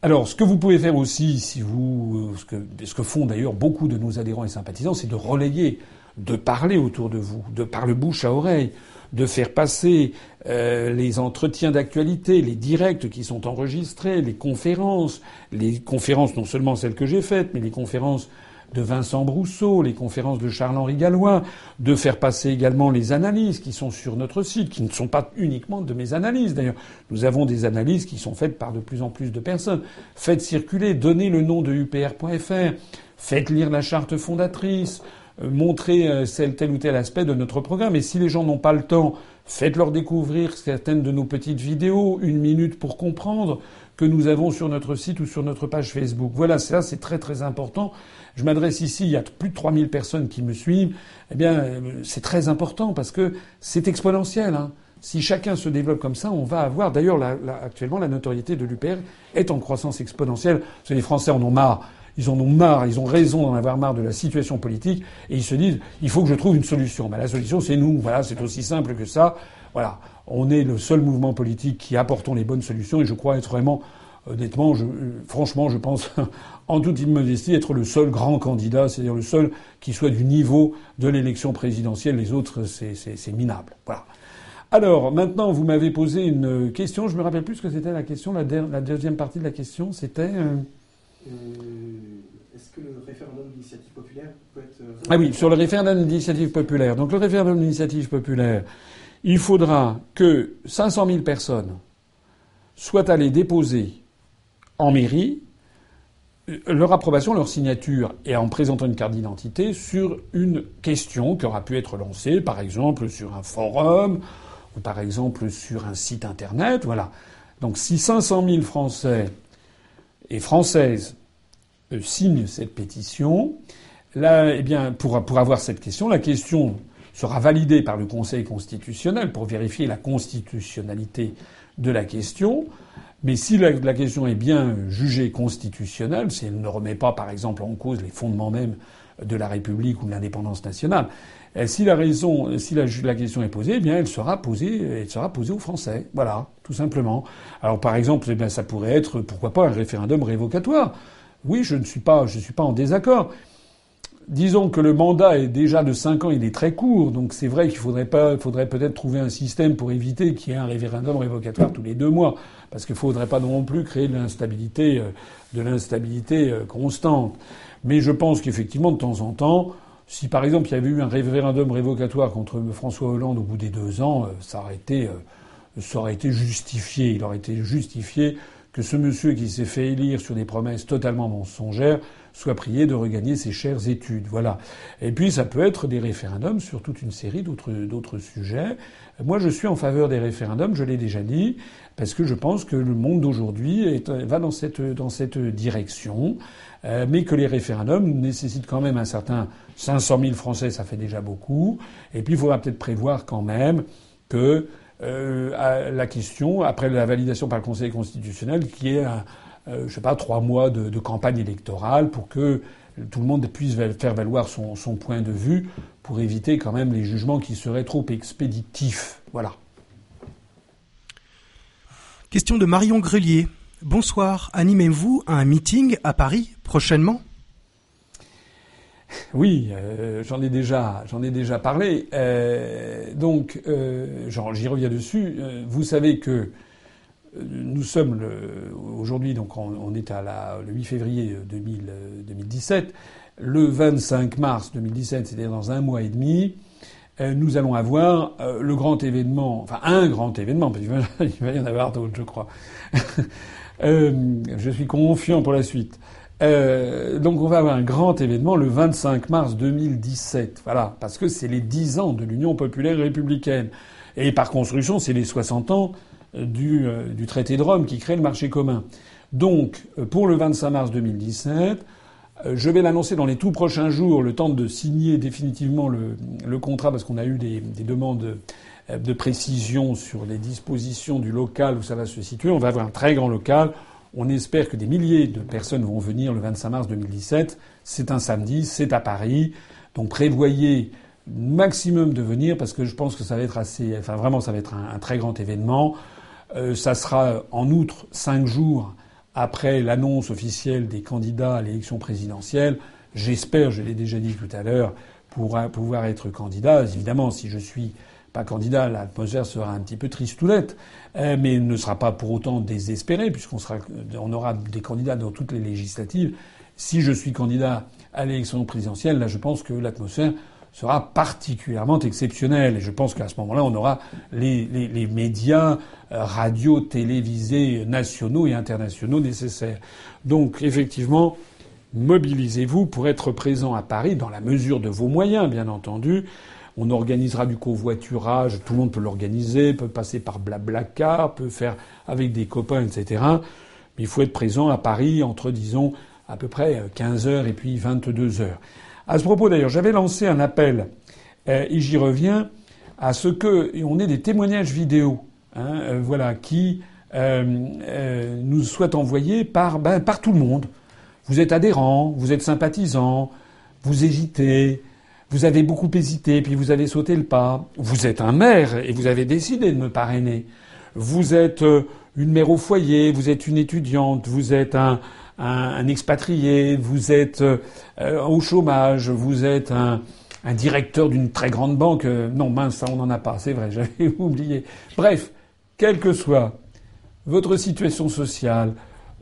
Alors, ce que vous pouvez faire aussi, si vous, ce que, ce que font d'ailleurs beaucoup de nos adhérents et sympathisants, c'est de relayer, de parler autour de vous, de par le bouche à oreille, de faire passer euh, les entretiens d'actualité, les directs qui sont enregistrés, les conférences, les conférences non seulement celles que j'ai faites, mais les conférences de Vincent Brousseau, les conférences de Charles-Henri Gallois, de faire passer également les analyses qui sont sur notre site, qui ne sont pas uniquement de mes analyses d'ailleurs. Nous avons des analyses qui sont faites par de plus en plus de personnes. Faites circuler, donnez le nom de upr.fr, faites lire la charte fondatrice, euh, montrez euh, tel ou tel aspect de notre programme. Et si les gens n'ont pas le temps, faites-leur découvrir certaines de nos petites vidéos, une minute pour comprendre, que nous avons sur notre site ou sur notre page Facebook. Voilà, ça c'est très très important. Je m'adresse ici, il y a plus de 3000 personnes qui me suivent. Eh bien, euh, c'est très important parce que c'est exponentiel. Hein. Si chacun se développe comme ça, on va avoir. D'ailleurs, actuellement, la notoriété de l'UPR est en croissance exponentielle. Parce que les Français en ont marre. Ils en ont marre, ils ont raison d'en avoir marre de la situation politique, et ils se disent il faut que je trouve une solution. Ben, la solution, c'est nous. Voilà, c'est aussi simple que ça. Voilà, on est le seul mouvement politique qui apportons les bonnes solutions, et je crois être vraiment honnêtement, je, franchement, je pense, en toute immodestie, être le seul grand candidat, c'est-à-dire le seul qui soit du niveau de l'élection présidentielle. Les autres, c'est minable. Voilà. Alors, maintenant, vous m'avez posé une question. Je me rappelle plus ce que c'était la question. La, deuxième partie de la question, c'était. Euh, euh, est-ce que le référendum d'initiative populaire peut être. Ah oui, sur le référendum d'initiative populaire. Donc, le référendum d'initiative populaire, il faudra que 500 000 personnes soient allées déposer en mairie leur approbation, leur signature, et en présentant une carte d'identité sur une question qui aura pu être lancée, par exemple, sur un forum, ou par exemple sur un site internet, voilà. Donc si 500 000 Français et Françaises euh, signent cette pétition, là, eh bien, pour, avoir cette question, la question sera validée par le Conseil constitutionnel pour vérifier la constitutionnalité de la question. Mais si la, question est bien jugée constitutionnelle, si elle ne remet pas, par exemple, en cause les fondements même de la République ou de l'indépendance nationale, si la question est posée, eh bien, elle sera posée, elle sera posée aux Français. Voilà, tout simplement. Alors, par exemple, eh ça pourrait être, pourquoi pas, un référendum révocatoire. Oui, je ne suis pas, je suis pas en désaccord disons que le mandat est déjà de 5 ans, il est très court, donc c'est vrai qu'il faudrait pas, faudrait peut-être trouver un système pour éviter qu'il y ait un référendum révocatoire tous les deux mois, parce qu'il faudrait pas non plus créer de l'instabilité, euh, de l'instabilité euh, constante. Mais je pense qu'effectivement, de temps en temps, si par exemple il y avait eu un référendum révocatoire contre François Hollande au bout des deux ans, euh, ça aurait été, ça aurait été justifié. Il aurait été justifié que ce monsieur qui s'est fait élire sur des promesses totalement mensongères soit prié de regagner ses chères études. Voilà. Et puis ça peut être des référendums sur toute une série d'autres, d'autres sujets. Moi, je suis en faveur des référendums, je l'ai déjà dit, parce que je pense que le monde d'aujourd'hui va dans cette, dans cette direction, euh, mais que les référendums nécessitent quand même un certain 500 000 Français, ça fait déjà beaucoup. Et puis il faudra peut-être prévoir quand même que euh, la question, après la validation par le Conseil constitutionnel, qui est euh, je sais pas, trois mois de, campagne électorale pour que tout le monde puisse faire valoir son, point de vue pour éviter quand même les jugements qui seraient trop expéditifs. Voilà. Question de Marion Grelier. Bonsoir. Animez-vous à un meeting à Paris prochainement oui, euh, j'en ai déjà, parlé. Euh, donc, j'y reviens dessus. vous savez que nous sommes aujourd'hui, donc on, est à la, le 8 février 2017. Le 25 mars 2017, c'est-à-dire dans un mois et demi, euh, nous allons avoir euh, le grand événement, enfin un grand événement, parce qu'il va y en avoir d'autres, je crois. Euh, je suis confiant pour la suite. Donc on va avoir un grand événement le 25 mars 2017. Voilà, parce que c'est les 10 ans de l'Union populaire républicaine. Et par construction, c'est les 60 ans du, euh, du, traité de Rome qui crée le marché commun. Donc, euh, pour le 25 mars 2017, euh, je vais l'annoncer dans les tout prochains jours, le temps de signer définitivement le, contrat, parce qu'on a eu des, demandes de précision sur les dispositions du local où ça va se situer. On va avoir un très grand local. On espère que des milliers de personnes vont venir le 25 mars 2017. C'est un samedi, c'est à Paris. Donc prévoyez maximum de venir parce que je pense que ça va être assez, enfin vraiment ça va être un très grand événement. Euh, ça sera en outre cinq jours après l'annonce officielle des candidats à l'élection présidentielle. J'espère, je l'ai déjà dit tout à l'heure, pouvoir être candidat. Évidemment, si je suis pas candidat, l'atmosphère sera un petit peu tristoulette, euh, mais ne sera pas pour autant désespérée, puisqu'on sera, on aura des candidats dans toutes les législatives. Si je suis candidat à l'élection présidentielle, là, je pense que l'atmosphère sera particulièrement exceptionnel. Et je pense qu'à ce moment-là, on aura les médias euh, radio, télévisés nationaux et internationaux nécessaires. Donc, effectivement, mobilisez-vous pour être présent à Paris dans la mesure de vos moyens, bien entendu. On organisera du covoiturage, tout le monde peut l'organiser, peut passer par Blablacar, peut faire avec des copains, etc. Mais il faut être présent à Paris entre, disons, à peu près 15 heures et puis 22 heures. À ce propos, d'ailleurs, j'avais lancé un appel, euh, et j'y reviens, à ce que on ait des témoignages vidéo, hein, euh, voilà, qui euh, nous soient envoyés par, ben, par tout le monde. Vous êtes adhérent, vous êtes sympathisant, vous hésitez, vous avez beaucoup hésité, puis vous avez sauté le pas. Vous êtes un maire et vous avez décidé de me parrainer. Vous êtes une mère au foyer, vous êtes une étudiante, vous êtes un, un, expatrié, vous êtes euh, au chômage, vous êtes un, un directeur d'une très grande banque. Euh, non, mince, ça on n'en a pas, c'est vrai, j'avais oublié. Bref, quelle que soit votre situation sociale,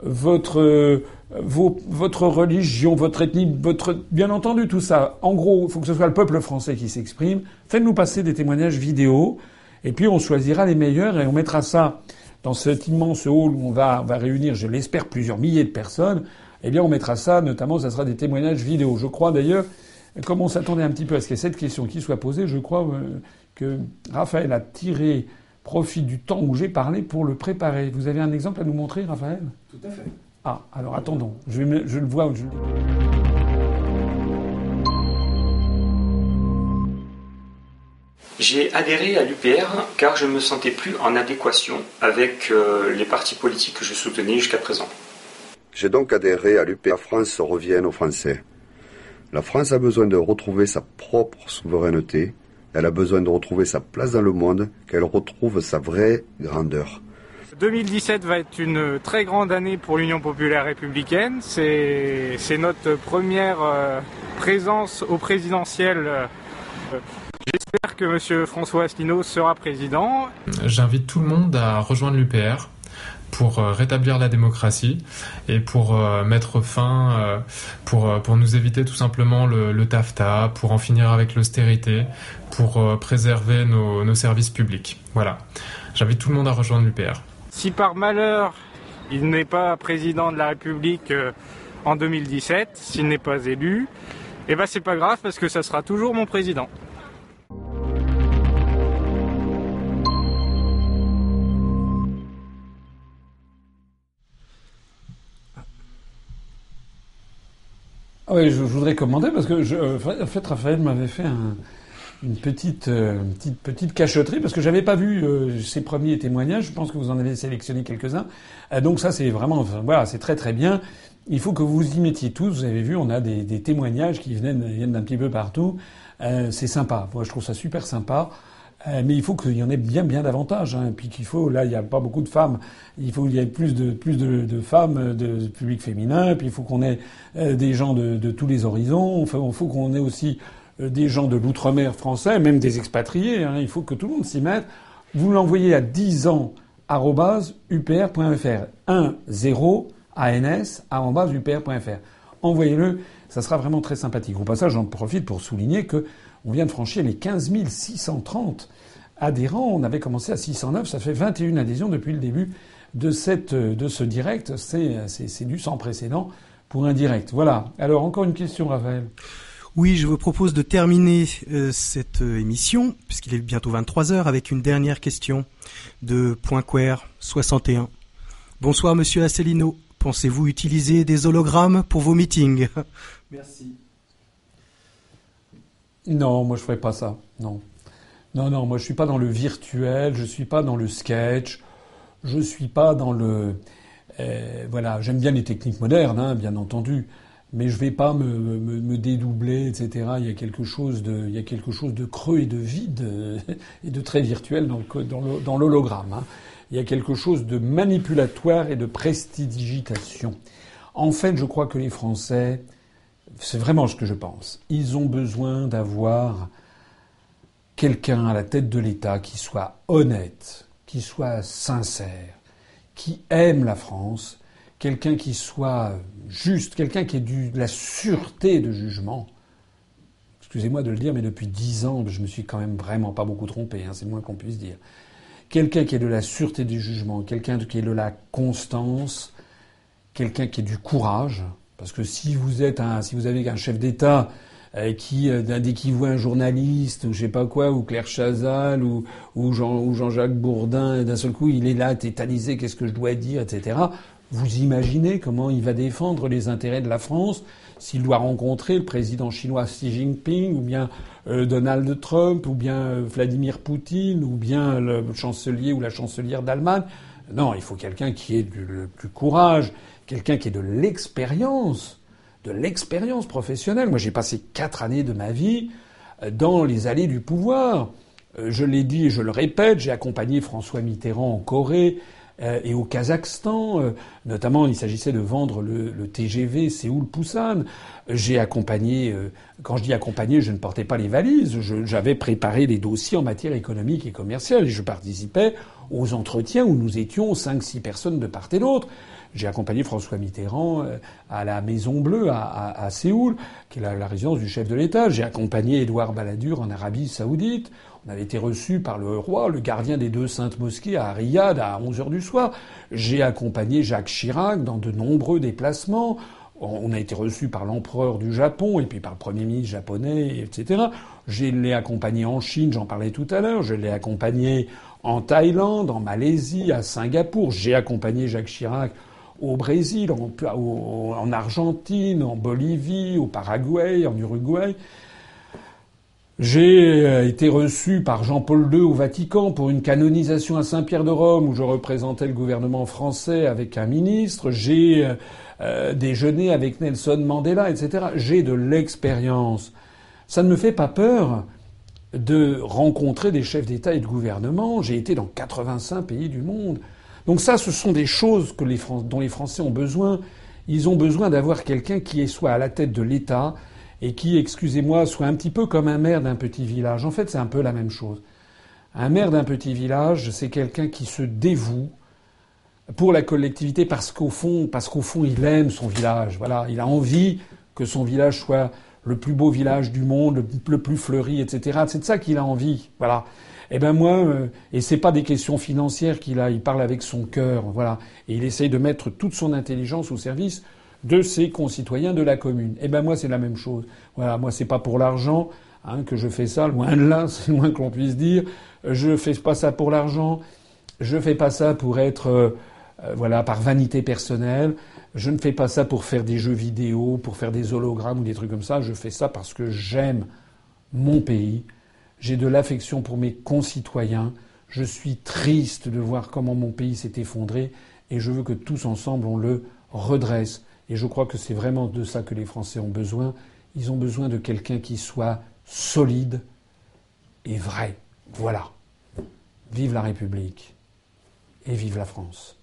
votre, votre religion, votre ethnie, votre, bien entendu tout ça. En gros, il faut que ce soit le peuple français qui s'exprime. Faites-nous passer des témoignages vidéo, et puis on choisira les meilleurs et on mettra ça dans cet immense hall où on va, va réunir, je l'espère, plusieurs milliers de personnes, eh bien, on mettra ça, notamment, ça sera des témoignages vidéo. Je crois d'ailleurs, comme on s'attendait un petit peu à ce ait cette question qui soit posée, je crois euh, que Raphaël a tiré profit du temps où j'ai parlé pour le préparer. Vous avez un exemple à nous montrer, Raphaël? Tout à fait. Ah, alors attendons. Je, vais, je le vois. Je... J'ai adhéré à l'UPR car je me sentais plus en adéquation avec euh, les partis politiques que je soutenais jusqu'à présent. J'ai donc adhéré à l'UPR France revienne aux Français. La France a besoin de retrouver sa propre souveraineté, elle a besoin de retrouver sa place dans le monde, qu'elle retrouve sa vraie grandeur. 2017 va être une très grande année pour l'Union populaire républicaine. C'est notre première euh, présence au présidentiel euh, J'espère que M. François Asselineau sera président. J'invite tout le monde à rejoindre l'UPR pour euh, rétablir la démocratie et pour mettre fin, pour, pour nous éviter tout simplement le, TAFTA, pour en finir avec l'austérité, pour préserver nos services publics. Voilà. J'invite tout le monde à rejoindre l'UPR. Si par malheur Il n'est pas président de la République euh, en 2017, s'il n'est pas élu. Eh ben c'est pas grave parce que ça sera toujours mon président. Ah oui, je, voudrais commander parce que je, euh, en fait Raphaël m'avait fait une petite, euh, petite petite cachotterie parce que j'avais pas vu euh, ses premiers témoignages. Je pense que vous en avez sélectionné quelques-uns. donc ça c'est vraiment voilà c'est très très bien. Il faut que vous y mettiez tous. Vous avez vu, on a des, des témoignages qui viennent viennent d'un petit peu partout. c'est sympa. Moi je trouve ça super sympa. Euh, mais il faut qu'il y en ait bien, bien davantage. Hein. Et puis qu'il faut, là, il n'y a pas beaucoup de femmes. Il faut qu'il y ait plus de, plus de, femmes, de, public féminin. Puis il faut qu'on ait euh, des gens de, de, tous les horizons. Il faut, qu'on ait aussi euh, des gens de l'outre-mer français, même des expatriés. Hein. Il faut que tout le monde s'y mette. Vous l'envoyez à 10 ans upr.fr 1 0 ans upr.fr. Envoyez-le, ça sera vraiment très sympathique. Au passage, j'en profite pour souligner que on vient de franchir les 15 630 adhérents. On avait commencé à 609. Ça fait 21 adhésions depuis le début de, cette, de ce direct. C'est du sans précédent pour un direct. Voilà. Alors, encore une question, Raphaël. Oui, je vous propose de terminer euh, cette euh, émission, puisqu'il est bientôt 23 heures, avec une dernière question de Pointquer 61. Bonsoir, monsieur Asselineau. Pensez-vous utiliser des hologrammes pour vos meetings? Merci. Non, moi je ferais pas ça. Non. Non, non, moi je suis pas dans le virtuel, je suis pas dans le sketch, je suis pas dans le. Euh, voilà, j'aime bien les techniques modernes, hein, bien entendu, mais je vais pas me, me, dédoubler, etc. Il y a quelque chose de, il y a quelque chose de creux et de vide et de très virtuel dans, dans l'hologramme. Hein. Il y a quelque chose de manipulatoire et de prestidigitation. En fait, je crois que les Français c'est vraiment ce que je pense. Ils ont besoin d'avoir quelqu'un à la tête de l'État qui soit honnête, qui soit sincère, qui aime la France, quelqu'un qui soit juste, quelqu'un qui ait du, de la sûreté de jugement. Excusez-moi de le dire, mais depuis dix ans, je me suis quand même vraiment pas beaucoup trompé, hein, c'est le moins qu'on puisse dire. Quelqu'un qui ait de la sûreté du jugement, quelqu'un qui ait de la constance, quelqu'un qui ait du courage, parce que si vous êtes un, si vous avez un chef d'État euh, qui, euh, dès qu'il voit un journaliste ou je sais pas quoi, ou Claire Chazal ou, ou, Jean, ou Jean-Jacques Bourdin, d'un seul coup il est là tétanisé, qu'est-ce que je dois dire, etc. Vous imaginez comment il va défendre les intérêts de la France s'il doit rencontrer le président chinois Xi Jinping, ou bien euh, Donald Trump, ou bien Vladimir Poutine, ou bien le chancelier ou la chancelière d'Allemagne. Non, il faut quelqu'un qui ait du, le plus courage, quelqu'un qui ait de l'expérience, de l'expérience professionnelle. Moi, j'ai passé quatre années de ma vie euh, dans les allées du pouvoir. Euh, je l'ai dit et je le répète, j'ai accompagné François Mitterrand en Corée euh, et au Kazakhstan. Notamment, il s'agissait de vendre le, TGV Séoul-Pousan. J'ai accompagné, quand je dis accompagné, je ne portais pas les valises. J'avais préparé des dossiers en matière économique et commerciale et je participais aux entretiens où nous étions cinq, six personnes de part et d'autre. J'ai accompagné François Mitterrand euh, à la Maison Bleue à, Séoul, qui est la, résidence du chef de l'État. J'ai accompagné Édouard Balladur en Arabie Saoudite. On avait été reçu par le roi, le gardien des deux saintes mosquées à Riyad à 11 heures du soir. J'ai accompagné Jacques Chirac dans de nombreux déplacements. On a été reçu par l'empereur du Japon et puis par le premier ministre japonais, etc. Je l'ai accompagné en Chine, j'en parlais tout à l'heure. Je l'ai accompagné en Thaïlande, en Malaisie, à Singapour. J'ai accompagné Jacques Chirac au Brésil, en, Argentine, en Bolivie, au Paraguay, en Uruguay. J'ai euh, été reçu par Jean-Paul II au Vatican pour une canonisation à Saint-Pierre de Rome où je représentais le gouvernement français avec un ministre. J'ai euh, euh, déjeuné avec Nelson Mandela, etc. J'ai de l'expérience. Ça ne me fait pas peur de rencontrer des chefs d'État et de gouvernement. J'ai été dans 85 pays du monde. Donc ça, ce sont des choses dont les Français ont besoin. Ils ont besoin d'avoir quelqu'un qui soit à la tête de l'État et qui, excusez-moi, soit un petit peu comme un maire d'un petit village. En fait, c'est un peu la même chose. Un maire d'un petit village, c'est quelqu'un qui se dévoue pour la collectivité parce qu'au fond, parce qu'au fond, il aime son village. Voilà, il a envie que son village soit le plus beau village du monde, le, plus fleuri, etc. C'est de ça qu'il a envie. Voilà. Eh ben moi, euh, et c'est pas des questions financières qu'il a. Il parle avec son cœur, voilà, et il essaye de mettre toute son intelligence au service de ses concitoyens de la commune. Eh ben moi, c'est la même chose. Voilà, moi, c'est pas pour l'argent hein, que je fais ça. Loin de là, c'est loin que l'on puisse dire. Je fais pas ça pour l'argent. Je fais pas ça pour être, euh, euh, voilà, par vanité personnelle. Je ne fais pas ça pour faire des jeux vidéo, pour faire des hologrammes ou des trucs comme ça. Je fais ça parce que j'aime mon pays. J'ai de l'affection pour mes concitoyens. Je suis triste de voir comment mon pays s'est effondré et je veux que tous ensemble on le redresse. Et je crois que c'est vraiment de ça que les Français ont besoin. Ils ont besoin de quelqu'un qui soit solide et vrai. Voilà. Vive la République et vive la France.